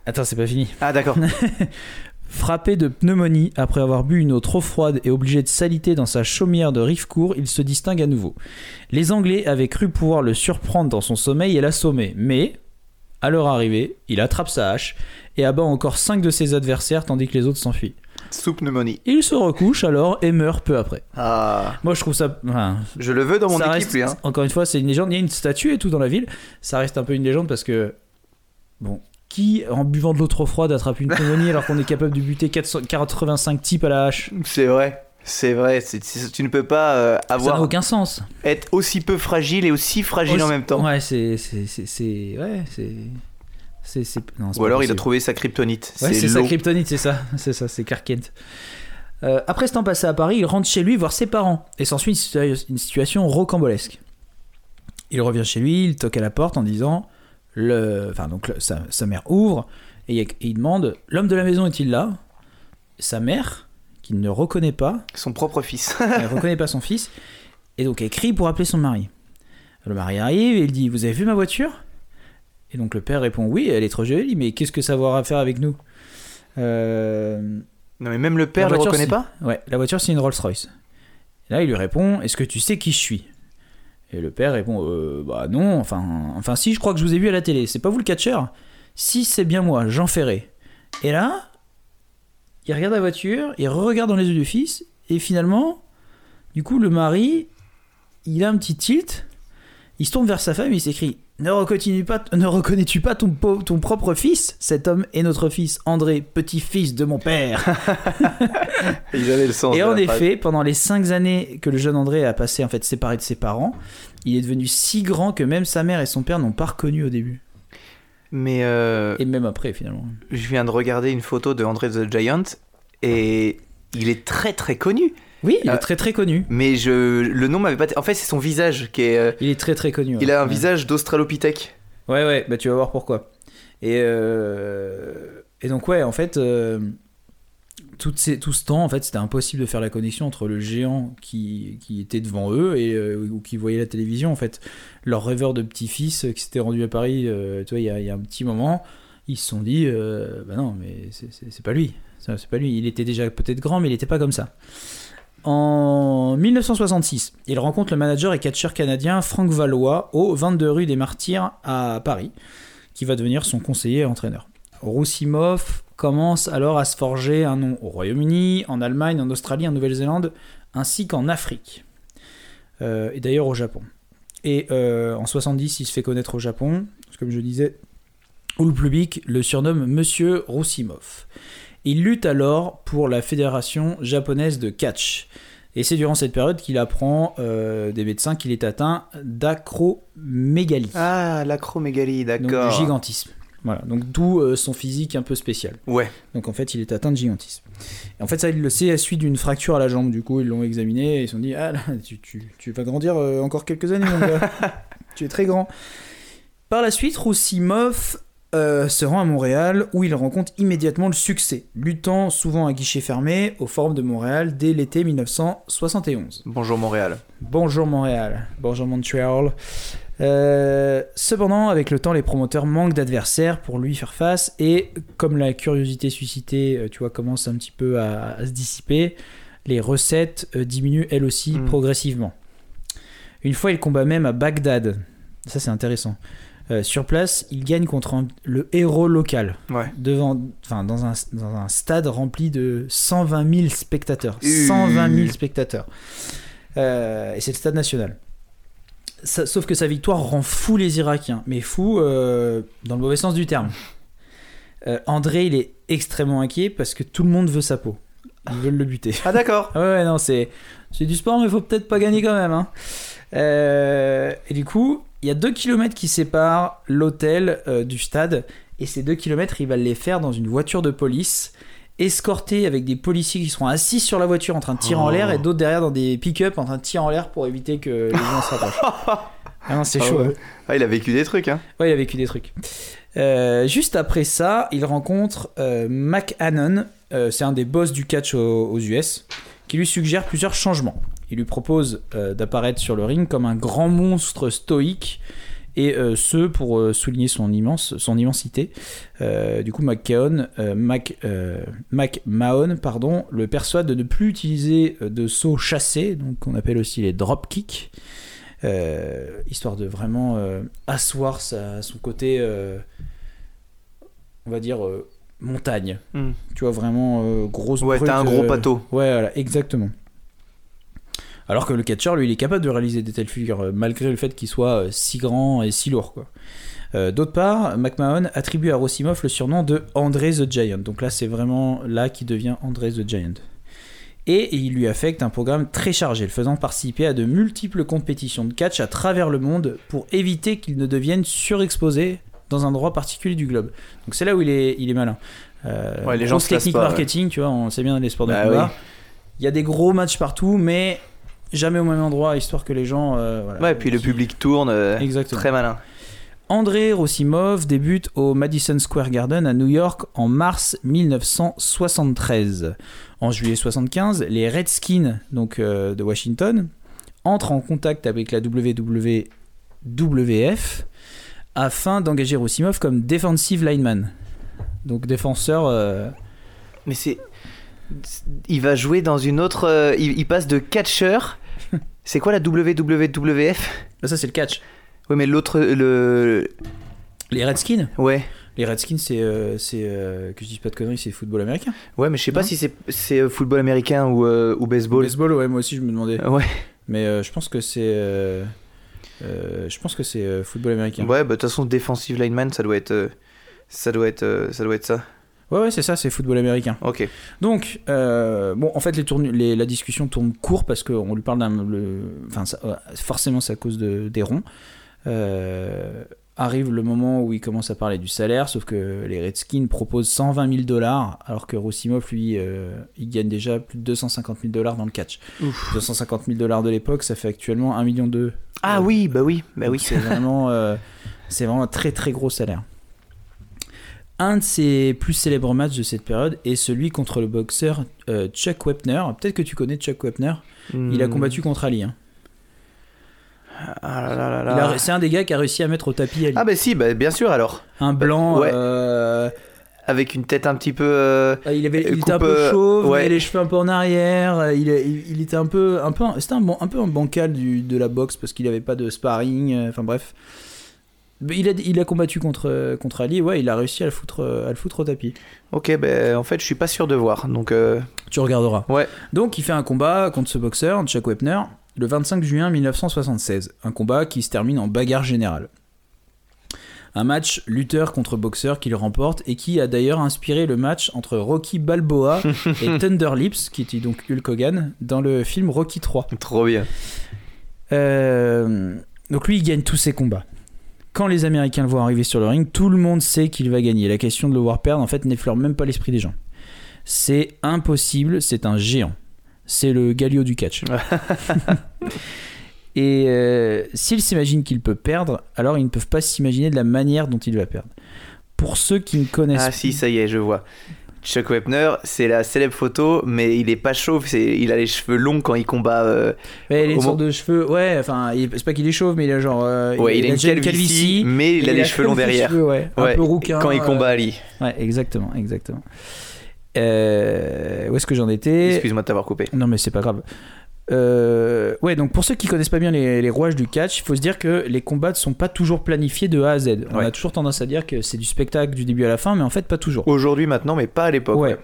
Attends, c'est pas fini. Ah d'accord. Frappé de pneumonie après avoir bu une eau trop froide et obligé de s'aliter dans sa chaumière de Rivecourt, il se distingue à nouveau. Les Anglais avaient cru pouvoir le surprendre dans son sommeil et l'assommer, mais, à leur arrivée, il attrape sa hache et abat encore 5 de ses adversaires tandis que les autres s'enfuient. Sous pneumonie. Il se recouche alors et meurt peu après. Ah. Moi je trouve ça... enfin, Je le veux dans mon équipe, reste- lui. Hein. Encore une fois, c'est une légende. Il y a une statue et tout dans la ville. Ça reste un peu une légende parce que. Bon. Qui, en buvant de l'eau trop froide, attrape une pneumonie alors qu'on est capable de buter 400 85 types à la hache? C'est vrai. C'est vrai. tu ne peux pas euh, Ça n'a avoir aucun sens. être aussi peu fragile et aussi fragile en même temps. Ouais, c'est- Ouais, c'est. C'est- Ou alors il a trouvé sa kryptonite. Ouais, c'est sa kryptonite, c'est ça. C'est ça, c'est Clark. Euh, après ce temps passé à Paris, il rentre chez lui voir ses parents. Et s'ensuit une, situa- une situation rocambolesque. Il revient chez lui, il toque à la porte en disant le, enfin donc le- sa, sa mère ouvre et il, demande l'homme de la maison est-il là? Sa mère, qui ne reconnaît pas, Son propre fils. elle reconnaît pas son fils, et donc elle crie pour appeler son mari. Le mari arrive et il dit vous avez vu ma voiture? Et donc le père répond Oui, elle est trop jolie, mais qu'est-ce que ça va avoir à faire avec nous? Euh, Non, mais même le père le voiture, reconnaît pas? Ouais, la voiture c'est une Rolls-Royce. Et là il lui répond Est-ce que tu sais qui je suis? Et le père répond Euh, Bah non, enfin, enfin si, je crois que je vous ai vu à la télé. C'est pas vous le catcheur? Si c'est bien moi, Jean Ferré. Et là, il regarde la voiture, il regarde dans les yeux du fils, et finalement, du coup, le mari, il a un petit tilt, il se tourne vers sa femme et il s'écrit ne, reconnais-tu pas, ne reconnais-tu pas ton, propre fils? Cet homme est notre fils, André, petit-fils de mon père. Ils avaient le sens. Et en phrase. effet, pendant les cinq années que le jeune André a passé en fait séparé de ses parents, il est devenu si grand que même sa mère et son père n'ont pas reconnu au début. Mais euh, Et même après, finalement. je viens de regarder une photo de André the Giant et il est très très connu. Oui, il est très très connu. Mais je, le nom m'avait pas. En fait, c'est son visage qui est. euh, Il est très très connu. Il ouais. a un Ouais. visage d'Australopithèque. Ouais, ouais, bah tu vas voir pourquoi. Et, euh, et donc, ouais, en fait, euh, tout, ces, tout ce temps, en fait, c'était impossible de faire la connexion entre le géant qui, qui était devant eux et, euh, ou qui voyait la télévision. En fait, leur rêveur de petit-fils euh, qui s'était rendu à Paris, euh, tu vois, il y, a, il y a un petit moment, ils se sont dit, euh, bah non, mais c'est- pas lui. C'est pas lui. Il était déjà peut-être grand, mais il était pas comme ça. En 1966, il rencontre le manager et catcheur canadien Franck Valois au 22 rue des Martyrs à Paris, qui va devenir son conseiller et entraîneur. Roussimov commence alors à se forger un nom au Royaume-Uni, en Allemagne, en Australie, en Nouvelle-Zélande, ainsi qu'en Afrique. Euh, et d'ailleurs au Japon. Et euh, en 70, il se fait connaître au Japon, comme je disais, où le public le surnomme Monsieur Roussimov. Il lutte alors pour la fédération japonaise de catch. Et c'est durant cette période qu'il apprend euh, des médecins qu'il est atteint d'acromégalie. Ah, l'acromégalie, donc d'accord. du gigantisme. Voilà, donc d'où euh, son physique un peu spécial. Ouais. Donc en fait, il est atteint de gigantisme. Et en fait, ça, il le sait à suite d'une fracture à la jambe. Du coup, ils l'ont examiné et ils se sont dit Ah, là, tu, tu- tu vas grandir euh, encore quelques années, mon gars. tu es très grand. Par la suite, Roussimov euh, se rend à Montréal où il rencontre immédiatement le succès, luttant souvent à guichet fermé au Forum de Montréal dès l'été 1971. Bonjour Montréal. Bonjour Montréal, bonjour Montréal. Euh, cependant, avec le temps, les promoteurs manquent d'adversaires pour lui faire face et comme la curiosité suscitée, euh, tu vois, commence un petit peu à, à se dissiper, les recettes euh, diminuent elles aussi Mm. progressivement. Une fois, il combat même à Bagdad. Ça, c'est intéressant. Euh, sur place, il gagne contre un- le héros local Ouais. devant, enfin, dans un, dans un stade rempli de 120 000 spectateurs. Uh. 120 000 spectateurs. Euh, et c'est le stade national. Ça- sauf que sa victoire rend fou les Irakiens, mais fou euh, dans le mauvais sens du terme. André, il est extrêmement inquiet parce que tout le monde veut sa peau. Ils veulent le buter. Ah, d'accord. Ouais, non, c'est, du sport, mais faut peut-être pas gagner quand même. hein. Et du coup, il y a 2 km qui séparent l'hôtel euh, du stade, et ces 2 km, il va les faire dans une voiture de police, escorté avec des policiers qui seront assis sur la voiture en train de tirer en Oh. l'air, et d'autres derrière dans des pick-up en train de tirer en l'air pour éviter que les gens se rapprochent. Ah non, c'est Ah chaud. ouais. hein. Ah, il a vécu des trucs, hein. Ouais, il a vécu des trucs. Euh, juste après ça, il rencontre euh, Mac Hannon, euh, c'est un des boss du catch aux, aux US, qui lui suggère plusieurs changements. Il lui propose euh, d'apparaître sur le ring comme un grand monstre stoïque, et euh, ce pour euh, souligner son, immense, son immensité. Euh, du coup, McCahon, euh, Mac, McMahon pardon, le persuade de ne plus utiliser de saut chassé, donc qu'on appelle aussi les drop kicks, histoire de vraiment asseoir sa- son côté, on va dire, montagne. Hmm. Tu vois, vraiment grosse Ouais, t'as un gros pâteau. Ouais, voilà, exactement. Alors que le catcheur, lui, il est capable de réaliser des telles figures, euh, malgré le fait qu'il soit euh, si grand et si lourd, quoi. Euh, D'autre part, McMahon attribue à Rosimov le surnom de André the Giant. Donc là, c'est vraiment là qui devient André the Giant. Et il lui affecte un programme très chargé, le faisant participer à de multiples compétitions de catch à travers le monde pour éviter qu'il ne devienne surexposé dans un endroit particulier du globe. Donc c'est là où il est, il est malin. Euh, Ouais, les gens se technique pas, ouais. marketing, tu vois, on sait bien dans les sports de Bah combat. oui. Il y a des gros matchs partout, mais jamais au même endroit, histoire que les gens. euh, voilà, Ouais, puis le public tourne. euh, Exactement. Très malin. André Rosimov débute au Madison Square Garden à New York en mars 1973. En juillet 75, les Redskins donc, euh, de Washington entrent en contact avec la WWF afin d'engager Roussimov comme defensive lineman. Donc défenseur. euh, Mais c'est. Il va jouer dans une autre. euh, il, il passe de catcheur. C'est quoi la WWWF ah, ça, c'est le catch. Ouais, mais l'autre. Le. Les Redskins? Ouais. Les Redskins, c'est. euh, euh, que je dise pas de conneries, c'est football américain. Ouais, mais je sais pas si c'est euh, football américain ou, euh, ou baseball. Baseball, ouais, moi aussi, je me demandais. Ouais. Mais euh, je pense que c'est. je pense que c'est football américain. Ouais, bah de toute façon, defensive lineman, ça doit être. Ça doit être, ça doit être ça. Ouais, ouais, c'est ça, c'est football américain. Ok. Donc, euh, bon, en fait, les tournu- les- la discussion tourne court parce qu'on lui parle d'un. Enfin, euh, forcément, c'est à cause de, des ronds. Euh, arrive le moment où il commence à parler du salaire, sauf que les Redskins proposent 120 000 dollars, alors que Roussimov, lui, euh, il gagne déjà plus de 250 000 dollars dans le catch. 250 000 dollars de l'époque, ça fait actuellement 1 million d'eux. Ah oui, bah oui, bah oui. C'est vraiment, euh, c'est vraiment un très très gros salaire. Un de ses plus célèbres matchs de cette période est celui contre le boxeur euh, Chuck Wepner. Peut-être que tu connais Chuck Wepner. Il a Hmm. combattu contre Ali. hein. Ah là là là C'est un des gars qui a réussi à mettre au tapis Ali. Ah bah si, bah bien sûr alors. un blanc. ouais. euh, Avec une tête un petit peu. euh, ah, il, avait, il était un peu chauve, ouais. il avait les cheveux un peu en arrière. Il, il, il était un peu, un peu, c'était un, un peu un bancal du, de la boxe parce qu'il avait pas de sparring. Enfin bref. Il a, il a combattu contre, contre Ali, ouais, il a réussi à le foutre, à le foutre au tapis. Ok, bah en fait, je suis pas sûr de voir. Donc, euh, Tu regarderas. ouais. Donc il fait un combat contre ce boxeur, Chuck Wepner, le 25 juin 1976. Un combat qui se termine en bagarre générale. Un match lutteur contre boxeur qu'il remporte et qui a d'ailleurs inspiré le match entre Rocky Balboa et Thunder Lips, qui était donc Hulk Hogan, dans le film Rocky 3. Trop bien. Euh, donc lui, il gagne tous ses combats. Quand les Américains le voient arriver sur le ring, tout le monde sait qu'il va gagner. La question de le voir perdre, en fait, n'effleure même pas l'esprit des gens. C'est impossible, c'est un géant. C'est le Galio du catch. Et euh, s'ils s'imaginent qu'il peut perdre, alors ils ne peuvent pas s'imaginer de la manière dont il va perdre. Pour ceux qui ne connaissent Ah si, ça y est, je vois. Chuck Wepner, c'est la célèbre photo, mais il est pas chauve, c'est, il a les cheveux longs quand il combat. euh, Ouais, il a une sorte de cheveux. Ouais, enfin, il- c'est pas qu'il est chauve, mais il a genre. euh, Ouais, il, a une déjà calvitie, mais il a les cheveux longs derrière. cheveux, ouais, un Ouais, peu rouquin. quand il euh, combat Ali. Ouais, exactement, exactement. Euh, où est-ce que j'en étais? Excuse-moi de t'avoir coupé. Non, mais c'est pas grave. Euh, ouais, donc pour ceux qui connaissent pas bien les, les rouages du catch, il faut se dire que les combats ne sont pas toujours planifiés de A à Z. On Ouais. a toujours tendance à dire que c'est du spectacle du début à la fin, mais en fait pas toujours. Aujourd'hui, maintenant, mais pas à l'époque. Ouais.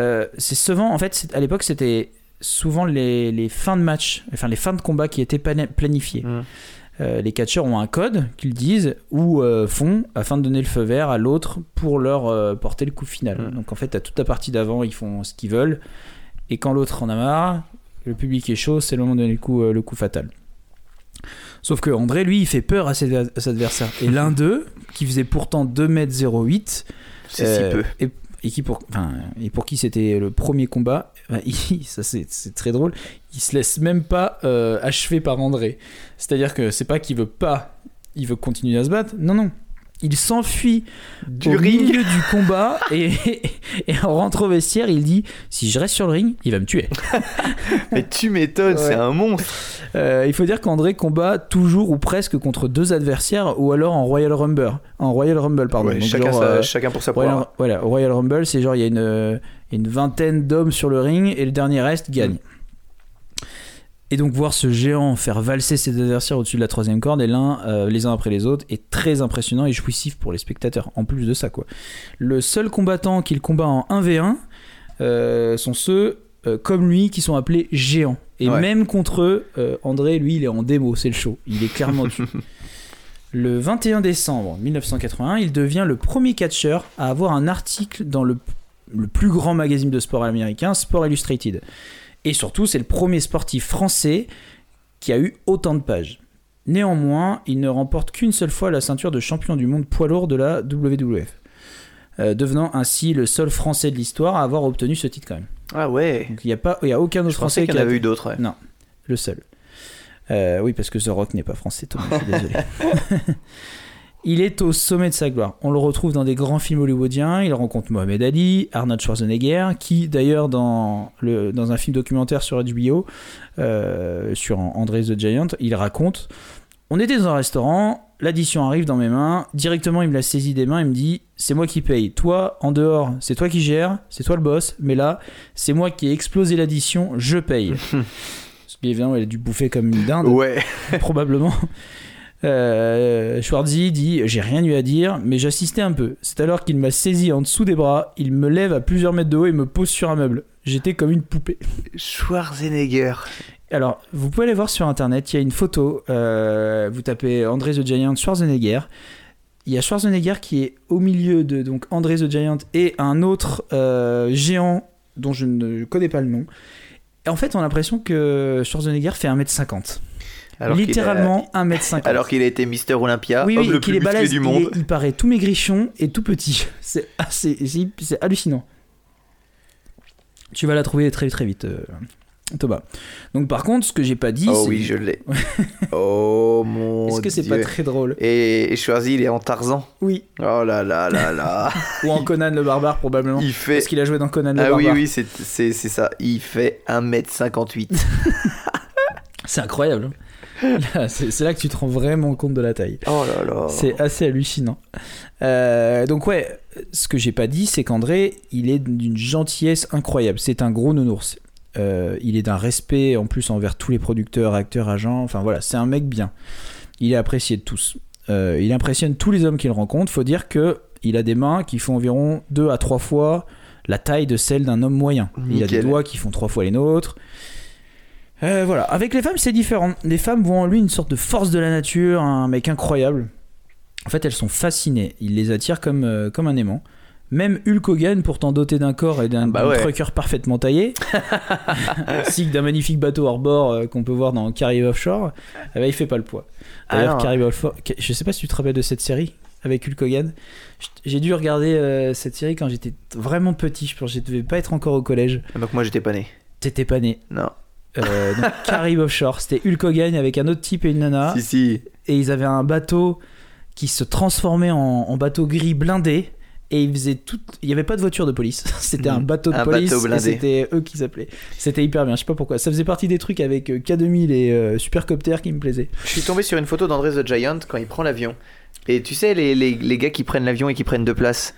Euh, c'est souvent, en fait, à l'époque, c'était souvent les, les fins de match, enfin les fins de combat qui étaient plani- planifiées. Mm. Euh, les catcheurs ont un code qu'ils disent ou euh, font afin de donner le feu vert à l'autre pour leur euh, porter le coup final. Mm. Donc en fait, à toute la partie d'avant, ils font ce qu'ils veulent. Et quand l'autre en a marre, le public est chaud, c'est le moment de donner le coup, euh, le coup fatal. Sauf que André, lui, il fait peur à ses, à ses adversaires. Et l'un d'eux, qui faisait pourtant 2m08, C'est euh, si peu. Et, et qui pour, enfin, et pour qui c'était le premier combat, il- ça c'est c'est très drôle, il se laisse même pas euh, achever par André. C'est-à-dire que c'est pas qu'il veut pas, il veut continuer à se battre, non, non. Il s'enfuit Du au ring. milieu du combat et, et en rentre au vestiaire, il dit si je reste sur le ring, il va me tuer. Mais tu m'étonnes, Ouais. c'est un monstre. Euh, il faut dire qu'André combat toujours ou presque contre deux adversaires ou alors en Royal Rumble. En Royal Rumble, pardon. Ouais, Donc chacun, genre, sa- euh, chacun pour sa Royal, voilà, Royal Rumble, c'est genre il y a une, une vingtaine d'hommes sur le ring et le dernier reste gagne. Et donc voir ce géant faire valser ses adversaires au-dessus de la troisième corde et l'un euh, les uns après les autres est très impressionnant et jouissif pour les spectateurs. En plus de ça quoi. Le seul combattant qu'il combat en 1v1 euh, sont ceux euh, comme lui qui sont appelés géants. Et Ouais. même contre eux, André lui il est en démo, c'est le show. Il est clairement dessus. Le 21 décembre 1981, il devient le premier catcheur à avoir un article dans le, le plus grand magazine de sport américain, Sport Illustrated. Et surtout, c'est le premier sportif français qui a eu autant de pages. Néanmoins, il ne remporte qu'une seule fois la ceinture de champion du monde poids lourd de la WWF, euh, devenant ainsi le seul français de l'histoire à avoir obtenu ce titre quand même. Ah ouais. Il n'y a, pas- il a aucun autre Je français qu'il qui y en a avait eu d'autres. ouais. le seul. Euh, oui, parce que The Rock n'est pas français, Thomas, je suis désolé. il est au sommet de sa gloire. On le retrouve dans des grands films hollywoodiens. Il rencontre Mohamed Ali, Arnold Schwarzenegger, qui d'ailleurs dans, le, dans un film documentaire sur HBO, euh, sur André the Giant, il raconte On était dans un restaurant, l'addition arrive dans mes mains. Directement, il me la saisit des mains. Il me dit C'est moi qui paye. Toi, en dehors, c'est toi qui gères. C'est toi le boss. Mais là, c'est moi qui ai explosé l'addition. Je paye. Parce qu'évidemment, elle a dû bouffer comme une dinde. Ouais. probablement. Euh, Schwarzy dit J'ai rien eu à dire, mais j'assistais un peu. C'est alors qu'il m'a saisi en dessous des bras, il me lève à plusieurs mètres de haut et me pose sur un meuble. J'étais comme une poupée. Schwarzenegger. Alors, vous pouvez aller voir sur internet, il y a une photo. euh, vous tapez André the Giant Schwarzenegger. Il y a Schwarzenegger qui est au milieu de donc André the Giant et un autre euh, géant dont je ne connais pas le nom. Et en fait, on a l'impression que Schwarzenegger fait 1m50. Alors Littéralement 1m50. a- alors qu'il a été Mister Olympia, oui, homme oui, le qu'il plus est balèze. du il monde. est- Il, paraît tout maigrichon et tout petit. C'est assez- c'est hallucinant. Tu vas la trouver très très vite, euh, Thomas. Donc par contre, ce que j'ai pas dit, Oh oui, je l'ai. oh mon est-ce que c'est pas très drôle Et, et Schwarzy, il est en Tarzan. Oui. Oh là là là là. Ou en Conan le barbare probablement. il fait. Parce qu'il a joué dans Conan le Ah oui, barbare. oui, c'est c'est- c'est ça. Il fait 1m58. C'est incroyable. C'est là que tu te rends vraiment compte de la taille. Oh là là. C'est assez hallucinant. Euh, donc ouais, ce que j'ai pas dit, c'est qu'André, il est d'une gentillesse incroyable. C'est un gros nounours. Euh, il est d'un respect en plus envers tous les producteurs, acteurs, agents. Enfin voilà, c'est un mec bien. Il est apprécié de tous. Euh, il impressionne tous les hommes qu'il rencontre. Faut dire que il a des mains qui font environ deux à trois fois la taille de celle d'un homme moyen. Il a des doigts qui font trois fois les nôtres. Euh, voilà. Avec les femmes, c'est différent. Les femmes voient en lui une sorte de force de la nature, un mec incroyable. En fait, elles sont fascinées. Il les attire comme, euh, comme un aimant. Même Hulk Hogan, pourtant doté d'un corps et d'un Bah d'un ouais. trucker parfaitement taillé, ainsi que d'un magnifique bateau hors bord euh, qu'on peut voir dans Carrie Offshore, eh ben, il fait pas le poids. D'ailleurs, Ah non. Carrie Offshore, je sais pas si tu te rappelles de cette série avec Hulk Hogan. J'ai dû regarder euh, cette série quand j'étais vraiment petit. Je pense que je devais pas être encore au collège. Donc moi, j'étais pas né. T'étais pas né. Non. Euh, donc, Offshore, c'était Hulk Hogan avec un autre type et une nana. Si, si. et ils avaient un bateau qui se transformait en, en bateau gris blindé. Et ils faisaient tout il n'y avait pas de voiture de police. C'était un bateau de Un police bateau et c'était eux qui s'appelaient. C'était hyper bien je sais pas pourquoi. Ça faisait partie des trucs avec euh, K2000 et euh, Supercopter qui me plaisaient. Je suis tombé sur une photo d'André the Giant quand il prend l'avion. Et tu sais, les, les, les gars qui prennent l'avion et qui prennent deux places.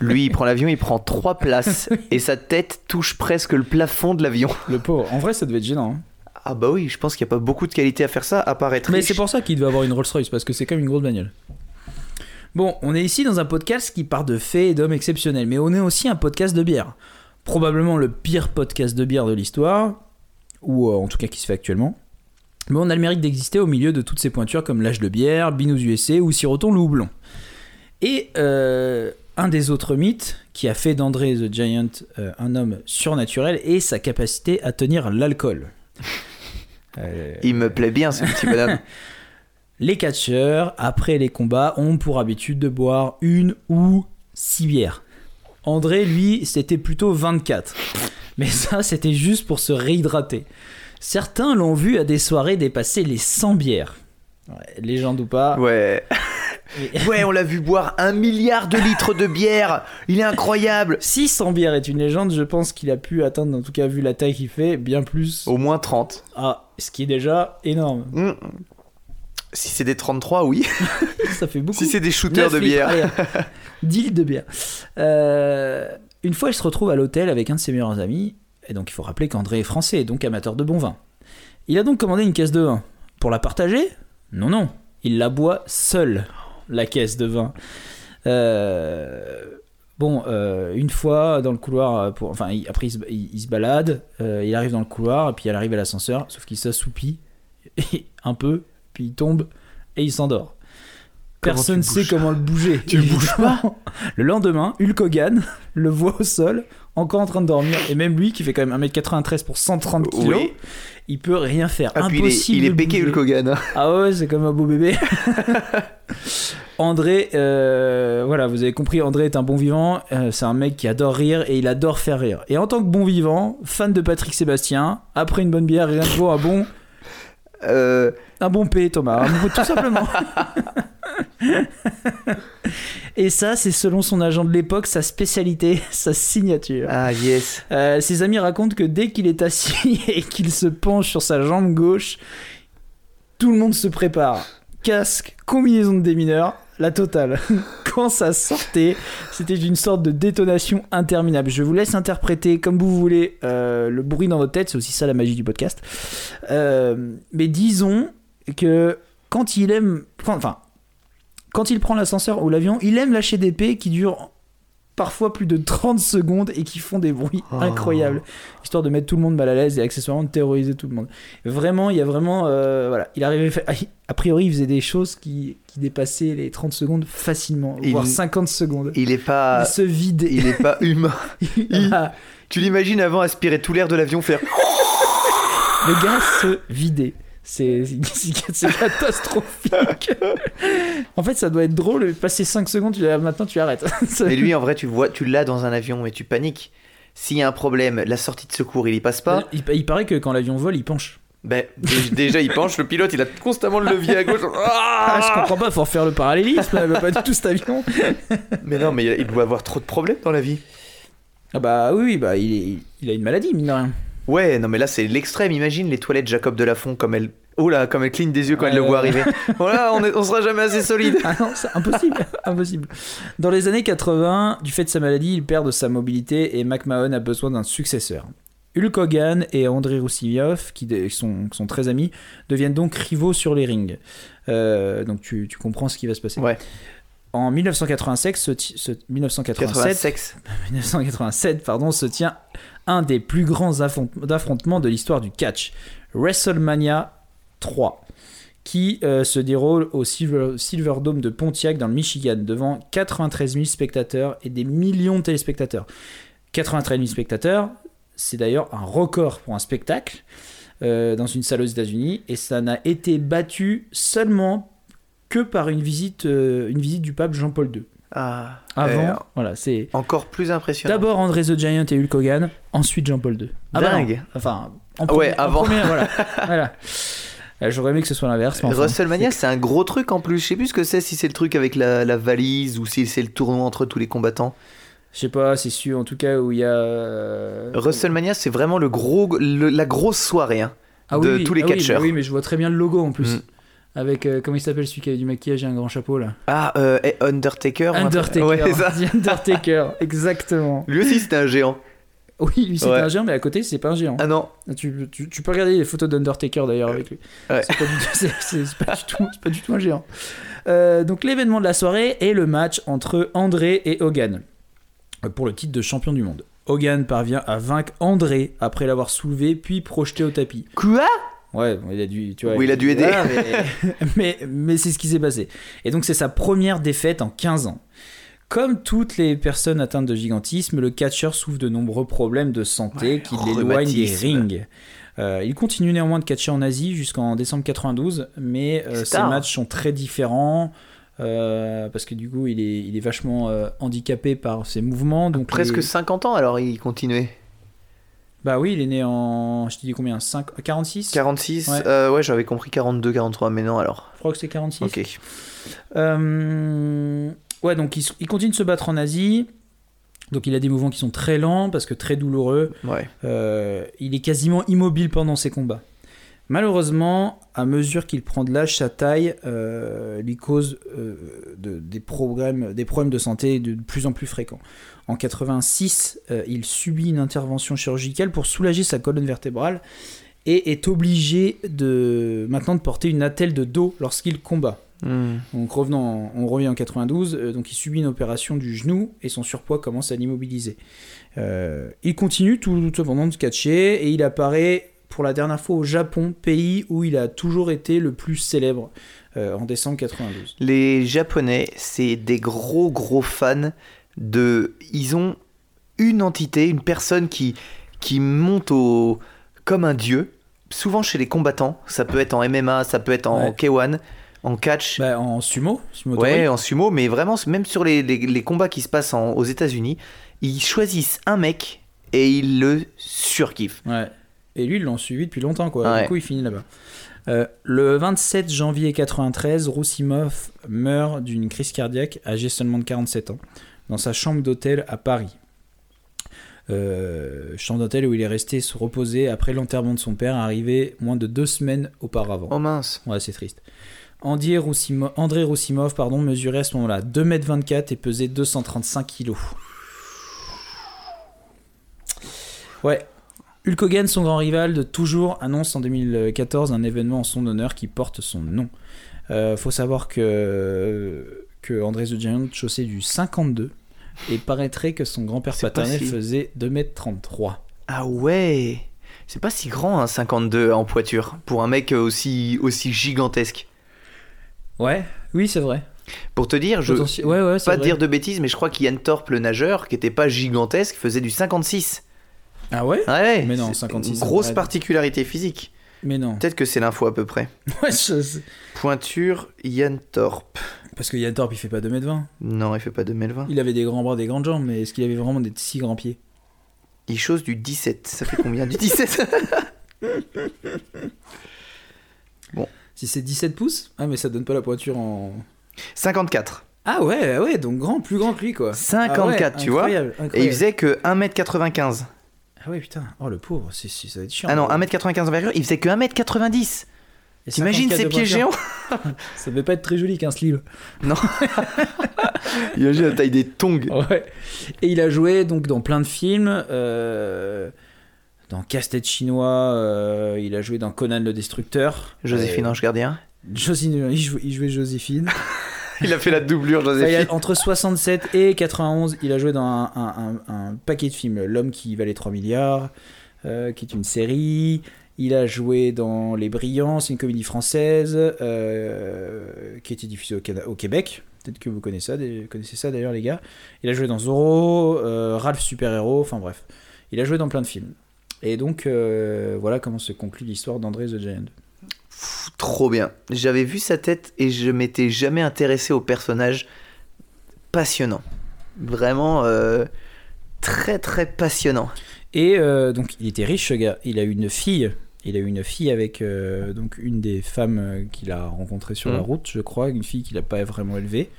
Lui, il prend l'avion, il prend trois places. et sa tête touche presque le plafond de l'avion. le pauvre en vrai ça devait être gênant hein. Ah bah oui, je pense qu'il n'y a pas beaucoup de qualité à faire ça, à part être mais riche. c'est pour ça qu'il devait avoir une Rolls Royce parce que c'est quand même une grosse bagnole bon on est ici dans un podcast qui part de faits et d'hommes exceptionnels mais on est aussi un podcast de bière probablement le pire podcast de bière de l'histoire ou euh, en tout cas qui se fait actuellement Mais on a le mérite d'exister au milieu de toutes ces pointures comme l'âge de bière, Binous USA ou Siroton le houblon. Et euh, un des autres mythes qui a fait d'André the Giant euh, un homme surnaturel est sa capacité à tenir l'alcool. Euh, Il me plaît bien ce petit bonhomme. les catcheurs, après les combats, ont pour habitude de boire une ou six bières. André, lui, c'était plutôt 24. Mais ça, c'était juste pour se réhydrater. Certains l'ont vu à des soirées dépasser les 100 bières. Ouais, légende ou pas. Ouais. Ouais, on l'a vu boire un milliard de litres de bière. Il est incroyable. Si 100 bières est une légende, je pense qu'il a pu atteindre, en tout cas vu la taille qu'il fait, bien plus. Au moins 30. Ah, ce qui est déjà énorme. Hmm. Si c'est des 33, oui. Ça fait beaucoup. Si c'est des shooters 9 de bière. 10 litres de bière. Euh, une fois, il se retrouve à l'hôtel avec un de ses meilleurs amis. Et donc, il faut rappeler qu'André est français, donc amateur de bon vin. Il a donc commandé une caisse de vin. Pour la partager Non, non. Il la boit seul, la caisse de vin. Euh, Bon, euh, une fois dans le couloir, euh, pour, enfin, il- après il se, il- il se balade, euh, il arrive dans le couloir, et puis il arrive à l'ascenseur, sauf qu'il s'assoupit un peu, puis il tombe et il s'endort. Personne ne sait comment le bouger. Tu le bouges pas Le lendemain, Hulk Hogan le voit au sol, encore en train de dormir, et même lui qui fait quand même 1m93 pour 130 kg, Oui. il peut rien faire. Ah, Impossible il est bouger. Hulk Hogan. hein. Ah ouais, c'est comme un beau bébé. André, euh, voilà, vous avez compris, André est un bon vivant, euh, c'est un mec qui adore rire et il adore faire rire. Et en tant que bon vivant, fan de Patrick Sébastien, après une bonne bière, rien de vaut un bon, Euh, un bon P, Thomas, tout simplement. et ça, c'est selon son agent de l'époque, sa spécialité, sa signature. Ah, yes. Euh, ses amis racontent que dès qu'il est assis et qu'il se penche sur sa jambe gauche, tout le monde se prépare. casque, combinaison de démineur, la totale. Quand ça sortait, c'était une sorte de détonation interminable. Je vous laisse interpréter comme vous voulez euh, le bruit dans votre tête, c'est aussi ça la magie du podcast. Euh, mais disons que quand il aime, enfin, quand il prend l'ascenseur ou l'avion, il aime lâcher des P qui durent parfois plus de 30 secondes et qui font des bruits Oh. incroyables, histoire de mettre tout le monde mal à l'aise et accessoirement de terroriser tout le monde. Vraiment, il y a vraiment, euh, voilà, il arrivait, fa- a priori, il faisait des choses qui, qui dépassaient les 30 secondes facilement, Il- voire 50 secondes. Il est pas, Il se vidait. il est pas humain. il- Ah, Tu l'imagines avant aspirer tout l'air de l'avion, faire. Le gars se vidait. C'est catastrophique. en fait, ça doit être drôle. Passer 5 secondes, tu, maintenant tu arrêtes. Mais lui, en vrai, tu vois, tu l'as dans un avion, mais tu paniques. S'il y a un problème, la sortie de secours, il y passe pas. il, il paraît que quand l'avion vole, il penche. Ben, dé- déjà, il penche. Le pilote, il a constamment le levier à gauche. Ah, je comprends pas, faut refaire le parallélisme, là, pas du tout cet avion. Mais non, mais il doit avoir trop de problèmes dans la vie. Ah bah oui, bah il, il a une maladie, mine de rien. Ouais, non, mais là, c'est l'extrême. Imagine les toilettes Jacob Delafont comme elle. Oh là, comme elle cligne des yeux quand elle le voit arriver. Voilà, on, est- on sera jamais assez solide. Ah non, c'est impossible, impossible. Dans les années 80, du fait de sa maladie, il perd de sa mobilité et McMahon a besoin d'un successeur. Hulk Hogan et André Roussillov, qui de- sont, sont très amis, deviennent donc rivaux sur les rings. Euh, donc tu, tu comprends ce qui va se passer. Ouais. En 1987, ce, ti- ce- 1987, 86. 1987 pardon, se tient un des plus grands affront- affrontements de l'histoire du catch, WrestleMania 3, qui euh, se déroule au Silver, Silverdome de Pontiac dans le Michigan devant 93 000 spectateurs et des millions de téléspectateurs. 93 000 spectateurs, c'est d'ailleurs un record pour un spectacle euh, dans une salle aux États-Unis et ça n'a été battu seulement que par une visite, euh, une visite du pape Jean-Paul II. Ah, Avant, euh, voilà, c'est encore plus impressionnant. D'abord André the Giant et Hulk Hogan, ensuite Jean-Paul II. Ah bah. Dingue. Enfin, en Ouais, premier- en avant. premier, voilà. voilà. Euh, J'aurais aimé que ce soit l'inverse. enfin, WrestleMania, c'est un gros truc en plus. Je sais plus ce que c'est, si c'est le truc avec la, la valise ou si c'est le tournoi entre tous les combattants. Je sais pas, c'est sûr, en tout cas, où il y a. euh, WrestleMania, c'est vraiment le gros, le- la grosse soirée hein, Ah de oui, tous les ah catcheurs. oui, mais je vois très bien le logo en plus. Mm. Avec, euh, comment il s'appelle celui qui avait du maquillage et un grand chapeau là? Ah, euh, Undertaker. Undertaker. Ouais. The Undertaker, exactement. Lui aussi, c'était un géant. Oui, lui c'était Ouais. un géant, mais à côté c'est pas un géant. Ah non. Tu, tu- tu peux regarder les photos d'Undertaker d'ailleurs avec lui. Ouais. C'est pas, du tout- pas du tout un géant. Euh, donc l'événement de la soirée est le match entre André et Hogan euh, pour le titre de champion du monde. Hogan parvient à vaincre André après l'avoir soulevé puis projeté au tapis. Quoi? Ouais, il a dû, tu vois, Oui, il a dû aider. voilà, mais mais, mais c'est ce qui s'est passé. Et donc c'est sa première défaite en 15 ans. Comme toutes les personnes atteintes de gigantisme, le catcheur souffre de nombreux problèmes de santé qui l'éloignent des rings. Euh, il continue néanmoins de catcher en Asie jusqu'en décembre 92, mais euh, ses matchs sont très différents. euh, parce que du coup, il est, il est vachement handicapé par ses mouvements. Donc Presque les- 50 ans alors il continuait. Bah oui, il est né en. Je te dis combien 5... 46 46 Ouais. euh, Ouais, j'avais compris 42, 43, mais non alors. Je crois que c'est 46. Ok. Euh, ouais, donc il continue de se battre en Asie. Donc il a des mouvements qui sont très lents parce que très douloureux. Ouais. Euh, il est quasiment immobile pendant ses combats. Malheureusement, à mesure qu'il prend de l'âge, sa taille euh, lui cause euh, de- des, problèmes, des problèmes de santé de plus en plus fréquents. En 86, euh, il subit une intervention chirurgicale pour soulager sa colonne vertébrale et est obligé de maintenant de porter une attelle de dos lorsqu'il combat. Hmm. Donc revenant, on revient en 92, euh, donc il subit une opération du genou et son surpoids commence à l'immobiliser. Euh, il continue tout, tout cependant de catcher et il apparaît pour la dernière fois au Japon, pays où il a toujours été le plus célèbre euh, en décembre 92. Les Japonais, c'est des gros gros fans de. Ils ont une entité, une personne qui, qui monte au. comme un dieu. Souvent chez les combattants, ça peut être en MMA, ça peut être en Ouais. K1, en catch. Bah, en sumo, sumo Ouais, en sumo, mais vraiment, même sur les, les- les combats qui se passent en- aux États-Unis, ils choisissent un mec et ils le surkiffent. Ouais. Et lui, ils l'ont suivi depuis longtemps, quoi. Ouais. Du coup, il finit là-bas. Euh, le 27 janvier 93, Roussimov meurt d'une crise cardiaque, âgé seulement de 47 ans, dans sa chambre d'hôtel à Paris. Euh, chambre d'hôtel où il est resté se reposer après l'enterrement de son père, arrivé moins de deux semaines auparavant. Oh mince. Ouais, c'est triste. André Roussimo- André Roussimov pardon, mesurait à ce moment-là 2m24 et pesait 235 kg. Ouais. Hulk Hogan, son grand rival de toujours, annonce en 2014 un événement en son honneur qui porte son nom. Euh, faut savoir que, que André the Giant chaussait du 52 et paraîtrait que son grand-père paternel si- faisait 2m33. Ah ouais C'est pas si grand un 52 en poiture pour un mec aussi, aussi gigantesque. Ouais, oui, c'est vrai. Pour te dire, je Potentiel- Ouais, ouais, c'est pas vrai. dire de bêtises, mais je crois qu'Ian Thorpe, le nageur, qui était pas gigantesque, faisait du 56. Ah ouais Ouais, Mais non, c'est 56, Une grosse particularité physique. Mais non. Peut-être que c'est l'info à peu près. Ouais, je- Pointure, Ian Thorpe. Parce que Yann Thorpe, il fait pas 2m20. Non, il fait pas 2020. Il avait des grands bras, des grandes jambes, mais est-ce qu'il avait vraiment des si grands pieds? Il chose du 17. Ça fait combien du 17 Si c'est 17 pouces? Ah, mais ça donne pas la pointure en. 54. Ah ouais, ouais, donc grand, plus grand que lui, quoi. 54, Ah ouais, tu vois incroyable, Et il faisait que 1m95. Ah ouais, putain. Oh, le pauvre, c'est, c'est- ça va être chiant. Ah non, quoi. 1m95 d'envergure, il faisait que 1m90. Et T'imagines 54 ces de pieds géants Ça devait pas être très joli qu'un sleeve. Imagine la taille des tongs. Ouais. Et il a joué donc dans plein de films. euh, Dans Casse-tête chinois, euh, il a joué dans Conan le Destructeur. Joséphine Euh, Ange Gardien. Joséphine, il jouait, il jouait Joséphine. Il a fait la doublure, Joséphine. a- entre 67 et 91, il a joué dans un, un- un- un paquet de films. L'homme qui valait 3 milliards, euh, qui est une série. Il a joué dans Les Brillants, c'est une comédie française euh, qui a été diffusée au, Québec. Peut-être que vous connaissez ça, connaissez ça d'ailleurs, les gars. Il a joué dans Zorro, euh, Ralph Super Héros, enfin bref. Il a joué dans plein de films. Et donc, voilà comment se conclut l'histoire d'André the Giant. Pff, Trop bien. J'avais vu sa tête et je m'étais jamais intéressé au personnage. Passionnant. Vraiment euh, très très passionnant. Et euh, donc il était riche ce gars. Il a eu une fille. Il a eu une fille avec euh, donc une des femmes qu'il a rencontrées sur la Mhm. route, je crois, une fille qu'il n'a pas vraiment élevée.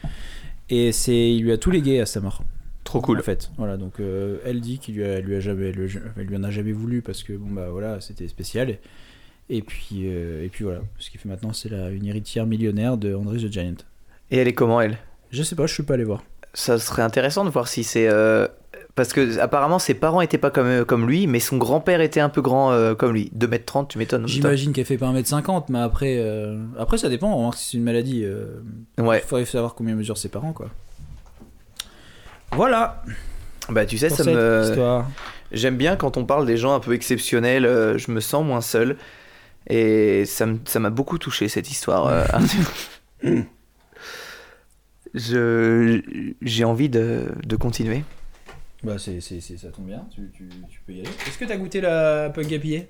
Et c'est, il lui a tout légué à sa mort. Trop cool. En fait, voilà. Donc euh, elle dit qu'il lui a, lui a jamais, elle lui, elle lui en a jamais voulu parce que bon bah voilà, c'était spécial. Et puis euh, et puis voilà. Ce qu'il fait maintenant, c'est une héritière millionnaire de André the Giant. Et elle est comment elle? Je sais pas, je suis pas allé voir. Ça serait intéressant de voir si c'est. euh, Parce que apparemment ses parents étaient pas comme, euh, comme lui, mais son grand-père était un peu grand euh, comme lui. 2m30, tu m'étonnes. J'imagine qu'elle fait pas 1m50, mais après, après ça dépend. On va voir si c'est une maladie. Ouais. Il faudrait savoir combien mesurent ses parents, quoi. Voilà. Bah tu sais, pour ça me. histoire. J'aime bien quand on parle des gens un peu exceptionnels, je me sens moins seul. Et ça m'a beaucoup touché cette histoire. euh, je J'ai envie de, de continuer. Bah, c'est, ça tombe bien. Tu, tu, tu peux y aller. Est-ce que t'as goûté la Punk IPA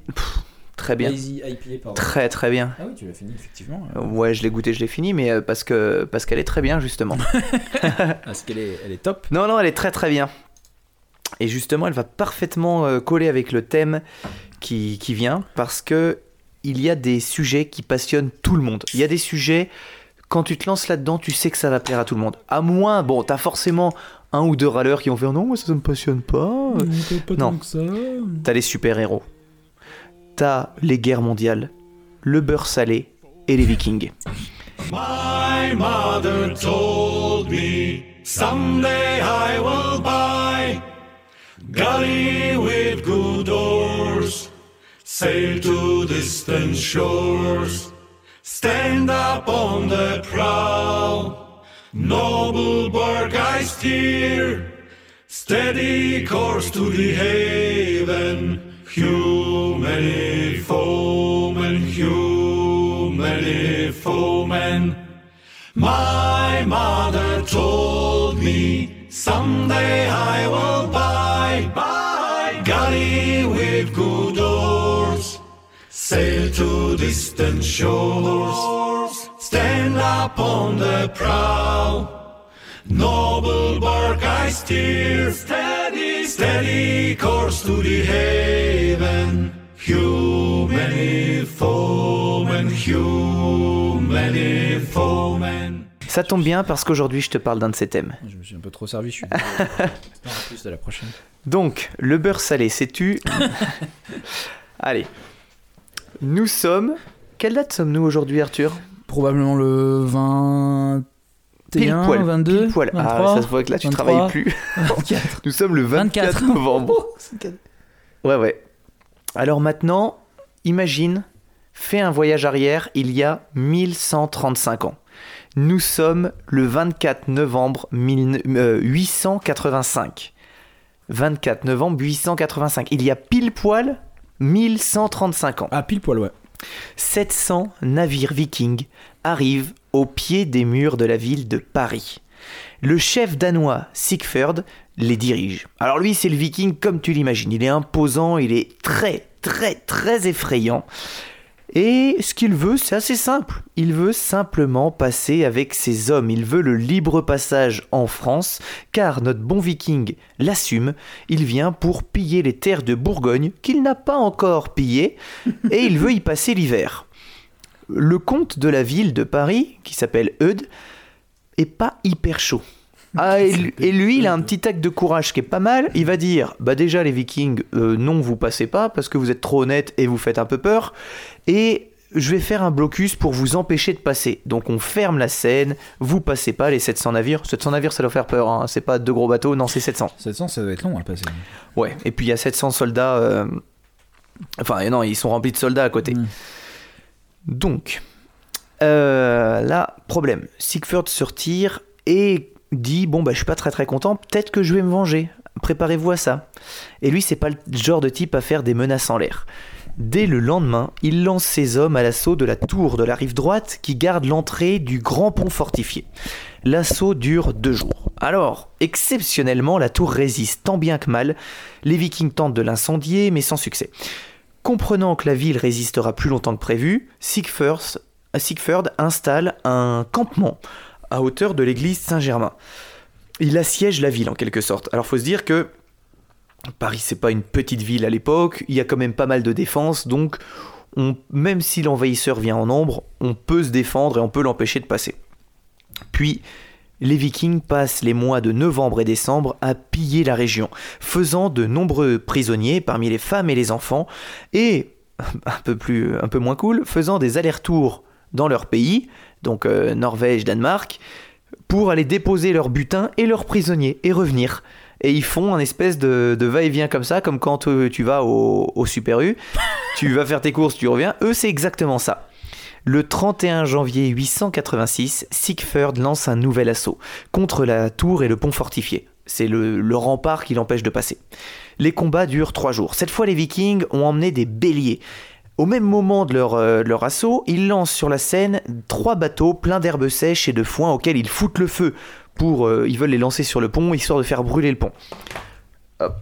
Très bien. Lazy IPA, pardon. Très très bien. Ah oui, tu l'as fini, effectivement. Euh, Ouais, je l'ai goûté, je l'ai fini, mais euh, parce que parce qu'elle est très bien justement. Parce qu'elle est, elle est top. non, non, elle est très très bien. Et justement, elle va parfaitement coller avec le thème qui, qui vient, parce que il y a des sujets qui passionnent tout le monde. Il y a des sujets, quand tu te lances là-dedans, tu sais que ça va plaire à tout le monde. À moins, bon, t'as forcément un ou deux râleurs qui vont faire non, moi ça, ça me passionne pas. pas Non. T'as les super-héros. T'as les guerres mondiales, le beurre salé et les vikings. My mother told me someday I will buy galley with good sail to distant shores, stand up on the prow, noble bark I steer, steady course to the haven, humany foemen, humany foemen. My mother told me someday I will buy, sail to distant shores, stand up on the prow. Noble bark I steer, steady, steady course to the haven. Humany foemen, humany foemen. Ça tombe bien parce qu'aujourd'hui je te parle d'un de ces thèmes. Je me suis un peu trop servi, je suis désolé. J'espère en plus à la prochaine. Donc, le beurre salé, sais-tu Allez. Nous sommes. Quelle date sommes-nous aujourd'hui, Arthur Probablement le 21, Pile poil, 22, pile poil. 23, ah, ça se voit que là, tu 23, travailles plus. 24. Nous sommes le 24, 24. novembre. Ouais, ouais. Alors maintenant, imagine, fais un voyage arrière il y a 1135 ans. Nous sommes le 24 novembre 1000 euh, 885. 24 novembre 885. Il y a pile poil 1135 ans. Ah, pile poil, ouais. 700 navires vikings arrivent au pied des murs de la ville de Paris. Le chef danois Sigferd les dirige. Alors lui, c'est le viking comme tu l'imagines. Il est imposant, il est très, très, très effrayant. Et ce qu'il veut, c'est assez simple. Il veut simplement passer avec ses hommes. Il veut le libre passage en France, car notre bon viking l'assume. Il vient pour piller les terres de Bourgogne qu'il n'a pas encore pillées, et il veut y passer l'hiver. Le comte de la ville de Paris, qui s'appelle Eudes, est pas hyper chaud. Ah, et, lui- et lui, il a un petit acte de courage qui est pas mal. Il va dire Bah, déjà, les Vikings, euh, non, vous passez pas parce que vous êtes trop honnêtes et vous faites un peu peur. Et je vais faire un blocus pour vous empêcher de passer. Donc, on ferme la Seine, vous passez pas les 700 navires. 700 navires, ça doit faire peur, hein. c'est pas deux gros bateaux, non, c'est 700. 700, ça doit être long à passer. Ouais, et puis il y a 700 soldats. euh, Enfin, non, ils sont remplis de soldats à côté. Mm. Donc, euh, là, problème. Sigford se retire et dit Bon, bah, je suis pas très très content, peut-être que je vais me venger. Préparez-vous à ça. Et lui, c'est pas le genre de type à faire des menaces en l'air. Dès le lendemain, il lance ses hommes à l'assaut de la tour de la rive droite qui garde l'entrée du grand pont fortifié. L'assaut dure deux jours. Alors, exceptionnellement, la tour résiste tant bien que mal. Les vikings tentent de l'incendier, mais sans succès. Comprenant que la ville résistera plus longtemps que prévu, Sigfurs- Sigford installe un campement à hauteur de l'église Saint-Germain. Il assiège la ville en quelque sorte. Alors faut se dire que Paris c'est pas une petite ville à l'époque, il y a quand même pas mal de défense, donc on- même si l'envahisseur vient en nombre, on peut se défendre et on peut l'empêcher de passer. Puis les Vikings passent les mois de novembre et décembre à piller la région, faisant de nombreux prisonniers parmi les femmes et les enfants, et, un peu, plus, un peu moins cool, faisant des allers-retours dans leur pays, donc euh, Norvège, Danemark, pour aller déposer leurs butins et leurs prisonniers et revenir. Et ils font un espèce de, de va-et-vient comme ça, comme quand euh, tu vas au, au Super U, tu vas faire tes courses, tu reviens. Eux, c'est exactement ça. Le 31 janvier 886, Sigford lance un nouvel assaut contre la tour et le pont fortifié. C'est le, le rempart qui l'empêche de passer. Les combats durent trois jours. Cette fois, les Vikings ont emmené des béliers. Au même moment de leur, euh, leur assaut, ils lancent sur la Seine trois bateaux pleins d'herbes sèches et de foin auxquels ils foutent le feu. Pour, euh, ils veulent les lancer sur le pont histoire de faire brûler le pont.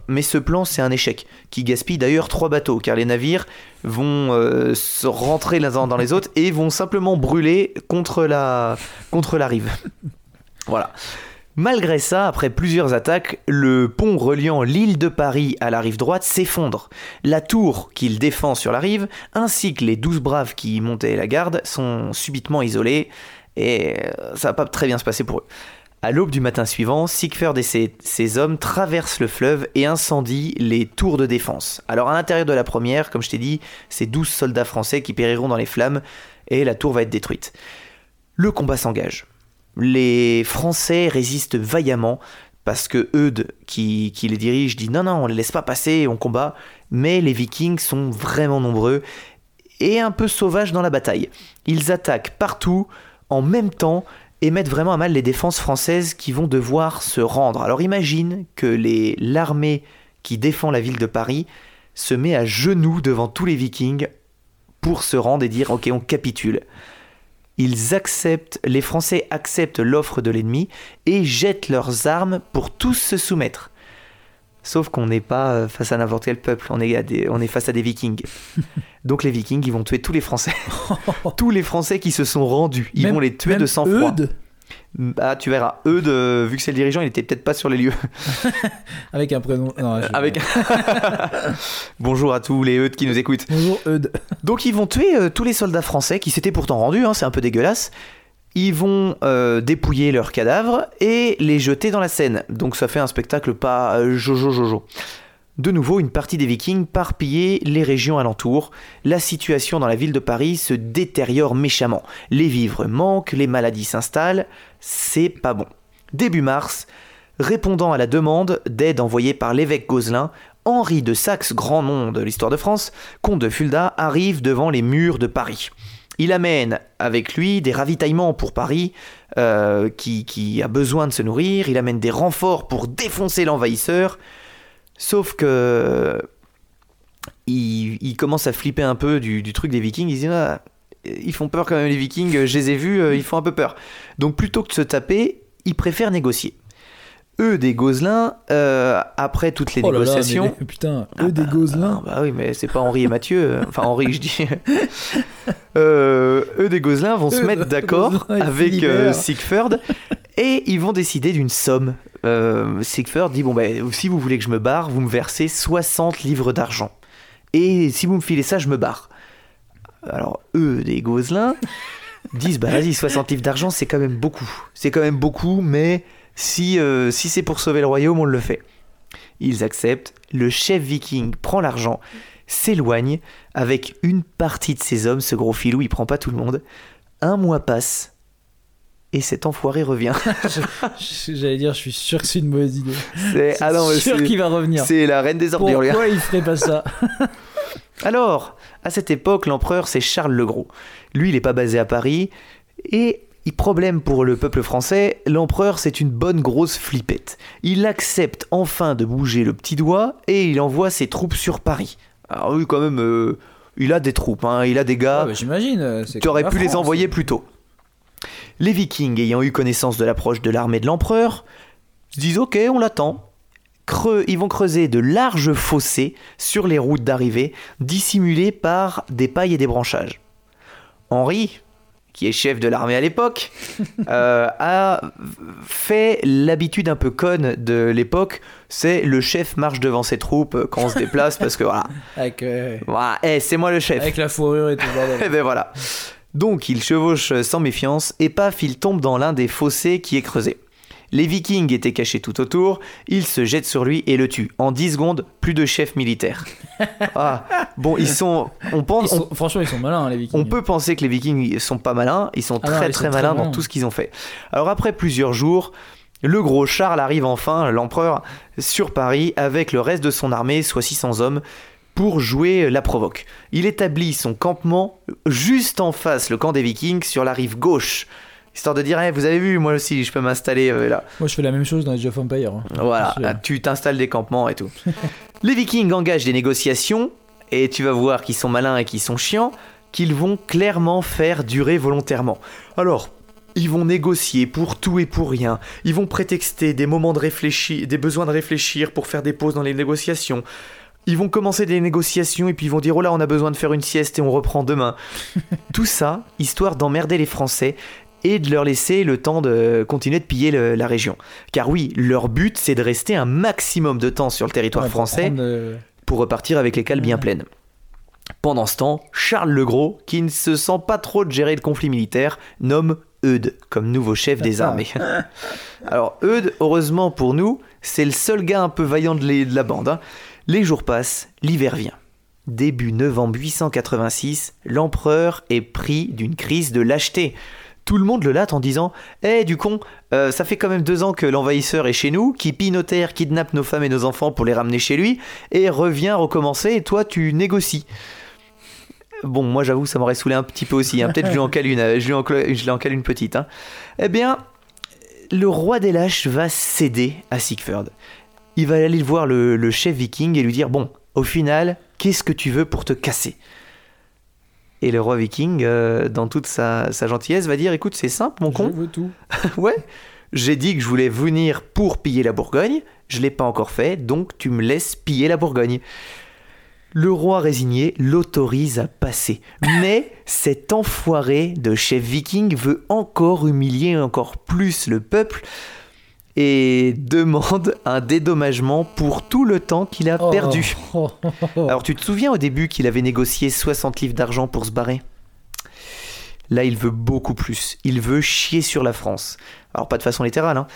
Mais ce plan, c'est un échec, qui gaspille d'ailleurs trois bateaux, car les navires vont euh, se rentrer les uns dans les autres et vont simplement brûler contre la, contre la rive. voilà. Malgré ça, après plusieurs attaques, le pont reliant l'île de Paris à la rive droite s'effondre. La tour qu'il défend sur la rive, ainsi que les douze braves qui y montaient la garde, sont subitement isolés et euh, ça va pas très bien se passer pour eux. À l'aube du matin suivant, Sigford et ses, ses hommes traversent le fleuve et incendient les tours de défense. Alors à l'intérieur de la première, comme je t'ai dit, c'est 12 soldats français qui périront dans les flammes et la tour va être détruite. Le combat s'engage. Les Français résistent vaillamment parce que Eudes, qui, les dirige, dit non, non, on les laisse pas passer, on combat. Mais les Vikings sont vraiment nombreux et un peu sauvages dans la bataille. Ils attaquent partout en même temps et mettent vraiment à mal les défenses françaises qui vont devoir se rendre. Alors imagine que l'armée qui défend la ville de Paris se met à genoux devant tous les Vikings pour se rendre et dire ok on capitule. Ils acceptent, les Français acceptent l'offre de l'ennemi et jettent leurs armes pour tous se soumettre. Sauf qu'on n'est pas euh, face à n'importe quel peuple, on est, à des- on est face à des Vikings. Donc les Vikings, ils vont tuer tous les Français. tous les Français qui se sont rendus, ils Même- vont les tuer de sang-froid. Eudes, Ah, tu verras. Eudes, euh, vu que c'est le dirigeant, il était peut-être pas sur les lieux. avec un prénom. non, je- Avec. Bonjour à tous les Eudes qui nous écoutent. Bonjour Eudes. Donc ils vont tuer euh, tous les soldats français qui s'étaient pourtant rendus, hein, c'est un peu dégueulasse. Ils vont euh, dépouiller leurs cadavres et les jeter dans la Seine. Donc ça fait un spectacle pas euh, jojo jojo. De nouveau, une partie des Vikings part piller les régions alentours. La situation dans la ville de Paris se détériore méchamment. Les vivres manquent, les maladies s'installent. C'est pas bon. Début mars, répondant à la demande d'aide envoyée par l'évêque Gozlin, Henri de Saxe, grand nom de l'histoire de France, comte de Fulda, arrive devant les murs de Paris. Il amène avec lui des ravitaillements pour Paris, euh, qui, a besoin de se nourrir. Il amène des renforts pour défoncer l'envahisseur. Sauf que il, commence à flipper un peu du, truc des Vikings. Il dit Ah, ils font peur quand même les Vikings. Je les ai vus, euh, ils font un peu peur. Donc plutôt que de se taper, il préfère négocier. Eux des Gozlins, euh, après toutes les Oh là là, négociations. mais- putain, Ah eux des bah, ah bah oui, mais c'est pas Henri et Mathieu. euh, Enfin, Henri, je dis. Euh, eux des Gozlins vont se mettre d'accord avec euh, Siegfried et ils vont décider d'une somme. Euh, Siegfried dit Bon, ben, si vous voulez que je me barre, vous me versez 60 livres d'argent. Et si vous me filez ça, je me barre. Alors, eux des Gozlins disent Bah, vas-y, 60 livres d'argent, c'est quand même beaucoup. C'est quand même beaucoup, mais si, euh, si c'est pour sauver le royaume, on le fait. Ils acceptent, le chef viking prend l'argent, s'éloigne avec une partie de ses hommes, ce gros filou, il prend pas tout le monde. Un mois passe et cet enfoiré revient. J'allais dire, je suis sûr que c'est une mauvaise idée. C'est ah sûr qu'il va revenir. c'est la reine des ordures. lui. Pourquoi il ferait pas ça? Alors, à cette époque, l'empereur c'est Charles le Gros. Lui, il n'est pas basé à Paris et problème pour le peuple français, l'empereur c'est une bonne grosse flippette. Il accepte enfin de bouger le petit doigt et il envoie ses troupes sur Paris. Alors oui, quand même, euh, il a des troupes, hein, il a des gars. Ah, bah, J'imagine. euh, aurais pu les envoyer plus tôt. Les Vikings, ayant eu connaissance de l'approche de l'armée de l'empereur, se disent ok, on l'attend. Creux, ils vont creuser de larges fossés sur les routes d'arrivée, dissimulés par des pailles et des branchages. Henri, qui est chef de l'armée à l'époque, euh, a fait l'habitude un peu conne de l'époque, c'est le chef marche devant ses troupes quand on se déplace parce que voilà, Avec, euh, voilà, eh, c'est moi le chef. avec la fourrure et tout. le. Et ben voilà. Donc il chevauche sans méfiance et paf, il tombe dans l'un des fossés qui est creusé. Les vikings étaient cachés tout autour, ils se jettent sur lui et le tuent. En 10 secondes, plus de chef militaire. Ah, bon, ils sont. On, pense, Ils on, sont- Franchement, ils sont malins, hein, les Vikings. on peut penser que les vikings sont pas malins, ils sont Ah non, très ils très sont très malins dans tout ce qu'ils ont fait. Alors après plusieurs jours, le gros Charles arrive enfin, l'empereur, sur Paris avec le reste de son armée, soit 600 hommes, pour jouer la provoque. Il établit son campement juste en face, le camp des vikings, sur la rive gauche. Histoire de dire, Eh, vous avez vu, moi aussi, je peux m'installer euh, là. Moi, je fais la même chose dans Age of Empire. hein. Voilà, tu t'installes des campements et tout. les Vikings engagent des négociations et tu vas voir qu'ils sont malins et qu'ils sont chiants, qu'ils vont clairement faire durer volontairement. Alors, ils vont négocier pour tout et pour rien. Ils vont prétexter des moments de réfléchir, des besoins de réfléchir pour faire des pauses dans les négociations. Ils vont commencer des négociations et puis ils vont dire oh là on a besoin de faire une sieste et on reprend demain. tout ça histoire d'emmerder les Français et de leur laisser le temps de continuer de piller le- la région. Car oui, leur but, c'est de rester un maximum de temps sur le territoire Ouais, pour français prendre, euh, pour repartir avec les cales bien pleines. Pendant ce temps, Charles le Gros, qui ne se sent pas trop de gérer le conflit militaire, nomme Eudes comme nouveau chef des armées. Alors Eudes, heureusement pour nous, c'est le seul gars un peu vaillant de, les- de la bande. hein. Les jours passent, l'hiver vient. Début novembre 886, l'empereur est pris d'une crise de lâcheté. Tout le monde le latte en disant Eh, du con, euh, ça fait quand même deux ans que l'envahisseur est chez nous, qui pille nos terres, kidnappe nos femmes et nos enfants pour les ramener chez lui, et revient recommencer, et toi tu négocies. Bon, moi j'avoue, ça m'aurait saoulé un petit peu aussi. hein. Peut-être je lui en cale une, euh, je lui en, cale une petite. hein. Eh bien, le roi des lâches va céder à Siegfried. Il va aller voir le chef viking et lui dire Bon, au final, qu'est-ce que tu veux pour te casser? Et le roi viking, euh, dans toute sa, sa gentillesse, va dire Écoute, c'est simple, mon Je con. veux tout. Ouais, j'ai dit que je voulais venir pour piller la Bourgogne, je l'ai pas encore fait, donc tu me laisses piller la Bourgogne. Le roi résigné l'autorise à passer, mais cet enfoiré de chef viking veut encore humilier encore plus le peuple et demande un dédommagement pour tout le temps qu'il a Oh. perdu. Oh. Alors tu te souviens au début qu'il avait négocié 60 livres d'argent pour se barrer? Là il veut beaucoup plus. Il veut chier sur la France. Alors pas de façon littérale. Hein.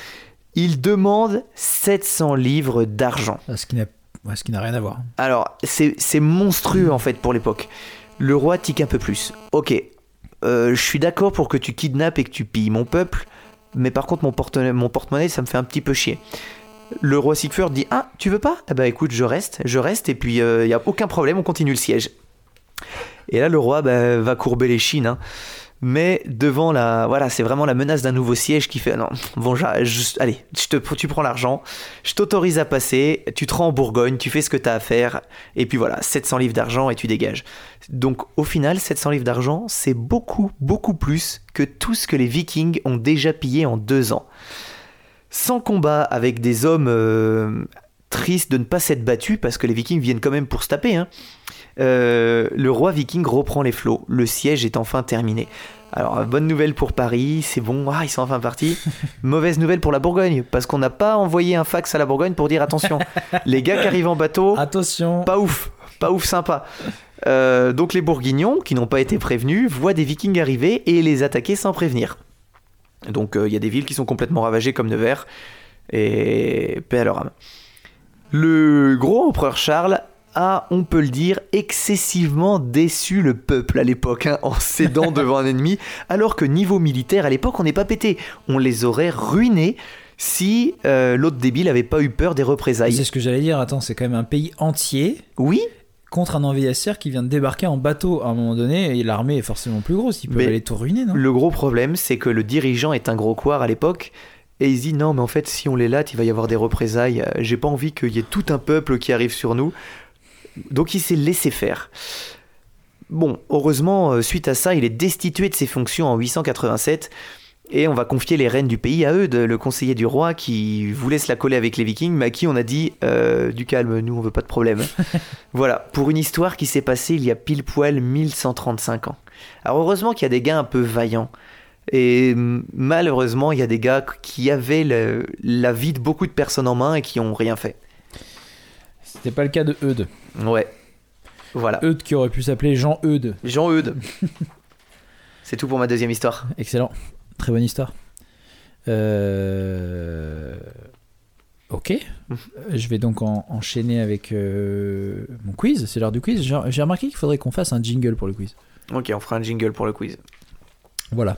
Il demande 700 livres d'argent. Ah, ce qui n'a Ouais, rien à voir. Alors, c'est c'est monstrueux en fait pour l'époque. Le roi tique un peu plus. Ok, euh, je suis d'accord pour que tu kidnappes et que tu pilles mon peuple, mais par contre, mon porte-monnaie, mon porte-monnaie, ça me fait un petit peu chier. Le roi Sigfurt dit Ah, tu veux pas? Eh ben écoute, je reste, je reste, et puis il y a aucun problème, on continue le siège. Et là, le roi bah, va courber les chines. hein. Mais devant la. Voilà, c'est vraiment la menace d'un nouveau siège qui fait. Non, bon, je- allez, tu prends l'argent, je t'autorise à passer, tu te rends en Bourgogne, tu fais ce que tu as à faire, et puis voilà, 700 livres d'argent et tu dégages. Donc au final, 700 livres d'argent, c'est beaucoup, beaucoup plus que tout ce que les Vikings ont déjà pillé en deux ans. Sans combat, avec des hommes euh, tristes de ne pas s'être battus, parce que les Vikings viennent quand même pour se taper, hein, euh, le roi viking reprend les flots. Le siège est enfin terminé. Alors, bonne nouvelle pour Paris, c'est bon, ah, ils sont enfin partis. Mauvaise nouvelle pour la Bourgogne, parce qu'on n'a pas envoyé un fax à la Bourgogne pour dire attention, les gars qui arrivent en bateau, Attention. pas ouf, pas ouf sympa. Euh, donc les Bourguignons, qui n'ont pas été prévenus, voient des Vikings arriver et les attaquer sans prévenir. Donc euh, il y a des villes qui sont complètement ravagées comme Nevers, et paix à leur âme. Le gros empereur Charles a, on peut le dire, excessivement déçu le peuple à l'époque, hein, en cédant devant un ennemi, alors que niveau militaire, à l'époque, on n'est pas pété. On les aurait ruinés si euh, l'autre débile avait pas eu peur des représailles. C'est ce que j'allais dire. Attends, c'est quand même un pays entier Oui, contre un envahisseur qui vient de débarquer en bateau à un moment donné et l'armée est forcément plus grosse. Peuvent Mais aller tout ruiner, non? Le gros problème, c'est que le dirigeant est un gros couard à l'époque. Et il dit non, mais en fait, si on les latte, il va y avoir des représailles. J'ai pas envie qu'il y ait tout un peuple qui arrive sur nous. Donc il s'est laissé faire. Bon, heureusement, euh, suite à ça, il est destitué de ses fonctions en 887. Et on va confier les rênes du pays à Eudes, le conseiller du roi, qui voulait se la coller avec les vikings, mais à qui on a dit euh, du calme, nous on veut pas de problème. voilà, pour une histoire qui s'est passée il y a pile poil 1135 ans. Alors heureusement qu'il y a des gars un peu vaillants. Et mm, malheureusement, il y a des gars qui avaient le- la vie de beaucoup de personnes en main et qui ont rien fait. C'était pas le cas de Eudes. Ouais. Voilà. Eudes qui aurait pu s'appeler Jean Eudes. Jean Eudes. C'est tout pour ma deuxième histoire. Excellent. Très bonne histoire. Euh... Ok. Je vais donc en- enchaîner avec euh, mon quiz. C'est l'heure du quiz. J'ai remarqué qu'il faudrait qu'on fasse un jingle pour le quiz. Ok, on fera un jingle pour le quiz. Voilà.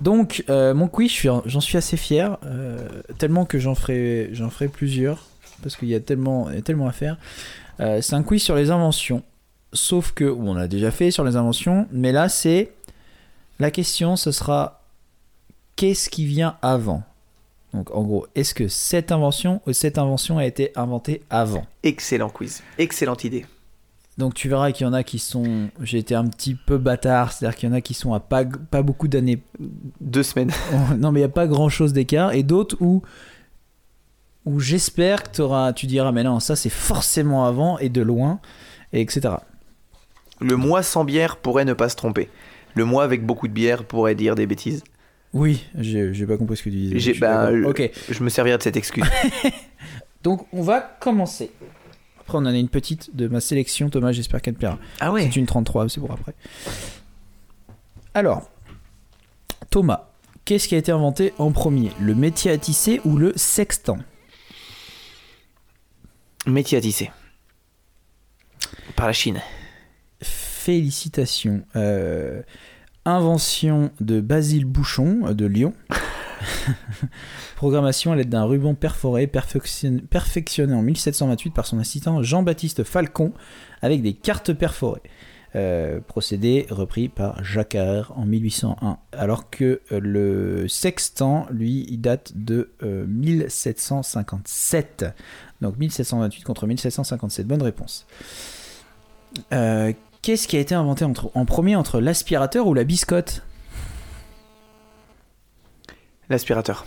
Donc, euh, mon quiz, j'en suis assez fier, tellement que j'en ferai, j'en ferai plusieurs, parce qu'il y, a tellement- il y a tellement à faire. Euh, c'est un quiz sur les inventions, sauf que, on a déjà fait sur les inventions, mais là, c'est. La question, ce sera qu'est-ce qui vient avant? Donc, en gros, est-ce que cette invention ou cette invention a été inventée avant? Excellent quiz. Excellente idée. donc tu verras qu'il y en a qui sont... J'ai été un petit peu bâtard, c'est-à-dire qu'il y en a qui sont à pas, pas beaucoup d'années Deux semaines. Non, mais il n'y a pas grand chose d'écart. Et d'autres où, où j'espère que t'auras- tu diras, mais non, ça c'est forcément avant et de loin, et etc. Le mois sans bière pourrait ne pas se tromper. Le mois avec beaucoup de bière pourrait dire des bêtises. Oui, j'ai pas compris ce que tu disais. Je suis bah, Je me servirai de cette excuse. donc on va commencer. Après, on en a une petite de ma sélection, Thomas, j'espère qu'elle te plaira. Ah ouais C'est une 33, c'est pour après. Alors, Thomas, qu'est-ce qui a été inventé en premier? Le métier à tisser ou le sextant? Tisser. Par la Chine. Félicitations. Euh, invention de Basile Bouchon euh, de Lyon. Programmation à l'aide d'un ruban perforé perfection- perfectionné en 1728 par son assistant Jean-Baptiste Falcon avec des cartes perforées. Euh, procédé repris par Jacquard en 1801. Alors que le sextant, lui, date de euh, 1757. Donc 1728 contre 1757. Bonne réponse. Euh, Qu'est-ce qui a été inventé entre- en premier entre l'aspirateur ou la biscotte? L'aspirateur.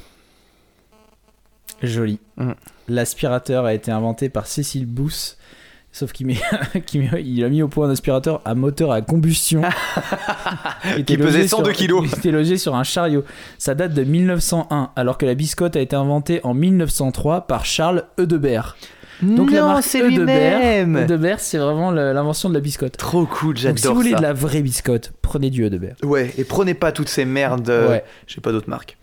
Joli. Mhm. L'aspirateur a été inventé par Cécile Bousse. Sauf qu'il met- qu'il met- il a mis au point un aspirateur à moteur à combustion. Qui pesait 102 kilos. Il était logé sur un chariot. Ça date de 1901, alors que la biscotte a été inventée en 1903 par Charles Eudebert. Donc la non, marque c'est Eudebert, Eudebert, c'est vraiment l'invention de la biscotte. Trop cool, Donc si j'adore vous voulez ça. de la vraie biscotte, prenez du Eudebert. Ouais, et prenez pas toutes ces merdes. euh, Ouais. J'ai pas d'autres marques.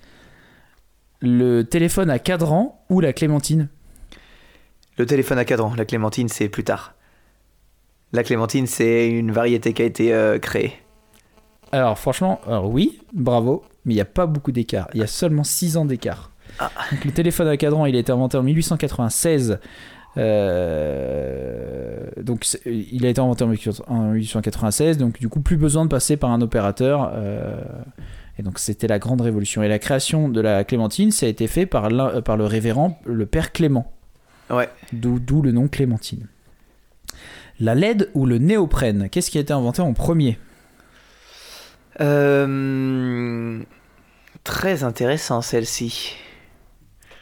Le téléphone à cadran ou la clémentine Le téléphone à cadran, la clémentine, c'est plus tard. La clémentine, c'est une variété qui a été euh, créée. Alors franchement, alors oui, bravo, mais il n'y a pas beaucoup d'écart. Il y a seulement 6 ans d'écart. Ah. Donc, le téléphone à cadran, il a été inventé en 1896. Euh, donc il a été inventé en 1896, donc du coup plus besoin de passer par un opérateur. euh, et donc c'était la grande révolution. Et la création de la clémentine, ça a été fait par le révérend, le père Clément. Ouais. D'où le nom Clémentine. La LED ou le néoprène, qu'est-ce qui a été inventé en premier? Euh, Très intéressant celle-ci.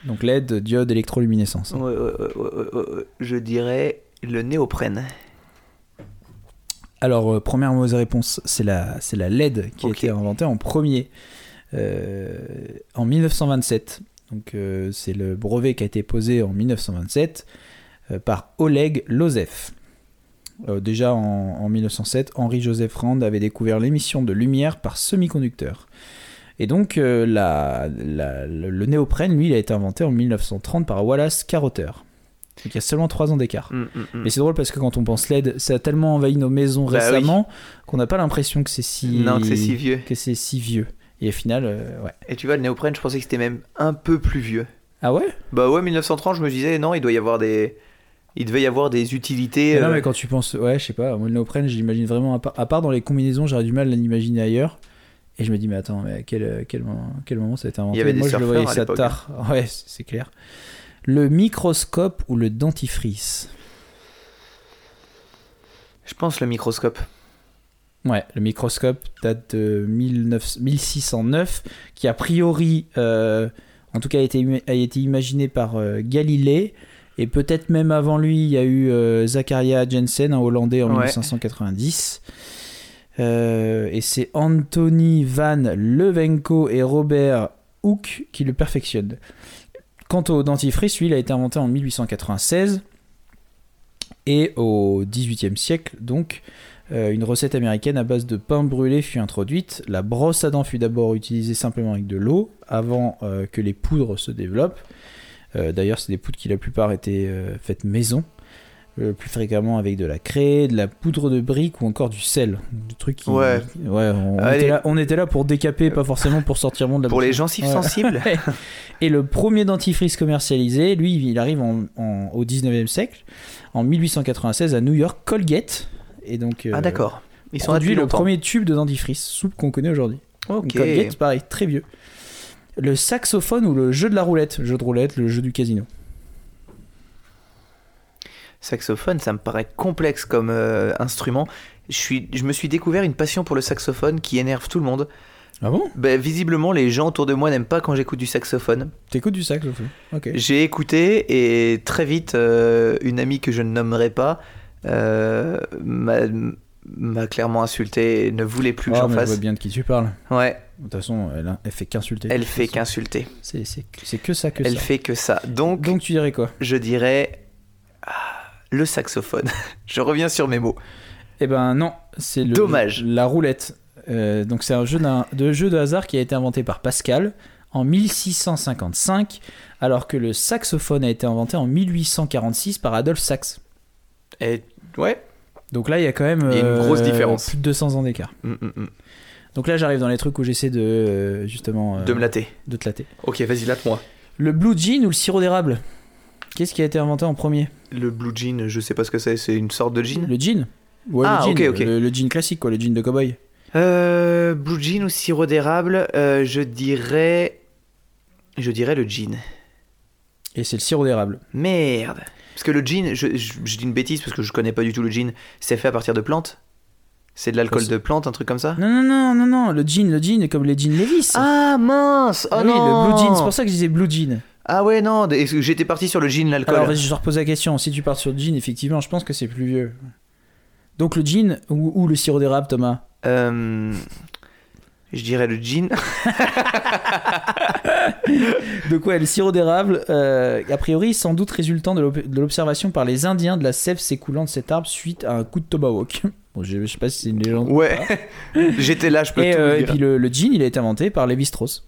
Donc LED, diode, électroluminescence. Ouais, ouais. Je dirais le néoprène. Alors, euh, première mauvaise réponse, c'est la, la LED qui a été inventée en premier euh, en 1927. Donc, euh, c'est le brevet qui a été posé en 1927 euh, par Oleg Lozev. Euh, déjà en, en 1907, Henri-Joseph Rand avait découvert l'émission de lumière par semi-conducteur. Et donc, la- la- le, le néoprène, lui, il a été inventé en 1930 par Wallace Carotter. Donc, il y a seulement 3 ans d'écart. Mm, mm, mm. Mais c'est drôle parce que quand on pense LED, ça a tellement envahi nos maisons Bah récemment qu'on n'a pas l'impression que c'est si Non, que c'est si vieux. que c'est si vieux. Et au final, euh, ouais. Et tu vois, le néoprène, je pensais que c'était même un peu plus vieux. Ah ouais? Bah ouais, 1930, je me disais, non, il doit y avoir des. Il devait y avoir des utilités. Mais Non euh, mais quand tu penses, ouais, je sais pas, moi le néoprène, j'imagine vraiment à part, à part dans les combinaisons, j'aurais du mal à l'imaginer ailleurs. Et je me dis mais attends, mais à quel quel moment, quel moment ça a été inventé? Il y avait des Moi je le voyais ça tard. Ouais, c'est clair. Le microscope ou le dentifrice? Je pense le microscope. Ouais, le microscope date de 19 1609, qui a priori, euh, en tout cas, a été, a été imaginé par euh, Galilée. Et peut-être même avant lui, il y a eu euh, Zachariah Jensen, un Hollandais, en Ouais. 1590. Euh, et c'est Anthony Van Leeuwenko et Robert Hooke qui le perfectionnent. Quant au dentifrice, lui, il a été inventé en 1896. Et au XVIIIe siècle, donc, euh, une recette américaine à base de pain brûlé fut introduite. La brosse à dents fut d'abord utilisée simplement avec de l'eau avant euh, que les poudres se développent. Euh, D'ailleurs, c'est des poudres qui la plupart étaient faites maison, plus fréquemment avec de la craie, de la poudre de brique ou encore du sel. Des trucs qui- Ouais. ouais on, était là, on était là pour décaper, pas forcément pour sortir bon de la Pour les gencives Ouais. sensibles. Et le premier dentifrice commercialisé, lui, il arrive en- en- au 19e siècle, en 1896 à New York, Colgate. Et donc, euh, Ah d'accord. Ils sont produit le premier tube de dentifrice, soupe qu'on connaît aujourd'hui. Ok. Colgate, pareil, très vieux. Le saxophone ou le jeu de la roulette? Le jeu de roulette, le jeu du casino. Saxophone, ça me paraît complexe comme euh, instrument. Je, suis, je me suis découvert une passion pour le saxophone qui énerve tout le monde. Ah bon? Ben, visiblement, les gens autour de moi n'aiment pas quand j'écoute du saxophone. T'écoutes du saxophone? Ok. J'ai écouté et très vite, euh, une amie que je ne nommerai pas m'a m'a clairement insulté et ne voulait plus que Ah, j'en mais je vois fasse. bien de qui tu parles. Ouais, De toute façon, elle, elle fait qu'insulter. elle fait qu'insulter. C'est que ça, que Elle ça. fait que ça. Donc, Donc tu dirais quoi? je dirais ah, le saxophone. je reviens sur mes mots. Eh ben non, c'est le Dommage. la roulette. Euh, donc c'est un jeu de jeu de hasard qui a été inventé par Pascal en 1655, alors que le saxophone a été inventé en 1846 par Adolphe Sax. Et ouais. Donc là, il y a quand même Il y a une grosse euh, différence. plus de 200 ans d'écart. Mm, mm, mm. Donc là, j'arrive dans les trucs où j'essaie de euh, justement euh, De me latter. de te latter. Ok, vas-y, latte-moi. Le blue jean ou le sirop d'érable? Qu'est-ce qui a été inventé en premier? Le blue jean, je sais pas ce que c'est. C'est une sorte de jean? Le jean? Ouais, Ah, le jean, ok, ok. Le, le jean classique, quoi, le jean de cowboy. Euh, blue jean ou sirop d'érable euh, Je dirais. Je dirais le jean. Et c'est le sirop d'érable. Merde. Parce que le gin, je, je- je dis une bêtise parce que je connais pas du tout le gin. C'est fait à partir de plantes? C'est de l'alcool de plantes, un truc comme ça? Non, non, non, non, non, le jean, le jean, comme les jeans Levis. Ah mince Oh oui, non le blue jean, c'est pour ça que je disais blue jean. Ah ouais, non, j'étais parti sur le gin, l'alcool. Alors vas-y, je te repose la question. Si tu pars sur le jean, effectivement, je pense que c'est plus vieux. Donc le jean ou, ou le sirop d'érable, Thomas? Euh, je dirais le gin. Donc ouais, le sirop d'érable, euh, a priori, sans doute résultant de l'observation par les Indiens de la sève s'écoulant de cet arbre suite à un coup de tomahawk. Bon, je, je sais pas si c'est une légende. ou Ouais, j'étais là, je peux Et, tout euh, vous et dire. puis le, le jean, il a été inventé par Lévi Strauss.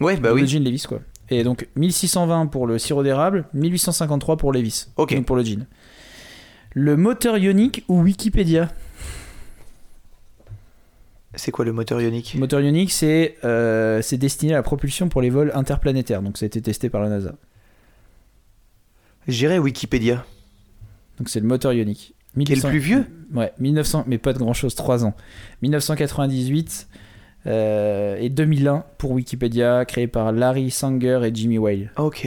Ouais, bah Le oui. jean Levis, quoi. Et donc 1620 pour le sirop d'érable, 1853 pour Levis. Ok. Donc pour le gin. Le moteur ionique ou Wikipédia? C'est quoi le moteur ionique? Le moteur ionique, c'est euh, destiné à la propulsion pour les vols interplanétaires. Donc ça a été testé par la NASA. J'irais Wikipédia. Donc c'est le moteur ionique. Qui est le 1800 plus vieux? Ouais, 1900, mais pas de grand chose, 3 ans. 1998 euh, et 2001 pour Wikipédia, créé par Larry Sanger et Jimmy Whale. Ok.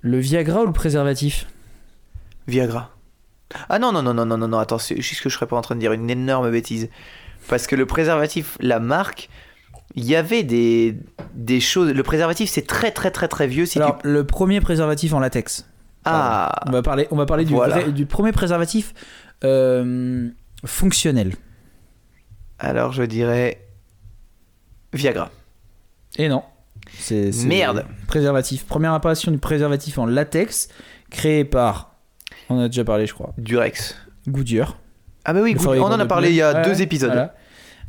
Le Viagra ou le préservatif? Viagra. Ah non, non, non, non, non, non, non, attends, c'est juste que je serais pas en train de dire une énorme bêtise. Parce que le préservatif, la marque, il y avait des, des choses. Le préservatif, c'est très, très, très, très vieux. Si Alors, tu... le premier préservatif en latex. Ah, On va parler, on va parler du, Voilà. vrai- du premier préservatif euh, fonctionnel. alors je dirais Viagra. Et non. C'est c'est- Merde. Préservatif. Première apparition du préservatif en latex, créé par. On en a déjà parlé, je crois. Durex. Goodyear. Ah bah oui, on en a parlé il y a Ouais, deux épisodes. voilà.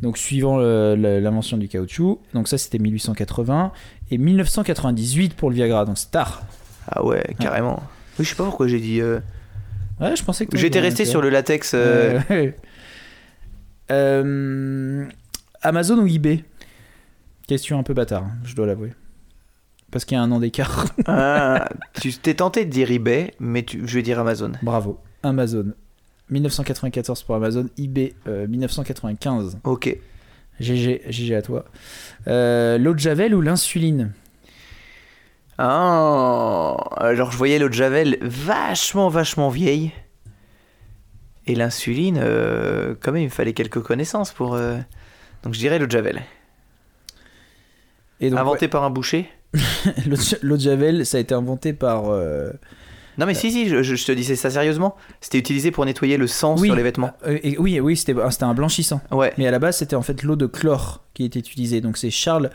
Donc suivant l'invention du caoutchouc, donc ça c'était 1880 et 1998 pour le Viagra, donc c'est tard. Ah ouais, carrément. Oui, je sais pas pourquoi j'ai dit. euh, Ouais, je pensais que J'étais resté sur le latex. euh, Euh, euh, Amazon ou eBay? Question un peu bâtard, hein, je dois l'avouer. Parce qu'il y a un an d'écart. ah, tu t'es tenté de dire eBay, mais tu... je vais dire Amazon. Bravo. Amazon. 1994 pour Amazon, eBay euh, 1995. Ok. GG, GG à toi. Euh, L'eau de Javel ou l'insuline? Ah, alors je voyais l'eau de Javel vachement, vachement vieille. Et l'insuline, euh, quand même, il me fallait quelques connaissances pour. euh, Donc je dirais l'eau de Javel. Et donc, Inventé par un boucher l'eau de- Javel, ça a été inventé par. euh, Non, mais si, si, je, je te disais ça sérieusement. C'était utilisé pour nettoyer le sang Oui. sur les vêtements. euh, et- oui, oui, c'était c'était un blanchissant. Ouais. Mais à la base, c'était en fait l'eau de chlore qui était utilisée. Donc c'est Charles,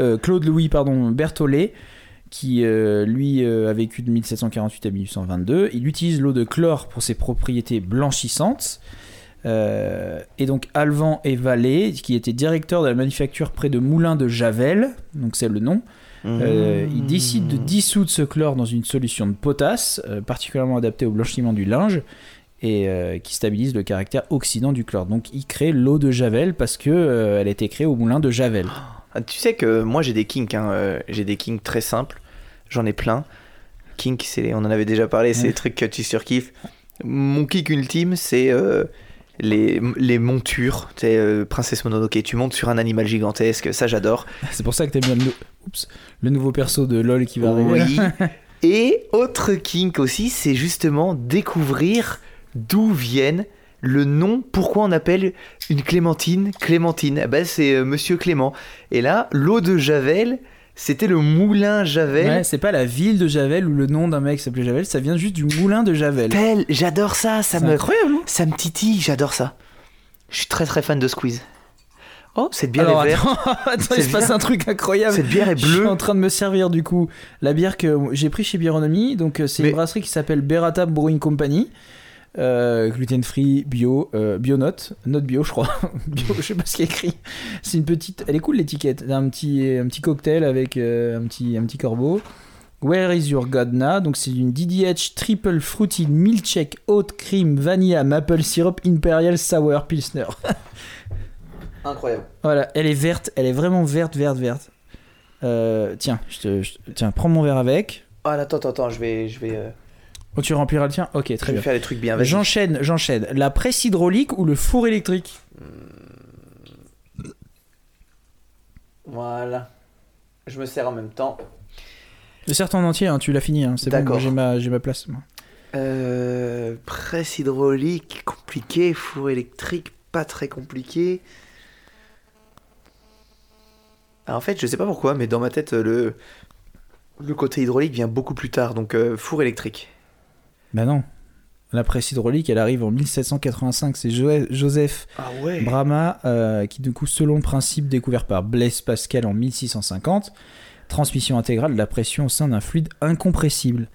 euh, Claude Louis pardon, Berthollet qui euh, lui euh, a vécu de 1748 à 1822. Il utilise l'eau de chlore pour ses propriétés blanchissantes. Euh, et donc Alvan et Vallée, qui était directeur de la manufacture près de Moulins de Javel, donc c'est le nom, euh, il décide de dissoudre ce chlore dans une solution de potasse, euh, particulièrement adaptée au blanchiment du linge, et euh, qui stabilise le caractère oxydant du chlore. Donc il crée l'eau de Javel parce que elle a été créée au moulin de Javel. Ah, Tu sais que moi j'ai des kinks, hein, j'ai des kinks très simples, j'en ai plein. Kink, c'est on en avait déjà parlé, c'est les trucs que tu surkiffes. Mon kick ultime, c'est les, les montures. Tu sais, euh, Princesse Mononoke, tu montes sur un animal gigantesque, ça j'adore. C'est pour ça que t'aimes bien le, Oups. le nouveau perso de LoL qui va arriver. Oui. Et autre kink aussi, c'est justement découvrir d'où viennent le nom, pourquoi on appelle une clémentine Clémentine. Eh ben, c'est euh, Monsieur Clément. Et là, l'eau de Javel, c'était le moulin Javel. Ouais, c'est pas la ville de Javel ou le nom d'un mec qui s'appelait Javel, ça vient juste du moulin de Javel. J'adore ça, ça me, incroyable. hein ça me titille, j'adore ça. Je suis très très fan de Squeeze. Oh, cette bière Alors est verte. attends, attends, il se passe un truc incroyable. Cette bière est Je suis bleue. en train de me servir du coup la bière que j'ai pris chez Bironomie. Donc euh, c'est Mais- une brasserie qui s'appelle Berata Brewing Company. Euh, gluten free, bio, euh, bio note, note bio je crois. bio, je sais pas ce qu'il y a écrit. C'est une petite, elle est cool l'étiquette. Un petit, un petit cocktail avec euh, un petit, un petit corbeau. Where is your God now Donc c'est une DDH triple fruity milkshake oat cream vanilla maple syrup imperial sour pilsner. Incroyable. Voilà, elle est verte, elle est vraiment verte, verte, verte. Euh, tiens, je te, je- tiens, prends mon verre avec. Ah, attends, attends, attends, je vais, je vais, euh, Oh, tu rempliras le tien Ok, je très vais bien. faire des trucs bien. J'enchaîne, j'enchaîne. La presse hydraulique ou le four électrique Voilà. Je me sers en même temps. Le certes en entier, hein, tu l'as fini, hein, c'est bon, j'ai ma, j'ai ma place. moi. Euh, presse hydraulique, compliqué. Four électrique, pas très compliqué. En fait, je sais pas pourquoi, mais dans ma tête, le, le côté hydraulique vient beaucoup plus tard. Donc, euh, four électrique. Bah non. La presse hydraulique, elle arrive en 1785. C'est Jo- Joseph Ah ouais Brahma euh, qui, du coup, selon le principe découvert par Blaise Pascal en 1650, transmission intégrale de la pression au sein d'un fluide incompressible.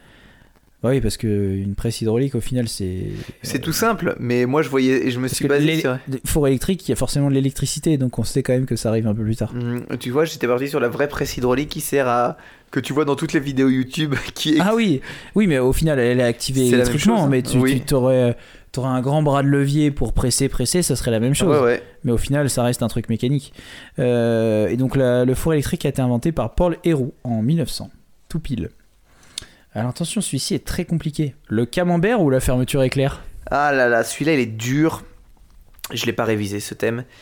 Bah oui, parce que une presse hydraulique, au final, c'est. C'est tout simple, mais moi je voyais, je me Parce suis basé sur. les fours électriques, il y a forcément de l'électricité, donc on sait quand même que ça arrive un peu plus tard. Hum, Tu vois, j'étais parti sur la vraie presse hydraulique qui sert à. que tu vois dans toutes les vidéos YouTube qui. Ah oui, oui, mais au final, elle est activée C'est la même électriquement, chose, hein. mais tu, Oui. tu t'aurais, t'aurais un grand bras de levier pour presser, presser, ça serait la même chose. Ouais, ouais. Mais au final, ça reste un truc mécanique. Euh, et donc, la- le four électrique a été inventé par Paul Héroux en 1900. Tout pile. Alors attention, celui-ci est très compliqué. Le camembert ou la fermeture éclair? Ah là là, celui-là il est dur. Je l'ai pas révisé ce thème.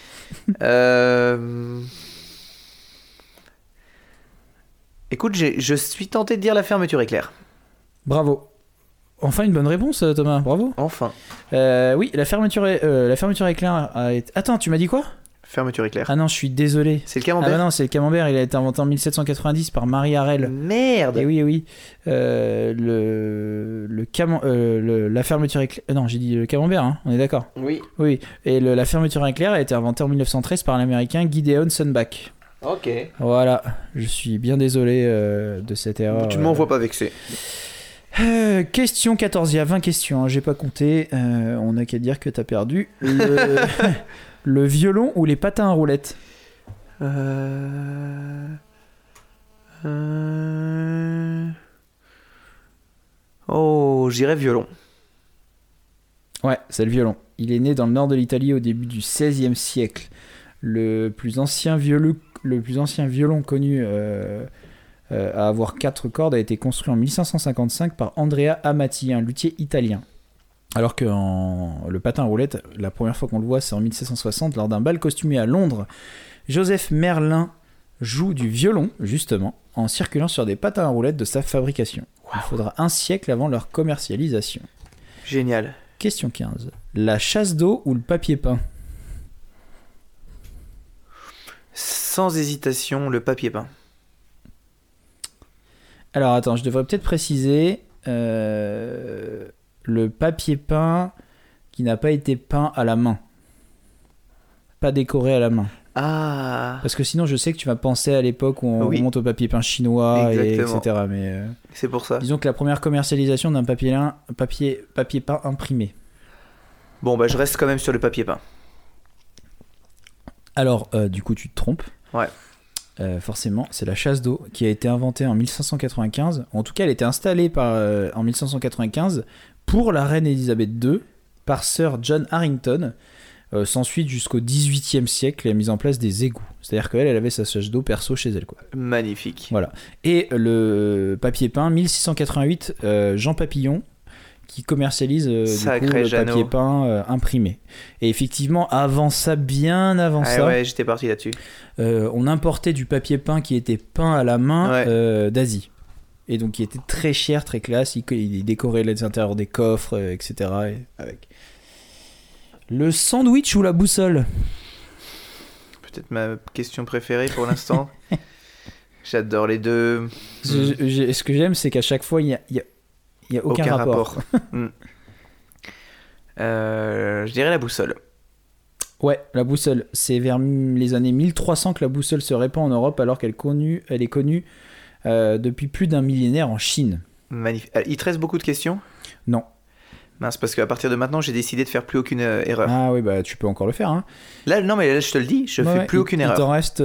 Euh, Écoute, je suis tenté de dire la fermeture éclair. Bravo. Enfin, une bonne réponse, euh, Thomas. Bravo. Enfin, Euh, oui, la fermeture, euh, la fermeture éclair a été. Attends, tu m'as dit quoi? Fermeture éclair. Ah non, je suis désolé. C'est le Ah camembert bah non, c'est le camembert. Il a été inventé en 1790 par Marie Harel. Merde Et oui, oui. Euh, le, le, cam- euh, le- la fermeture éclair. euh, Non, j'ai dit le camembert, hein, on est d'accord. Oui. Oui. Et le- la fermeture éclair a été inventée en 1913 par l'américain Gideon Sunbach. Ok. Voilà. Je suis bien désolé euh, de cette erreur. Tu ne m'envoies pas vexé. Euh, question 14, il y a 20 questions, hein, j'ai pas compté. Euh, on a qu'à dire que t'as perdu. Le... le violon ou les patins à roulettes Euh... Euh... Oh, j'irais violon. Ouais, c'est le violon. Il est né dans le nord de l'Italie au début du XVIe siècle. Le plus ancien violon, le plus ancien violon connu euh, euh, à avoir quatre cordes a été construit en 1555 par Andrea Amati, un luthier italien. Alors que en- le patin à roulettes, la première fois qu'on le voit, c'est en 1760 lors d'un bal costumé à Londres. Joseph Merlin joue du violon, justement, en circulant sur des patins à roulettes de sa fabrication. Il faudra un siècle avant leur commercialisation. Génial. Question 15. La chasse d'eau ou le papier peint? Sans hésitation, le papier peint. Alors attends, je devrais peut-être préciser euh, le papier peint qui n'a pas été peint à la main. Pas décoré à la main. Ah, Parce que sinon, je sais que tu vas penser à l'époque où on Oui. remonte au papier peint chinois, et etc. Mais euh, c'est pour ça. disons que la première commercialisation d'un papier, lin- papier, papier peint imprimé. Bon, bah je reste quand même sur le papier peint. Alors, euh, du coup, tu te trompes. Ouais. Euh, forcément, c'est la chasse d'eau qui a été inventée en 1595. En tout cas, elle a été installée par, euh, en 1595 pour la reine Elisabeth II par Sir John Harrington. Euh, S'ensuit jusqu'au 18e siècle la mise en place des égouts. C'est-à-dire qu'elle, elle avait sa chasse d'eau perso chez elle. Quoi. Magnifique. Voilà. Et le papier peint, 1688, euh, Jean Papillon, qui commercialise euh, du coup, le papier peint euh, imprimé. Et effectivement, avant ça, bien avant Ah ça, ouais, j'étais parti là-dessus. euh, on importait du papier peint qui était peint à la main Ouais. d'Asie. Et donc qui était très cher, très classe. Il, il décorait les intérieurs des coffres, euh, etc. et- avec. Le sandwich ou la boussole? Peut-être ma question préférée pour l'instant. J'adore les deux. Je- je- Ce que j'aime, c'est qu'à chaque fois, il n'y a, y a- il y a aucun, rapport. Hmm. Euh, je dirais la boussole. Ouais, la boussole. C'est vers les années 1300 que la boussole se répand en Europe, alors qu'elle elle est connue depuis plus d'un millénaire en Chine. Euh, Il te reste beaucoup de questions? Non. Mince, parce qu'à partir de maintenant, j'ai décidé de faire plus aucune euh, erreur. Ah oui, bah tu peux encore le faire. Hein. Là, non, mais là, je te le dis, je Ouais, fais plus il- aucune Il erreur. t'en reste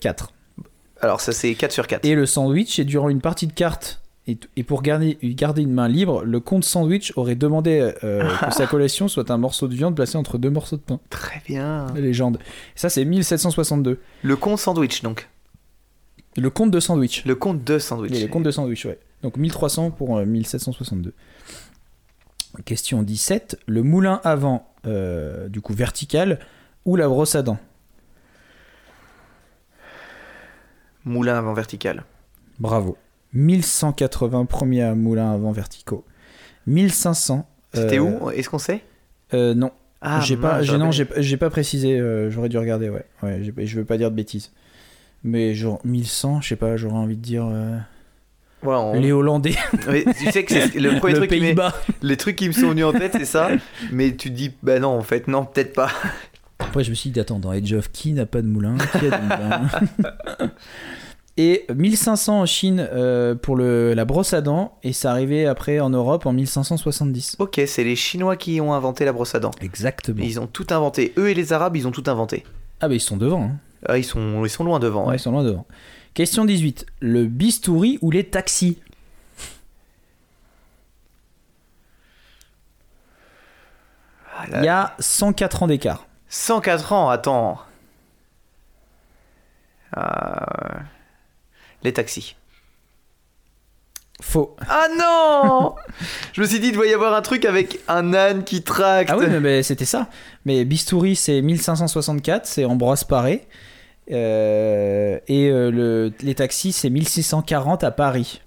4. Alors, ça, c'est 4 sur 4. Et le sandwich, et durant une partie de cartes, et, et pour garder, garder une main libre, le comte sandwich aurait demandé euh, que sa collation soit un morceau de viande placé entre deux morceaux de pain. Très bien. La légende. Ça, c'est 1762. Le compte sandwich, donc. Le comte de sandwich. Le compte de sandwich. Oui, le compte de sandwich, ouais. Donc 1300 pour euh, 1762. Question 17. Le moulin avant, euh, du coup vertical, ou la brosse à dents? Moulin avant vertical. Bravo. 1180 premiers moulins avant verticaux. 1500. C'était euh, où? Est-ce qu'on sait? euh, Non. Ah, j'ai pas, j'ai, non, j'ai, pas précisé. euh, j'aurais dû regarder, ouais. ouais je veux pas dire de bêtises. Mais genre 1100, je sais pas, j'aurais envie de dire euh, on- les Hollandais, Oui, tu sais que c'est le premier le truc qui. Les trucs qui me sont venus en tête, c'est ça. Mais tu te dis, bah non, en fait, non, peut-être pas. Après, je me suis dit, attends, dans Age of, qui n'a pas de moulin Qui a moulins Et 1500 en Chine euh, pour le, la brosse à dents. Et c'est arrivé après en Europe en 1570. Ok, c'est les Chinois qui ont inventé la brosse à dents. Exactement. Ils ont tout inventé. Eux et les Arabes, ils ont tout inventé. Ah bah ils sont devant. hein. Ah, ils, sont, ils sont loin devant. Ouais, ouais. ils sont loin devant. Question 18. Le bistouri ou les taxis? Ah, Il y a 104 ans d'écart. 104 ans, attends. Euh, Les taxis. Faux. Ah non Je me suis dit, il doit y avoir un truc avec un âne qui tracte. Ah oui, mais, mais c'était ça. Mais bistouri, c'est 1564, c'est Ambroise Paré. Euh, et euh, le, les taxis, c'est 1640 à Paris.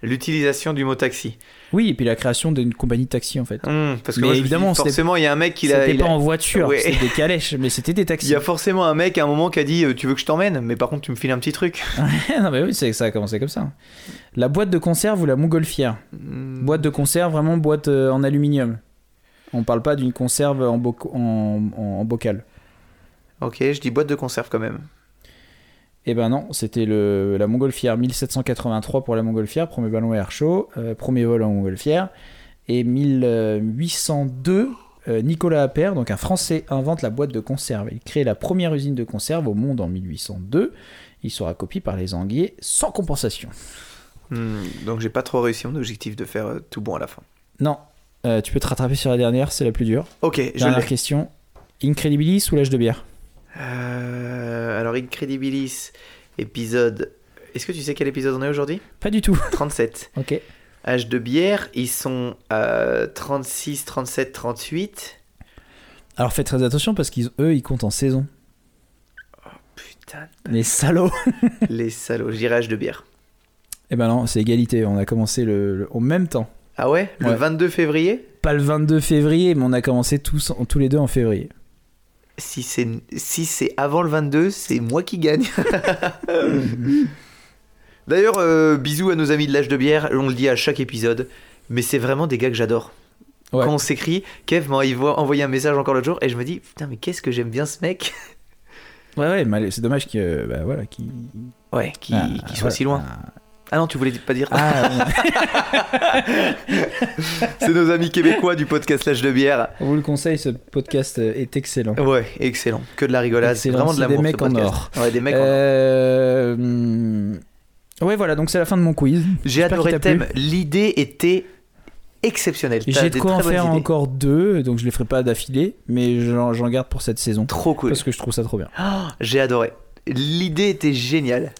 L'utilisation du mot taxi. Oui, et puis la création d'une compagnie de taxi en fait. Hum, parce que Mais moi, évidemment, forcément, il y a un mec qui l'a. C'était il pas a- en voiture, Ouais. c'était des calèches, mais c'était des Il taxis. y a forcément un mec à un moment qui a dit euh, Tu veux que je t'emmène? Mais par contre, tu me files un petit truc. non, mais oui, ça a commencé comme ça. La boîte de conserve ou la montgolfière? Hum, Boîte de conserve, vraiment boîte en aluminium. On parle pas d'une conserve en, boc- en, en- en bocal. Ok, je dis boîte de conserve quand même. Eh ben non, c'était le, la montgolfière 1783 pour la montgolfière, premier ballon air chaud, euh, premier vol en montgolfière. Et 1802, euh, Nicolas Appert, donc un Français, invente la boîte de conserve. Il crée la première usine de conserve au monde en 1802. Il sera copié par les Anglais sans compensation. Hum, donc, j'ai pas trop réussi mon objectif de faire euh, tout bon à la fin. Non, tu peux te rattraper sur la dernière, c'est la plus dure. Ok, Dernière question. Incredibilis ou l'âge de bière? Euh, alors, Incredibilis, épisode. Est-ce que tu sais quel épisode on est aujourd'hui? Pas du tout. 37. ok. Âge de bière, ils sont euh, 36, 37, 38. Alors faites très attention parce qu'eux, ils comptent en saison. Putain, Les salauds les salauds. Âge de bière. Eh ben non, c'est égalité. On a commencé le, même temps. Ah ouais? Le Ouais. 22 février? Pas le 22 février, mais on a commencé tous, tous les deux en février. Si c'est si c'est avant le 22, c'est moi qui gagne. D'ailleurs, euh, bisous à nos amis de l'âge de bière. On le dit à chaque épisode, mais c'est vraiment des gars que j'adore. Ouais. Quand on s'écrit, Kev m'a envo- envoyé un message encore l'autre jour et je me dis putain mais qu'est-ce que j'aime bien ce mec? Ouais, ouais, c'est dommage qu'il bah, voilà, Ouais, qui, Ah, soit voilà. si loin. Ah non, tu voulais pas dire. Ah, c'est nos amis québécois du podcast l'âge de bière. on vous le conseille, ce podcast est excellent. Ouais, excellent. Que de la rigolade, c'est vraiment de l'amour. des ce mecs en podcast. Ouais, des mecs en or. Euh, Ouais, voilà, donc c'est la fin de mon quiz. J'ai adoré le thème. L'idée était exceptionnelle. J'ai de quoi en faire idées. encore deux, donc je les ferai pas d'affilée, mais j'en j'en garde pour cette saison. Trop cool. Parce que je trouve ça trop bien. Oh, J'ai adoré. L'idée était géniale.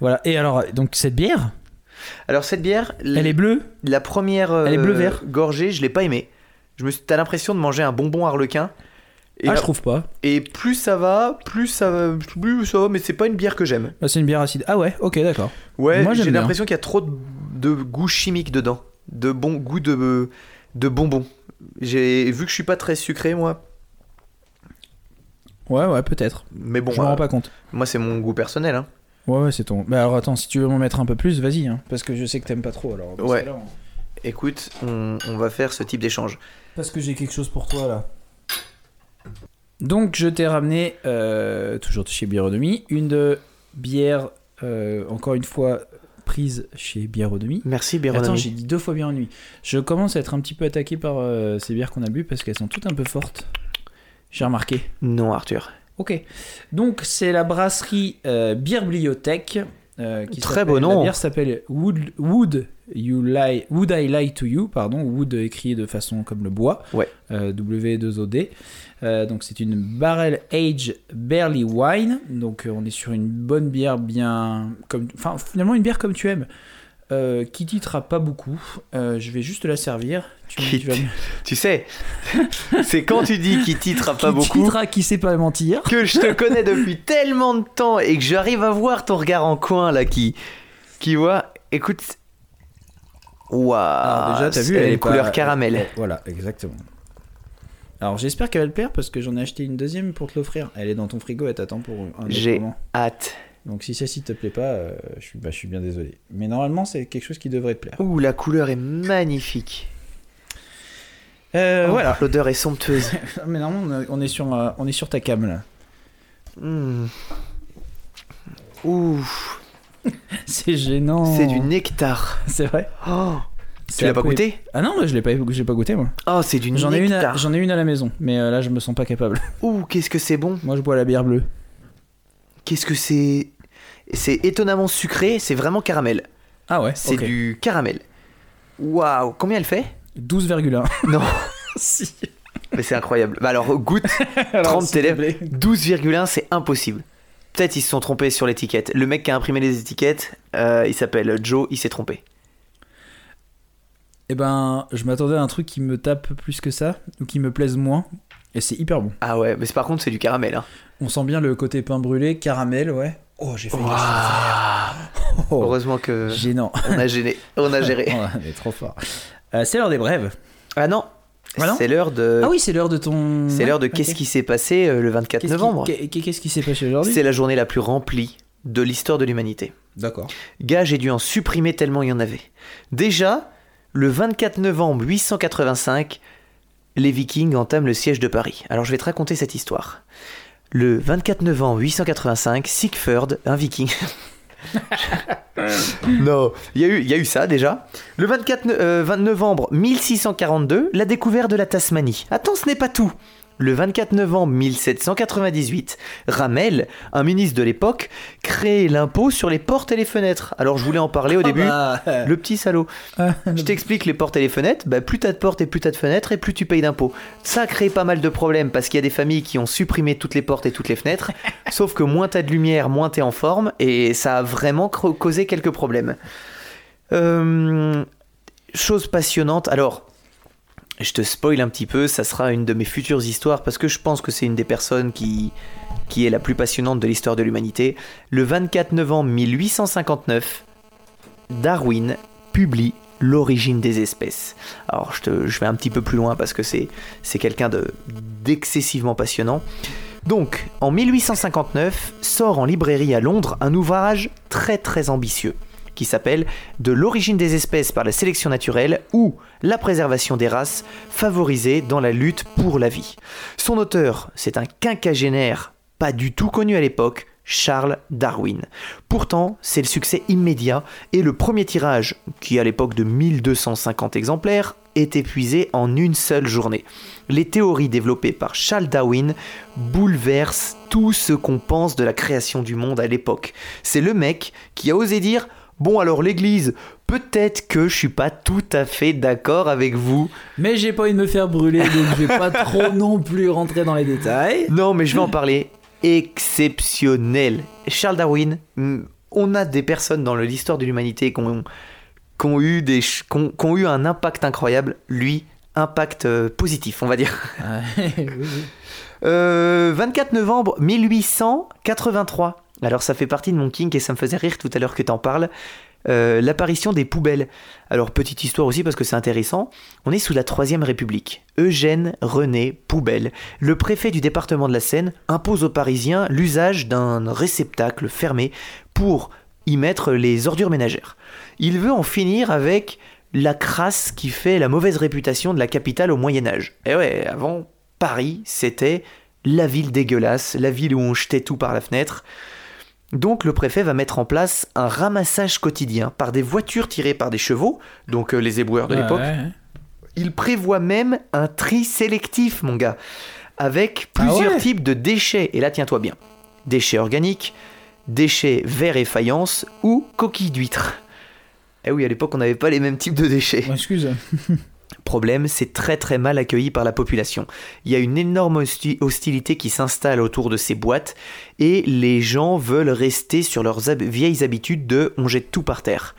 Voilà, et alors, donc cette bière, Alors cette bière, elle est bleue? la première euh, Elle est bleu-vert. gorgée, je l'ai pas aimée. Je me suis... T'as l'impression de manger un bonbon harlequin. Et, Ah, je trouve pas. et plus ça va, plus ça va, plus ça va, mais c'est pas une bière que j'aime. Bah, c'est une bière acide. Ah ouais, ok, d'accord. Ouais, Moi, j'aime j'ai bien. l'impression qu'il y a trop de, de goût chimique dedans, de bon goût de de bonbons. J'ai vu que je suis pas très sucré moi, Ouais, ouais, peut-être. mais bon, je me euh, rends pas compte. moi c'est mon goût personnel. Hein. Ouais, ouais, c'est ton. Bah alors attends, si tu veux m'en mettre un peu plus, vas-y, hein, parce que je sais que t'aimes pas trop alors. Ouais. on- Écoute, on, on va faire ce type d'échange. Parce que j'ai quelque chose pour toi là. Donc je t'ai ramené, euh, toujours chez Bièreauderie, une de bière, euh, encore une fois, prise chez Bièreauderie. Merci Attends, Béronomy. j'ai dit deux fois nuit. Je commence à être un petit peu attaqué par euh, ces bières qu'on a bu parce qu'elles sont toutes un peu fortes. J'ai remarqué. Non Arthur. Ok. Donc c'est la brasserie euh, Bière Bibliothèque. euh, qui Très beau nom. La bière s'appelle Wood, Wood, you lie, Would I Lie to You, pardon. Wood écrit de façon comme le bois. Ouais. Euh, W2OD. Euh, donc c'est une barrel age barley wine. Donc euh, on est sur une bonne bière bien, comme, enfin finalement une bière comme tu aimes. Qui titrera pas beaucoup. Je vais juste te la servir. Tu, Qui sais, c'est quand tu dis qu'il titre pas qui beaucoup titrera qui sait pas mentir. que je te connais depuis tellement de temps et que j'arrive à voir ton regard en coin là qui qui voit. Écoute. Waouh. Déjà, t'as vu, elle elle est couleur pas- caramel. Voilà, exactement. Alors j'espère qu'elle va le plaire parce que j'en ai acheté une deuxième pour te l'offrir. Elle est dans ton frigo, elle t'attend pour un J'ai hâte. Donc si celle-ci te plaît pas, euh, je, suis, bah, je suis bien désolé. Mais normalement, c'est quelque chose qui devrait te plaire. Ouh, la couleur est magnifique. Euh, Oh, voilà. L'odeur est somptueuse. Mais normalement, on est- sur, euh, on est sur ta cam là. Hmm. Ouh. C'est gênant. C'est du nectar. C'est vrai. Oh, tu l'as pas goûté? Ah non, je l'ai pas, j'ai pas goûté moi. Oh, c'est du J'en ai une, à, j'en ai une à la maison, mais euh, là je me sens pas capable. Ouh, qu'est-ce que c'est bon. Moi je bois la bière bleue. Qu'est-ce que c'est C'est étonnamment sucré, c'est vraiment caramel. Ah ouais. C'est du caramel. Waouh, combien elle fait? 12,1. Non, si. mais c'est incroyable. Bah alors, goûte, trempe tes lèvres. 12,1, c'est impossible. Peut-être ils se sont trompés sur l'étiquette. Le mec qui a imprimé les étiquettes, euh, il s'appelle Joe, il s'est trompé. Eh ben, je m'attendais à un truc qui me tape plus que ça, ou qui me plaise moins, et c'est hyper bon. Ah ouais, mais par contre, c'est du caramel. Hein. On sent bien le côté pain brûlé, caramel, ouais. Oh, j'ai failli. Waouh. Oh, Heureusement que Gênant. on a gêné, on a géré. On est trop fort. Euh, c'est l'heure des brèves. Ah non, Ah non c'est l'heure de. Ah oui, c'est l'heure de ton. C'est Ouais, l'heure de qu'est-ce qui s'est passé euh, le 24 Qu'est-ce qui- novembre. qu'est- Qu'est-ce qui s'est passé aujourd'hui? C'est la journée la plus remplie de l'histoire de l'humanité. D'accord. Gars, j'ai dû en supprimer tellement il y en avait. Déjà, le 24 novembre 885, les Vikings entament le siège de Paris. Alors je vais te raconter cette histoire. Le 24 novembre 885, Sigford, un Viking. non, il y, a eu- y a eu ça déjà. Le 24 no- euh, 20 novembre 1642, la découverte de la Tasmanie. Attends, ce n'est pas tout. Le 24 novembre 1798, Ramel, un ministre de l'époque, crée l'impôt sur les portes et les fenêtres. Alors je voulais en parler au début. Ah bah, Le petit salaud. ah, Je t'explique les portes et les fenêtres. Bah, plus t'as de portes et plus t'as de fenêtres et plus tu payes d'impôts. Ça a créé pas mal de problèmes parce qu'il y a des familles qui ont supprimé toutes les portes et toutes les fenêtres. sauf que moins t'as de lumière, moins t'es en forme et ça a vraiment causé quelques problèmes. Euh, chose passionnante. Alors, je te spoil un petit peu. Ça sera une de mes futures histoires parce que je pense que c'est une des personnes qui est la plus passionnante de l'histoire de l'humanité. Le 24 novembre 1859, Darwin publie L'origine des espèces. Alors je, vais un petit peu plus loin parce que c'est c'est quelqu'un de- d'excessivement passionnant. Donc, en 1859, sort en librairie à Londres un ouvrage très très ambitieux qui s'appelle De l'origine des espèces par la sélection naturelle ou la préservation des races favorisées dans la lutte pour la vie. Son auteur, c'est un quinquagénaire pas du tout connu à l'époque, Charles Darwin. Pourtant, c'est le succès immédiat et le premier tirage, qui à l'époque de 1250 exemplaires, est épuisé en une seule journée. Les théories développées par Charles Darwin bouleversent tout ce qu'on pense de la création du monde à l'époque. C'est le mec qui a osé dire Bon alors l'église, peut-être que je suis pas tout à fait d'accord avec vous. Mais j'ai pas envie de me faire brûler, donc je vais pas trop non plus rentrer dans les détails. Non, mais je vais en parler. Exceptionnel. Charles Darwin, hmm, on a des personnes dans l'histoire de l'humanité qui ont, qui ont eu des, ch- qui ont- qui ont eu un impact incroyable. Lui, impact euh, positif, on va dire. Ah, oui, oui. Euh, 24 novembre 1883. Alors ça fait partie de mon kink et ça me faisait rire tout à l'heure que t'en parles. Euh, L'apparition des poubelles. Alors petite histoire aussi parce que c'est intéressant. On est sous la Troisième République. Eugène René Poubelle, le préfet du département de la Seine, impose aux Parisiens l'usage d'un réceptacle fermé pour y mettre les ordures ménagères. Il veut en finir avec la crasse qui fait la mauvaise réputation de la capitale au Moyen Âge. Et ouais, avant, Paris, c'était la ville dégueulasse, la ville où on jetait tout par la fenêtre. Donc le préfet va mettre en place un ramassage quotidien par des voitures tirées par des chevaux, donc euh, les éboueurs de l'époque. Ouais. Il prévoit même un tri sélectif, mon gars, avec plusieurs Ah ouais types de déchets. Et là, tiens-toi bien. Déchets organiques, déchets verre et faïence ou coquilles d'huîtres. Eh oui, à l'époque, on n'avait pas les mêmes types de déchets. Excuse. Problème, c'est très très mal accueilli par la population. Il y a une énorme hosti- hostilité qui s'installe autour de ces boîtes et les gens veulent rester sur leurs vieilles habitudes de on jette tout par terre.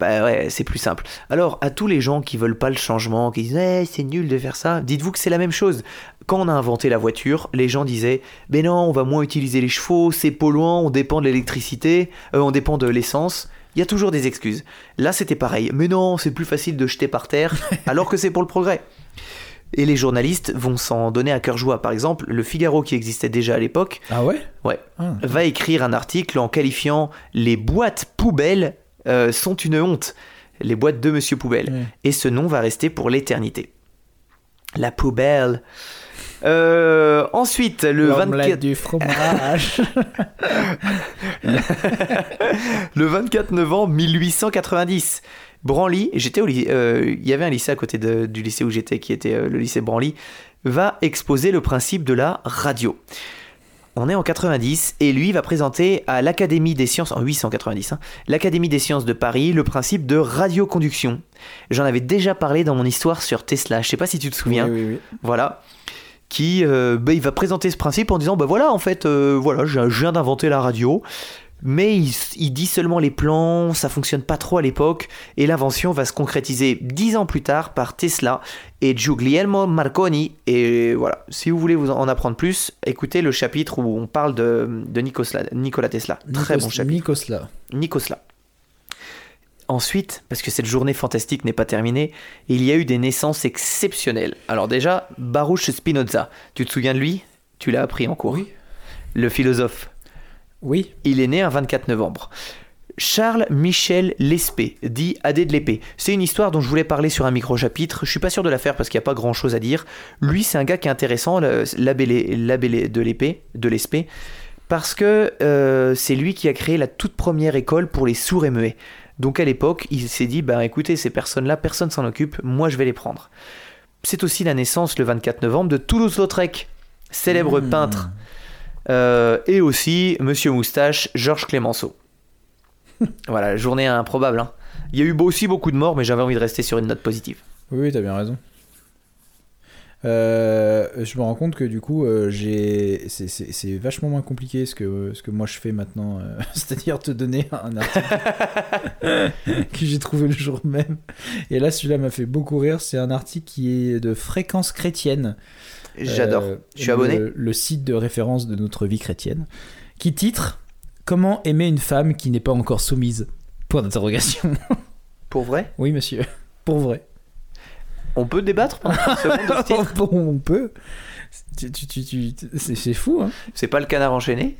Bah ouais, c'est plus simple. Alors, à tous les gens qui veulent pas le changement, qui disent Eh, c'est nul de faire ça, dites-vous que c'est la même chose. Quand on a inventé la voiture, les gens disaient Ben non, on va moins utiliser les chevaux, c'est polluant, on dépend de l'électricité, euh, on dépend de l'essence. Il y a toujours des excuses. Là, c'était pareil. Mais non, c'est plus facile de jeter par terre, alors que c'est pour le progrès. Et les journalistes vont s'en donner à cœur joie. Par exemple, le Figaro, qui existait déjà à l'époque, Ah ouais? ouais, Ah. va écrire un article en qualifiant les boîtes poubelles euh, sont une honte. Les boîtes de Monsieur Poubelle. Et ce nom va rester pour l'éternité. La poubelle. Euh, ensuite, le L'omelette 24, du fromage. le 24 novembre 1890, Branly, j'étais au lycée, euh, il y avait un lycée à côté de- du lycée où j'étais, qui était euh, le lycée Branly, va exposer le principe de la radio. On est en 90 et lui va présenter à l'Académie des sciences, en 890, hein, l'Académie des sciences de Paris, le principe de radioconduction. J'en avais déjà parlé dans mon histoire sur Tesla, je sais pas si tu te souviens. Oui, oui, oui. voilà, qui euh, bah, il va présenter ce principe en disant bah voilà en fait euh, voilà je viens d'inventer la radio, mais il, il dit seulement les plans, ça fonctionne pas trop à l'époque et l'invention va se concrétiser dix ans plus tard par Tesla et Guglielmo Marconi et voilà si vous voulez vous en apprendre plus écoutez le chapitre où on parle de, de Nikola, Nikola Tesla très Nikos- bon chapitre Nikosla. Nikosla. Ensuite, parce que cette journée fantastique n'est pas terminée, il y a eu des naissances exceptionnelles. Alors déjà, Baruch Spinoza, tu te souviens de lui? Tu l'as appris en cours. Oui. Le philosophe. Oui. Il est né un 24 novembre. Charles Michel Lespée, dit Adé de l'épée. C'est une histoire dont je voulais parler sur un micro-chapitre. Je suis pas sûr de la faire parce qu'il n'y a pas grand-chose à dire. Lui, c'est un gars qui est intéressant, l'abbé de l'épée, de l'Espée, parce que euh, c'est lui qui a créé la toute première école pour les sourds et muets. Donc à l'époque, il s'est dit, bah écoutez, ces personnes-là, personne s'en occupe, moi je vais les prendre. C'est aussi la naissance le 24 novembre de Toulouse-Lautrec, célèbre Mmh. peintre, Euh, et aussi Monsieur Moustache, Georges Clémenceau. voilà, journée improbable. hein. Il y a eu aussi beaucoup de morts, mais j'avais envie de rester sur une note positive. Oui, oui, t'as bien raison. Euh, je me rends compte que du coup, euh, j'ai, c'est, vachement moins compliqué ce que, ce que moi je fais maintenant, euh, c'est-à-dire te donner un article que j'ai trouvé le jour même. Et là, celui-là m'a fait beaucoup rire. C'est un article qui est de Fréquence chrétienne. J'adore. Je suis abonné. Le, le site de référence de notre vie chrétienne, qui titre Comment aimer une femme qui n'est pas encore soumise? Point d'interrogation. Pour vrai? Oui, monsieur. Pour vrai. On peut débattre pendant 30 secondes de ce titre Bon, on peut. C'est, c'est fou, hein C'est pas le canard enchaîné?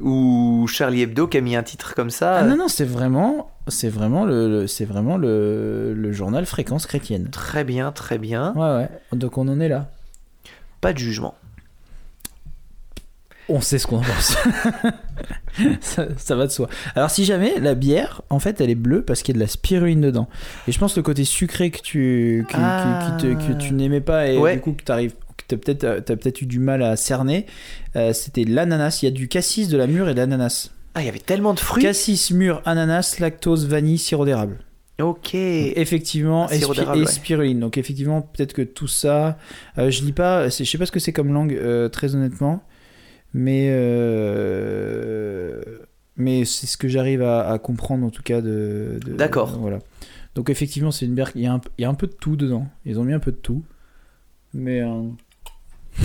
Ou Charlie Hebdo qui a mis un titre comme ça? Ah non, non, c'est vraiment, c'est vraiment, le, le- c'est vraiment le, le journal Fréquence chrétienne. Très bien, très bien. Ouais, ouais. Donc on en est là. Pas de jugement. On sait ce qu'on en pense. ça, ça va de soi. Alors si jamais la bière, en fait, elle est bleue parce qu'il y a de la spiruline dedans. Et je pense le côté sucré que tu, qui- Ah. qui te- que tu n'aimais pas et Ouais. du coup que t'arrives, que t'as peut-être, euh, peut-être eu du mal à cerner, euh, c'était l'ananas. Il y a du cassis, de la mûre et de l'ananas. Ah, il y avait tellement de fruits Cassis, mûre, ananas, lactose, vanille, sirop d'érable. Ok. Effectivement, Ah, et, spi- ouais. spiruline. Donc effectivement, peut-être que tout ça, euh, je lis pas, je sais pas ce que c'est comme langue, euh, très honnêtement, mais euh, mais c'est ce que j'arrive à, à comprendre en tout cas de. D'accord. voilà. Donc effectivement, c'est une bière. Il y, a un, il y a un peu de tout dedans. Ils ont mis un peu de tout, mais euh,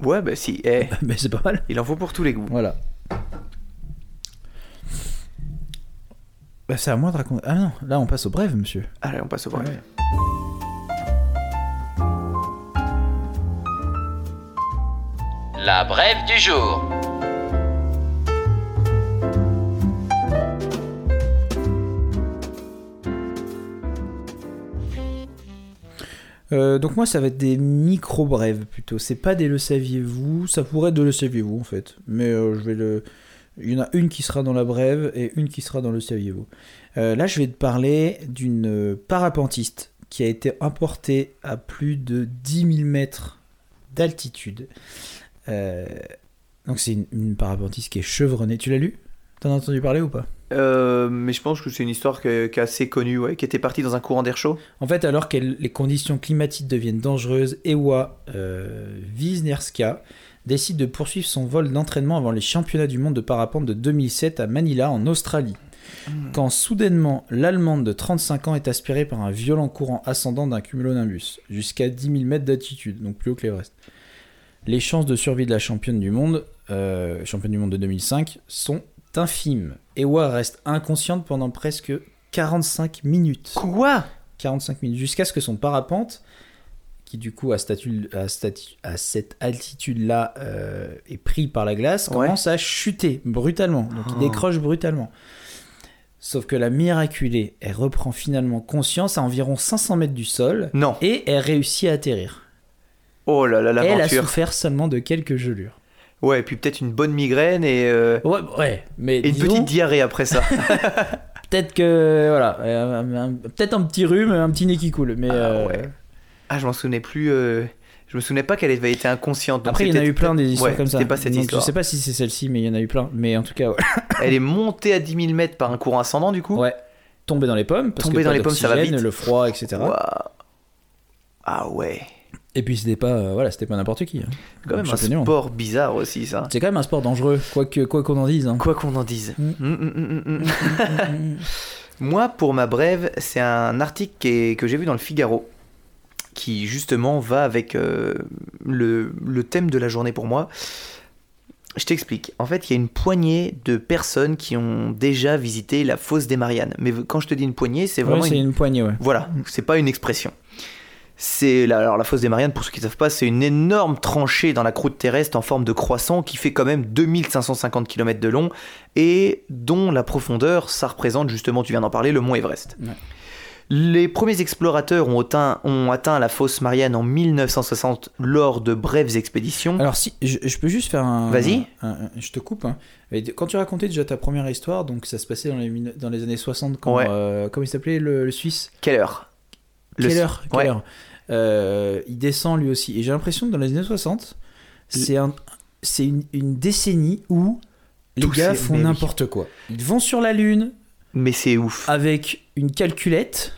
Ouais, bah si. Eh, mais c'est pas mal. il en faut pour tous les goûts. Voilà. Bah, c'est à moi de raconter. Ah non, là on passe au bref, monsieur. Allez, on passe au bref. Ouais. La brève du jour. Euh, donc moi ça va être des micro brèves plutôt. C'est pas des le saviez-vous, ça pourrait être de le saviez-vous en fait. Mais euh, je vais le. Il y en a une qui sera dans la brève et une qui sera dans le saviez-vous. Euh, là je vais te parler d'une parapentiste qui a été importée à plus de 10 000 mètres d'altitude. Euh, donc c'est une, une parapentiste qui est chevronnée. Tu l'as lu? T'en as entendu parler ou pas? Euh, mais je pense que c'est une histoire que- qui est assez connue, ouais, qui était partie dans un courant d'air chaud. En fait, alors que les conditions climatiques deviennent dangereuses, Ewa euh, Wisniewska décide de poursuivre son vol d'entraînement avant les championnats du monde de parapente de 2007 à Manila, en Australie. Quand soudainement, l'Allemande de 35 ans est aspirée par un violent courant ascendant d'un cumulonimbus, jusqu'à 10 000 mètres d'altitude, donc plus haut que l'Everest. Les chances de survie de la championne du monde, euh, championne du monde de 2005, sont infimes. Ewa reste inconsciente pendant presque 45 minutes. Quoi? 45 minutes, jusqu'à ce que son parapente, qui du coup à, cette altitude-là euh, est pris par la glace, Ouais. commence à chuter brutalement. Donc il Oh. décroche brutalement. Sauf que la miraculée, elle reprend finalement conscience à environ 500 mètres du sol Non. et elle réussit à atterrir. Oh là là, Elle a l'aventure. souffert seulement de quelques gelures. Ouais, et puis peut-être une bonne migraine et, euh, Ouais, ouais, mais et une disons, petite diarrhée après ça. peut-être que voilà, euh, peut-être un petit rhume, un petit nez qui coule, mais Ah, euh, ouais. ah, je m'en souvenais plus. Je me souvenais pas qu'elle avait été inconsciente. donc Après, il y en a eu plein des histoires ouais, comme ça. Pas cette Donc, histoire. Je sais pas si c'est celle-ci, mais il y en a eu plein. Mais en tout cas, ouais. Elle est montée à 10 000 mètres par un courant ascendant du coup. Ouais. Tomber dans les pommes, parce que dans les pommes, ça va vite. le froid, etc. Waouh. Ah ouais. Et puis c'était pas, euh, voilà, c'était pas n'importe qui. hein. C'est quand même un sport bizarre aussi ça. C'est quand même un sport dangereux, quoi que quoi qu'on en dise. hein. Quoi qu'on en dise. Mm. Mm, mm. Moi, pour ma brève, c'est un article qui est- que j'ai vu dans le Figaro, qui justement va avec euh, le, le thème de la journée pour moi. Je t'explique. En fait, il y a une poignée de personnes qui ont déjà visité la fosse des Mariannes. Mais quand je te dis une poignée, c'est vraiment c'est une... une poignée, ouais. Voilà, c'est pas une expression. C'est la, alors la fosse des Mariannes, pour ceux qui ne savent pas, c'est une énorme tranchée dans la croûte terrestre en forme de croissant qui fait quand même 2550 km de long et dont la profondeur, ça représente justement, tu viens d'en parler, le mont Everest. Ouais. Les premiers explorateurs ont atteint, ont atteint la fosse Marianne en 1960 lors de brèves expéditions. Alors si, je, je peux juste faire un... Vas-y. je te coupe. hein. Quand tu racontais déjà ta première histoire, donc ça se passait dans les, mine- dans les années 60, quand... Ouais. euh, comment il s'appelait le, le Suisse? Quelle heure Le- Quelle heure, Quelle Ouais. heure Euh, Il descend lui aussi. Et j'ai l'impression que dans les années 60, c'est un, c'est une, une décennie où les gars font oui. n'importe quoi. Ils vont sur la Lune Mais c'est ouf. avec une calculette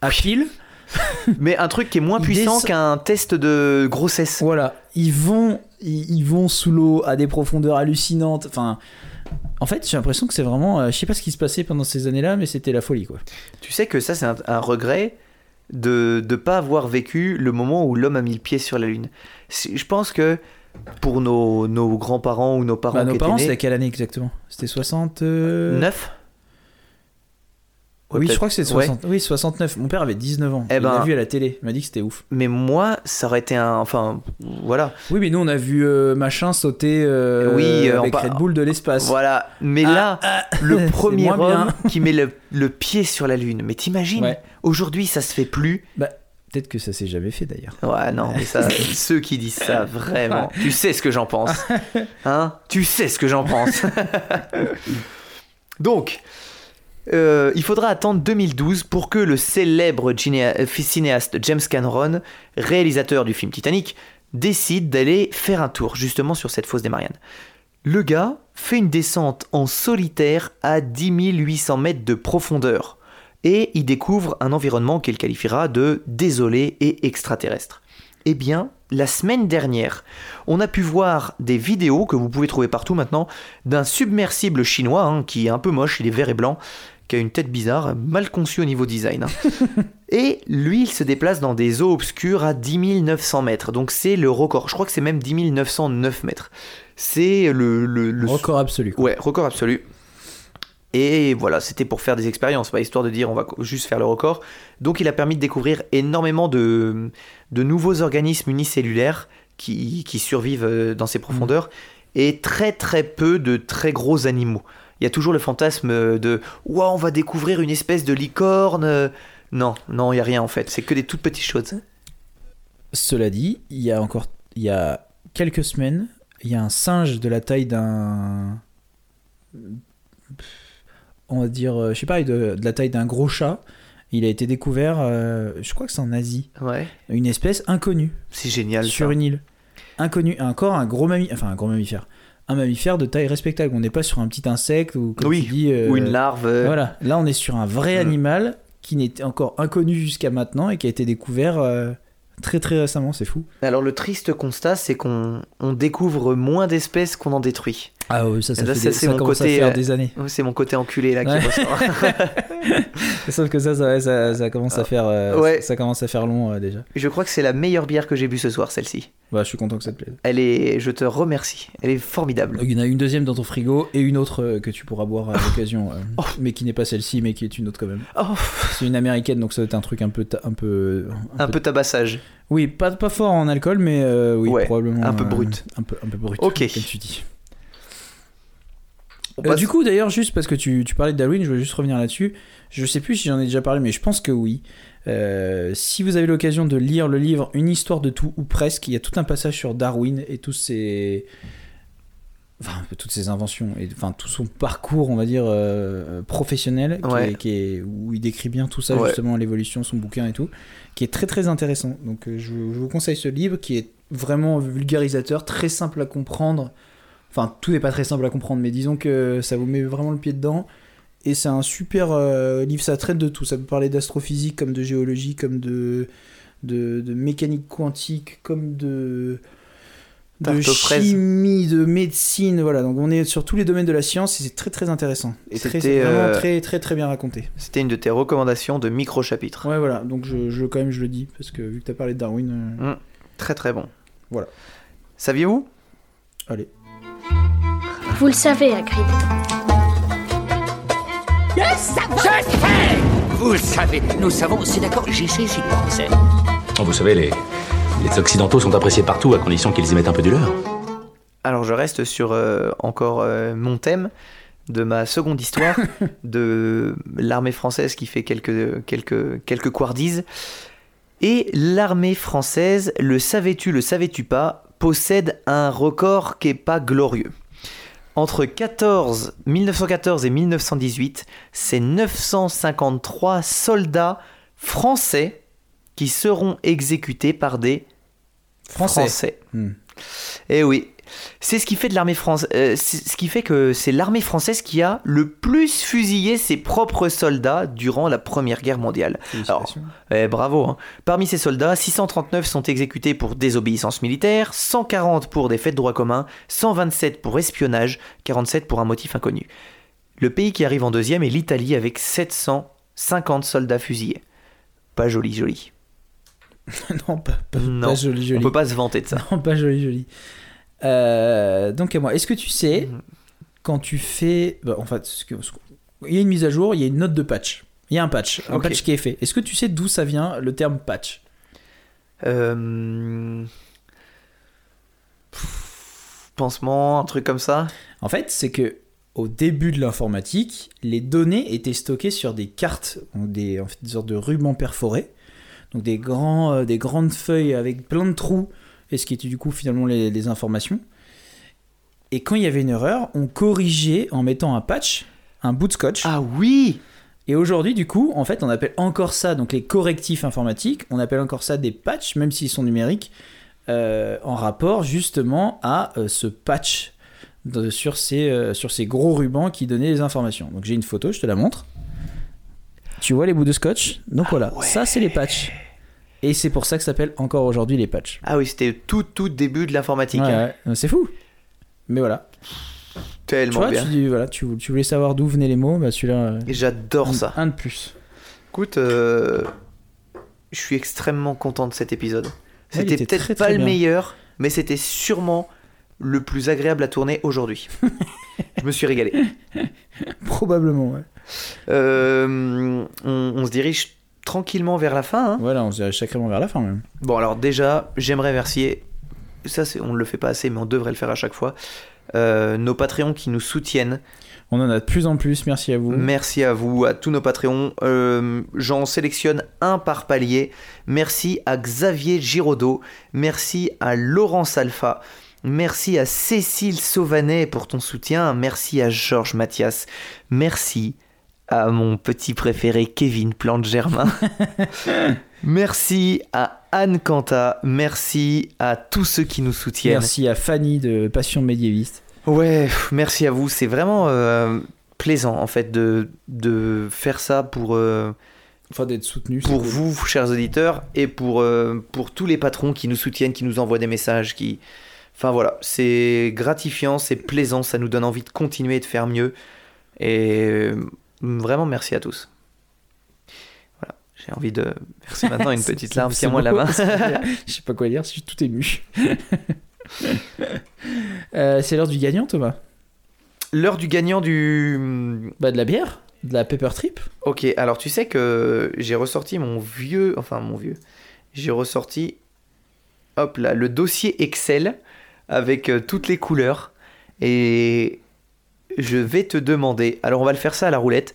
à Oui. pile. Mais un truc qui est moins puissant qu'un test de grossesse. Voilà, ils vont, ils, ils vont sous l'eau à des profondeurs hallucinantes. Enfin, en fait, j'ai l'impression que c'est vraiment, euh, je sais pas ce qui se passait pendant ces années-là, mais c'était la folie, quoi. Tu sais que ça, c'est un, un regret de ne pas avoir vécu le moment où l'homme a mis le pied sur la Lune. Je pense que pour nos, nos grands-parents ou nos parents Bah, nos qui parents, c'était quelle année exactement? C'était 60. euh, 9 Ouais, oui, je crois que c'est 60. Oui, 69. Mon père avait 19 ans. Eh il l'a ben- vu à la télé. Il m'a dit que c'était ouf. Mais moi, ça aurait été un... Enfin, voilà. Oui, mais nous, on a vu euh, machin sauter euh, Oui, euh, avec en- Red Bull de l'espace. Voilà. Mais Ah, là, ah, le c'est premier bien. homme qui met le, le pied sur la Lune. Mais t'imagines Ouais. Aujourd'hui, ça se fait plus. Peut-être que ça s'est jamais fait d'ailleurs. Ouais, non, mais ça, ceux qui disent ça, vraiment, tu sais ce que j'en pense. Hein? Tu sais ce que j'en pense. Donc, euh, il faudra attendre 2012 pour que le célèbre euh, cinéaste James Cameron, réalisateur du film Titanic, décide d'aller faire un tour justement sur cette fosse des Mariannes. Le gars fait une descente en solitaire à 10 800 mètres de profondeur et il découvre un environnement qu'il qualifiera de désolé et extraterrestre. Eh bien, la semaine dernière, on a pu voir des vidéos que vous pouvez trouver partout maintenant d'un submersible chinois hein, qui est un peu moche, il est vert et blanc, qui a une tête bizarre, mal conçue au niveau design. hein. et lui, il se déplace dans des eaux obscures à 10 900 mètres, donc c'est le record. Je crois que c'est même 10 909 mètres. C'est le, le, le Record absolu. quoi. Ouais, record absolu. Et voilà, c'était pour faire des expériences, pas histoire de dire on va juste faire le record. Donc il a permis de découvrir énormément de, de nouveaux organismes unicellulaires qui, qui survivent euh, dans ces profondeurs et très très peu de très gros animaux. Il y a toujours le fantasme de Ouah, on va découvrir une espèce de licorne. euh. Non, non, il n'y a rien en fait, c'est que des toutes petites choses. Cela dit, il y a encore, il y a quelques semaines, il y a un singe de la taille d'un, on va dire, euh, je sais pas, de, de la taille d'un gros chat. Il a été découvert, euh, je crois que c'est en Asie, Ouais, une espèce inconnue c'est génial. sur ça. une île, inconnue, encore un gros mammifère, enfin un gros mammifère, un mammifère de taille respectable. On n'est pas sur un petit insecte ou comme Oui, tu dis, euh, Ou une larve. Voilà, là on est sur un vrai animal qui n'était encore inconnu jusqu'à maintenant et qui a été découvert euh, très très récemment, c'est fou. Alors le triste constat, c'est qu'on on découvre moins d'espèces qu'on en détruit. Ah oui, ça, ça, là, fait ça, des- ça mon côté, faire euh, des années. C'est mon côté enculé là qui Ouais. ressort. Sauf que ça, ça, commence à faire, euh, Ouais. ça, commence à faire long euh, déjà. je crois que c'est la meilleure bière que j'ai bu ce soir, celle-ci. Bah, je suis content que ça te plaise. Elle est, je te remercie. Elle est formidable. Il y en a une deuxième dans ton frigo et une autre euh, que tu pourras boire à l'occasion, Oh. mais qui n'est pas celle-ci, mais qui est une autre quand même. Oh, C'est une américaine, donc ça doit être un truc un peu, un peu, un peu tabassage. Oui, pas, pas fort en alcool, mais oui, Ouais, probablement. un peu brut. un peu, un peu brut. Ok. Comme tu dis. Euh, du coup, d'ailleurs, juste parce que tu, tu parlais de Darwin, je voulais juste revenir là-dessus. Je sais plus si j'en ai déjà parlé, mais je pense que oui. Euh, si vous avez l'occasion de lire le livre Une histoire de tout ou presque, il y a tout un passage sur Darwin et tous ses, enfin toutes ses inventions et enfin tout son parcours, on va dire euh, professionnel, qui Ouais. est- qui est- où il décrit bien tout ça Ouais. justement l'évolution, son bouquin et tout, qui est très très intéressant. Donc je, je vous conseille ce livre qui est vraiment vulgarisateur, très simple à comprendre. Enfin tout n'est pas très simple à comprendre, mais disons que ça vous met vraiment le pied dedans. Et c'est un super euh, livre, ça traite de tout. Ça peut parler d'astrophysique, comme de géologie, comme de, de, de mécanique quantique, comme de, de chimie, de médecine. Voilà, donc on est sur tous les domaines de la science et c'est très très intéressant. Et très, vraiment euh, très très très bien raconté. C'était une de tes recommandations de micro-chapitre. Ouais, voilà, donc je, je, quand même je le dis, parce que vu que tu as parlé de Darwin, euh, Très très bon. Voilà. Saviez-vous? Allez. Vous le savez, Hagrid. Vous le savez, nous savons, c'est d'accord, j'y sais, j'y pensais. Vous savez, les, les Occidentaux sont appréciés partout à condition qu'ils y mettent un peu du leur. Alors je reste sur euh, encore euh, mon thème de ma seconde histoire de l'armée française qui fait quelques, quelques, quelques quardies. Et l'armée française, le savais-tu, le savais-tu pas, possède un record qui est pas glorieux. Entre 14, 1914 et 1918, c'est 953 soldats français qui seront exécutés par des Français. Français. Hmm. Eh oui, c'est ce qui fait de l'armée française. c'est ce qui fait que c'est l'armée française qui a le plus fusillé ses propres soldats durant la Première Guerre mondiale. Félicitations. Eh, bravo. hein. Parmi ces soldats, 639 sont exécutés pour désobéissance militaire, 140 pour des faits de droit commun, 127 pour espionnage, 47 pour un motif inconnu. Le pays qui arrive en deuxième est l'Italie avec 750 soldats fusillés. Pas joli, joli. non, pas, pas, Non, pas joli, On joli. peut pas se vanter de ça. Non, pas joli, joli. Euh, donc à moi, est-ce que tu sais Mhm. quand tu fais, bah, en fait, ce que- il y a une mise à jour, il y a une note de patch. Il y a un patch, un patch qui est fait. Est-ce que tu sais d'où ça vient le terme patch? Euh... pff, Pansement, un truc comme ça? En fait, c'est que au début de l'informatique, les données étaient stockées sur des cartes, donc des, en fait, des sortes de rubans perforés, donc des, grands, euh, des grandes feuilles avec plein de trous, et ce qui était du coup finalement les, les informations. Et quand il y avait une erreur, on corrigeait en mettant un patch, un bout de scotch. Ah oui Et aujourd'hui, du coup, en fait, on appelle encore ça, donc les correctifs informatiques, on appelle encore ça des patchs, même s'ils sont numériques, euh, en rapport justement à euh, ce patch de- sur, ces, euh, sur ces gros rubans qui donnaient les informations. Donc j'ai une photo, je te la montre. Tu vois les bouts de scotch? Donc voilà, ça c'est les patchs. Et c'est pour ça que ça s'appelle encore aujourd'hui les patchs. Ah oui, c'était tout, tout début de l'informatique. Ouais, hein. c'est fou. Mais voilà. Tu Tellement vois, bien. tu, voilà, tu, tu voulais savoir d'où venaient les mots, bah celui-là. euh, Et j'adore ça. Un de plus. Écoute, euh, je suis extrêmement content de cet épisode. C'était était peut-être pas le bien. meilleur, mais c'était sûrement le plus agréable à tourner aujourd'hui. je me suis régalé. Probablement, ouais. Euh, on, on se dirige tranquillement vers la fin. hein. Voilà, on se dirige sacrément vers la fin même. Bon, alors déjà, j'aimerais remercier, ça c'est- on ne le fait pas assez, mais on devrait le faire à chaque fois, euh, nos Patreons qui nous soutiennent. On en a de plus en plus, merci à vous. Merci à vous, à tous nos Patreons. Euh, J'en sélectionne un par palier. Merci à Xavier Giraudot. Merci à Laurence Alpha. Merci à Cécile Sauvanet pour ton soutien. Merci à Georges Mathias. Merci à mon petit préféré Kevin Plante-Germain. Merci à Anne Canta. Merci à tous ceux qui nous soutiennent. Merci à Fanny de Passion médiéviste. Ouais, merci à vous. C'est vraiment euh, plaisant en fait de, de faire ça pour, euh, Enfin, d'être soutenu. pour cool. vous, chers auditeurs, et pour, euh, pour tous les patrons qui nous soutiennent, qui nous envoient des messages. Qui... Enfin voilà, c'est gratifiant, c'est plaisant, ça nous donne envie de continuer et de faire mieux. Et vraiment merci à tous. Voilà, j'ai envie de verser maintenant une petite larme. c'est Tiens-moi la main. Je sais pas quoi dire, je suis tout ému. Euh, c'est l'heure du gagnant, Thomas. L'heure du gagnant du. Bah, de la bière De la Pepper Trip Ok, alors tu sais que j'ai ressorti mon vieux, enfin mon vieux, j'ai ressorti, hop là, le dossier Excel avec euh, toutes les couleurs et je vais te demander, alors on va le faire ça à la roulette.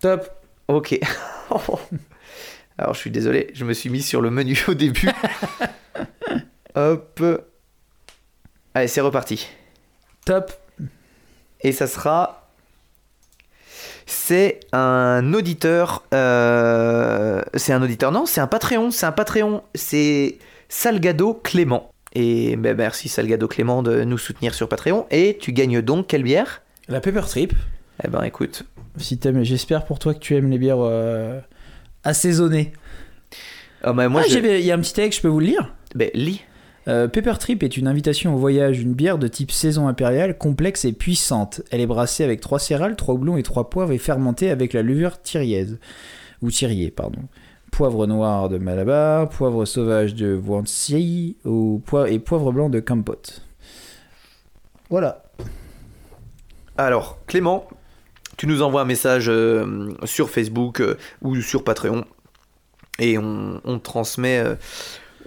Top Ok. Alors je suis désolé, je me suis mis sur le menu au début. Hop. Allez, c'est reparti. Top. Et ça sera. C'est un auditeur. euh, C'est un auditeur, non, c'est un Patreon. C'est un Patreon. C'est Salgado Clément. Et ben, merci Salgado Clément de nous soutenir sur Patreon. Et tu gagnes donc quelle bière? La Pepper Trip. Eh ben écoute. Si t'aimes, j'espère pour toi que tu aimes les bières euh, assaisonnées. Ah, bah, moi, Ah, je... il y a un petit texte, je peux vous le lire? Ben, lis. Euh, Pepper Trip est une invitation au voyage, une bière de type saison impériale, complexe et puissante. Elle est brassée avec trois céréales, trois houblons et trois poivres et fermentée avec la levure thiriaise. Ou thirier, pardon. Poivre noir de Malabar, poivre sauvage de Wansi ou poi- et poivre blanc de Kampot. Voilà. Alors, Clément, tu nous envoies un message euh, sur Facebook euh, ou sur Patreon et on, transmet, euh,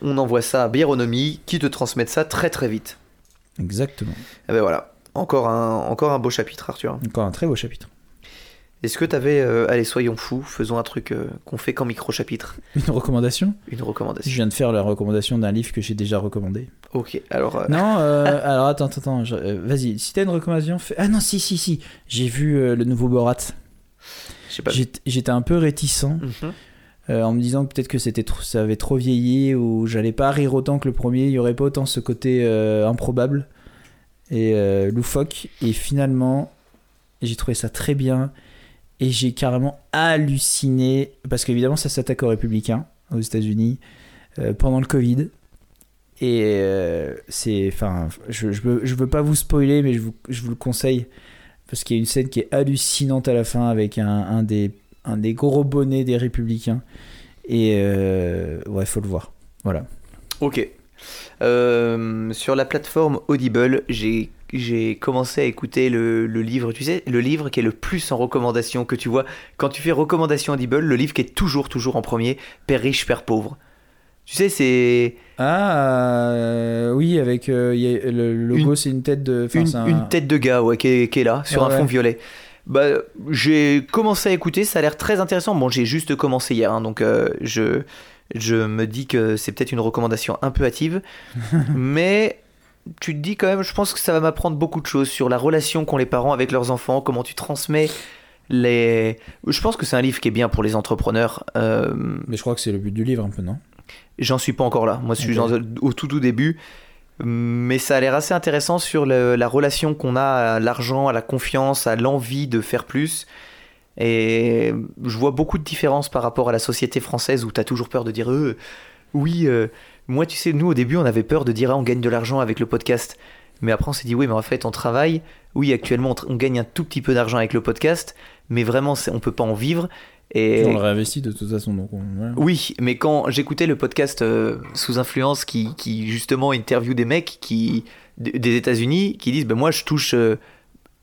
on envoie ça à Biéronomie qui te transmet ça très très vite. Exactement. Et ben voilà, encore un, encore un beau chapitre, Arthur. Encore un très beau chapitre. Est-ce que t'avais, euh, allez, soyons fous, faisons un truc euh, qu'on fait qu'en micro-chapitre, Une recommandation? Une Je recommandation. viens de faire la recommandation d'un livre que j'ai déjà recommandé. Ok, alors, euh, Non, euh, alors attends, attends, attends. je- Vas-y, si t'as une recommandation, fais... Ah non, si, si, si. J'ai vu le nouveau Borat. je. J'étais un peu réticent Mhm. euh, en me disant que peut-être que c'était ça avait trop vieilli ou j'allais pas rire autant que le premier. Il y aurait pas autant ce côté euh, improbable et euh, loufoque. Et finalement, j'ai trouvé ça très bien et j'ai carrément halluciné parce qu'évidemment, ça s'attaque aux républicains aux États-Unis euh, pendant le Covid. Et euh, c'est. Enfin, je, je, veux, pas vous spoiler, mais je vous, je vous le conseille. Parce qu'il y a une scène qui est hallucinante à la fin avec un, un des, un des gros bonnets des Républicains. Et euh, ouais, faut le voir. Voilà. Ok. Euh, sur la plateforme Audible, j'ai j'ai commencé à écouter le, le livre, tu sais, le livre qui est le plus en recommandation que tu vois. Quand tu fais recommandation Audible, le livre qui est toujours, toujours en premier, Père riche, Père pauvre. Tu sais, c'est Ah, euh, oui, avec euh, il y a- le logo, c'est une tête de. une, c'est un- une tête de gars ouais, qui, est, qui est là, sur Ouais, un fond violet. Bah, j'ai commencé à écouter, ça a l'air très intéressant. Bon, j'ai juste commencé hier, hein, donc euh, je, je me dis que c'est peut-être une recommandation un peu hâtive. mais tu te dis quand même, je pense que ça va m'apprendre beaucoup de choses sur la relation qu'ont les parents avec leurs enfants, comment tu transmets les... Je pense que c'est un livre qui est bien pour les entrepreneurs. Euh, Mais je crois que c'est le but du livre, un peu, non? J'en suis pas encore là. Moi, je suis au tout tout début. Mais ça a l'air assez intéressant sur le- la relation qu'on a à l'argent, à la confiance, à l'envie de faire plus. Et je vois beaucoup de différences par rapport à la société française où tu as toujours peur de dire euh, oui, euh, moi tu sais, nous au début on avait peur de dire ah, on gagne de l'argent avec le podcast. Mais après on s'est dit oui, mais en fait on travaille. Oui, actuellement on, gagne un tout petit peu d'argent avec le podcast, mais vraiment on peut pas en vivre. Et On le réinvestit de toute façon, donc on- oui, mais quand j'écoutais le podcast euh, sous influence qui, qui justement interview des mecs qui des États-Unis qui disent ben moi je touche euh,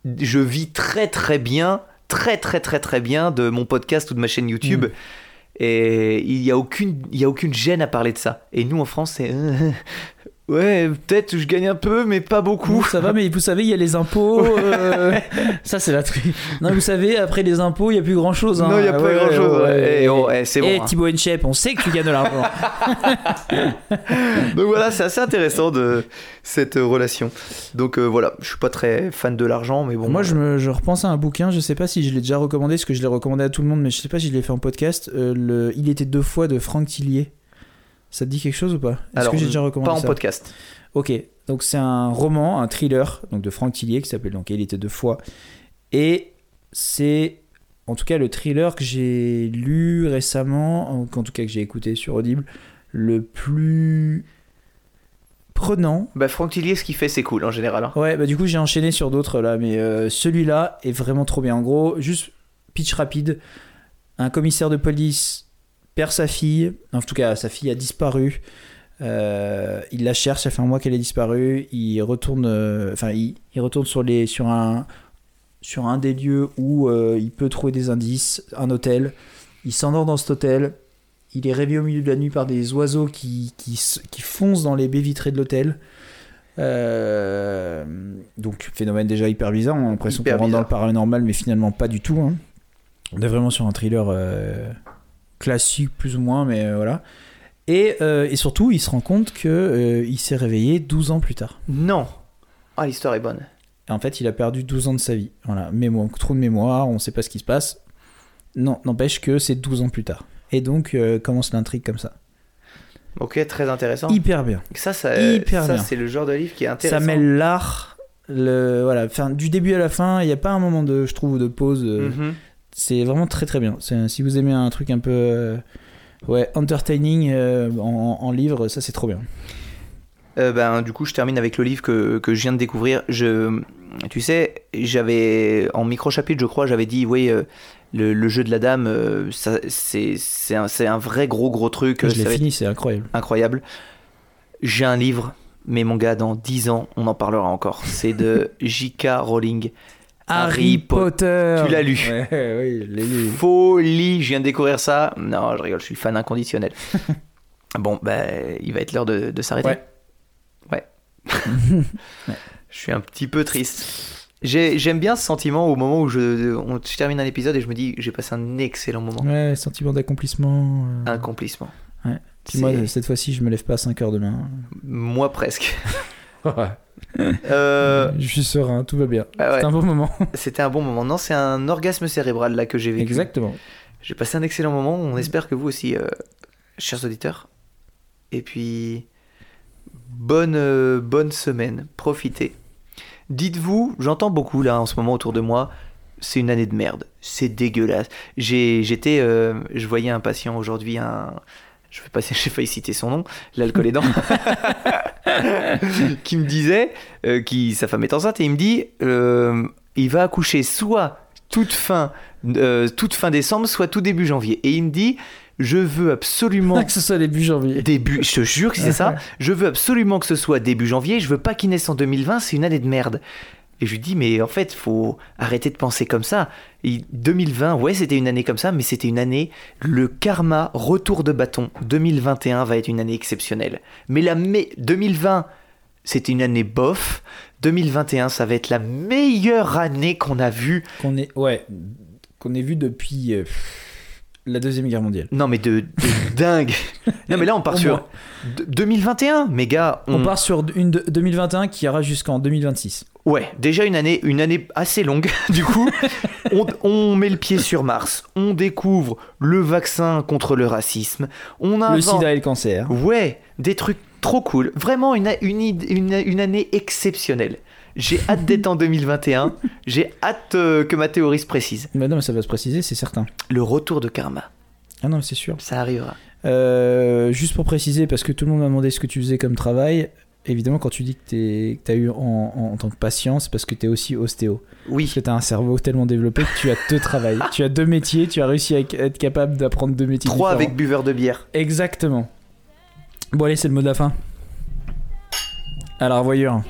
je vis très très bien, très très très très bien de mon podcast ou de ma chaîne YouTube. Et il y a aucune y a aucune gêne à parler de ça. Et nous en France c'est euh, ouais, peut-être je gagne un peu mais pas beaucoup. Ça va, mais vous savez, il y a les impôts. euh, ça, c'est la truc. Non, vous savez, après les impôts, il n'y a plus grand chose. Non, il y a pas grand-chose, ouais. Eh, oh, eh, c'est bon, Et hein. Thibaut Inchep, on sait que tu gagnes de l'argent. Donc voilà, c'est assez intéressant de cette relation. Donc euh, voilà, je suis pas très fan de l'argent mais bon. Moi, je, me, je repense à un bouquin, je sais pas si je l'ai déjà recommandé, parce que je l'ai recommandé à tout le monde, mais je sais pas si je l'ai fait en podcast. euh, le Il était deux fois de Franck Tillier. Ça te dit quelque chose ou pas? Est-ce que j'ai déjà recommandé pas en ça? podcast. Ok, donc c'est un roman, un thriller donc de Franck Tillier qui s'appelle donc Il était deux fois. Et c'est en tout cas le thriller que j'ai lu récemment, ou qu'en tout cas que j'ai écouté sur Audible, le plus prenant. Bah Franck Tillier, ce qu'il fait, c'est cool en général. hein. Ouais, bah du coup j'ai enchaîné sur d'autres là, mais euh, celui-là est vraiment trop bien. En gros, juste pitch rapide, un commissaire de police perd sa fille, en tout cas sa fille a disparu. Euh, il la cherche, ça fait un mois qu'elle est disparue. Il retourne, euh, enfin, il, il retourne sur les, sur un, sur un des lieux où euh, il peut trouver des indices, un hôtel. Il s'endort dans cet hôtel. Il est réveillé au milieu de la nuit par des oiseaux qui, qui, s- qui foncent dans les baies vitrées de l'hôtel. Donc phénomène déjà hyper bizarre. On a l'impression qu'on rentre dans le paranormal, mais finalement pas du tout. hein. On est vraiment sur un thriller classique plus ou moins, mais euh, voilà. Et, euh, et surtout, il se rend compte que euh, il s'est réveillé 12 ans plus tard. Non. Ah, l'histoire est bonne. Et en fait, il a perdu 12 ans de sa vie. Voilà, mémoire, trop de mémoire, on sait pas ce qui se passe. Non, n'empêche que c'est 12 ans plus tard. Et donc euh, commence l'intrigue comme ça. Ok, très intéressant. Hyper bien. Ça, ça, Hyper ça bien. c'est le genre de livre qui est Ça intéressant. mêle l'art, le voilà, enfin du début à la fin, il n'y a pas un moment de, je trouve, de pause. Mhm. C'est vraiment très très bien. Si vous aimez un truc un peu, euh, ouais, entertaining euh, en, en livre, ça c'est trop bien. Euh, ben, du coup, je termine avec le livre que, que je viens de découvrir. Je, tu sais, j'avais en micro-chapitre, je crois, j'avais dit, oui, le, le jeu de la dame, c'est, un, un vrai gros gros truc. je l'ai fini, c'est incroyable. incroyable. J'ai un livre, mais mon gars, dans 10 ans, on en parlera encore. C'est de J.K. Rowling. Harry Potter. Tu l'as lu. Ouais, oui, je l'ai lu. Folie, je viens de découvrir ça. Non, je rigole, je suis fan inconditionnel. bon, ben, il va être l'heure de, de s'arrêter. Ouais. Ouais. Je suis un petit peu triste. J'ai- J'aime bien ce sentiment au moment où je, on, je termine un épisode et je me dis j'ai passé un excellent moment. Ouais, sentiment d'accomplissement. euh. Accomplissement. Ouais. Moi, cette fois-ci, je me lève pas à 5 heures demain. Moi presque. Euh, Je suis serein, tout va bien. ah ouais, C'est un bon moment. C'était un bon moment. Non, c'est un orgasme cérébral là que j'ai vécu. Exactement. J'ai passé un excellent moment. On espère que vous aussi, euh, chers auditeurs. Et puis, bonne, euh, bonne semaine. Profitez. Dites-vous, j'entends beaucoup là en ce moment autour de moi, c'est une année de merde. C'est dégueulasse. J'ai, j'étais, je voyais un patient aujourd'hui, un, je vais pas, j'ai failli citer son nom, l'alcool aidant, qui me disait, euh, qui sa femme est enceinte et il me dit, euh, il va accoucher soit toute fin, euh, toute fin décembre, soit tout début janvier. Et il me dit, je veux absolument que ce soit début janvier. début, je te jure que c'est ça. Je veux absolument que ce soit début janvier. Je veux pas qu'il naisse en 2020. C'est une année de merde. Et je lui dis, mais en fait, faut arrêter de penser comme ça. Et 2020, ouais, c'était une année comme ça, mais c'était une année, le karma, retour de bâton. 2021 va être une année exceptionnelle. Mais la mai- 2020, c'était une année bof. 2021, ça va être la meilleure année qu'on a vue. Qu'on ait vu depuis euh, la deuxième guerre mondiale. Non, mais de, de dingue. Non, mais là, on part sur moins. de- 2021. Mais gars, On part sur une de- 2021 qui ira jusqu'en 2026. Ouais, déjà une année, une année assez longue. Du coup, on, on met le pied sur Mars. On découvre le vaccin contre le racisme. On Le invente... sida et le cancer. Ouais, des trucs trop cool. Vraiment une, une, une année exceptionnelle. J'ai hâte d'être en 2021. J'ai hâte euh, que ma théorie se précise. Mais non, mais ça va se préciser, c'est certain. Le retour de karma, Ah non, c'est sûr. ça arrivera. Euh, juste pour préciser, parce que tout le monde m'a demandé ce que tu faisais comme travail. Évidemment, quand tu dis que tu as eu en, en- en tant que patient, c'est parce que tu es aussi ostéo. Parce Oui, que tu as un cerveau tellement développé que tu as deux travails. tu as deux métiers, tu as réussi à être capable d'apprendre deux métiers trois différents. avec buveur de bière. Exactement. Bon, allez, c'est le mot de la fin. À la revoyure.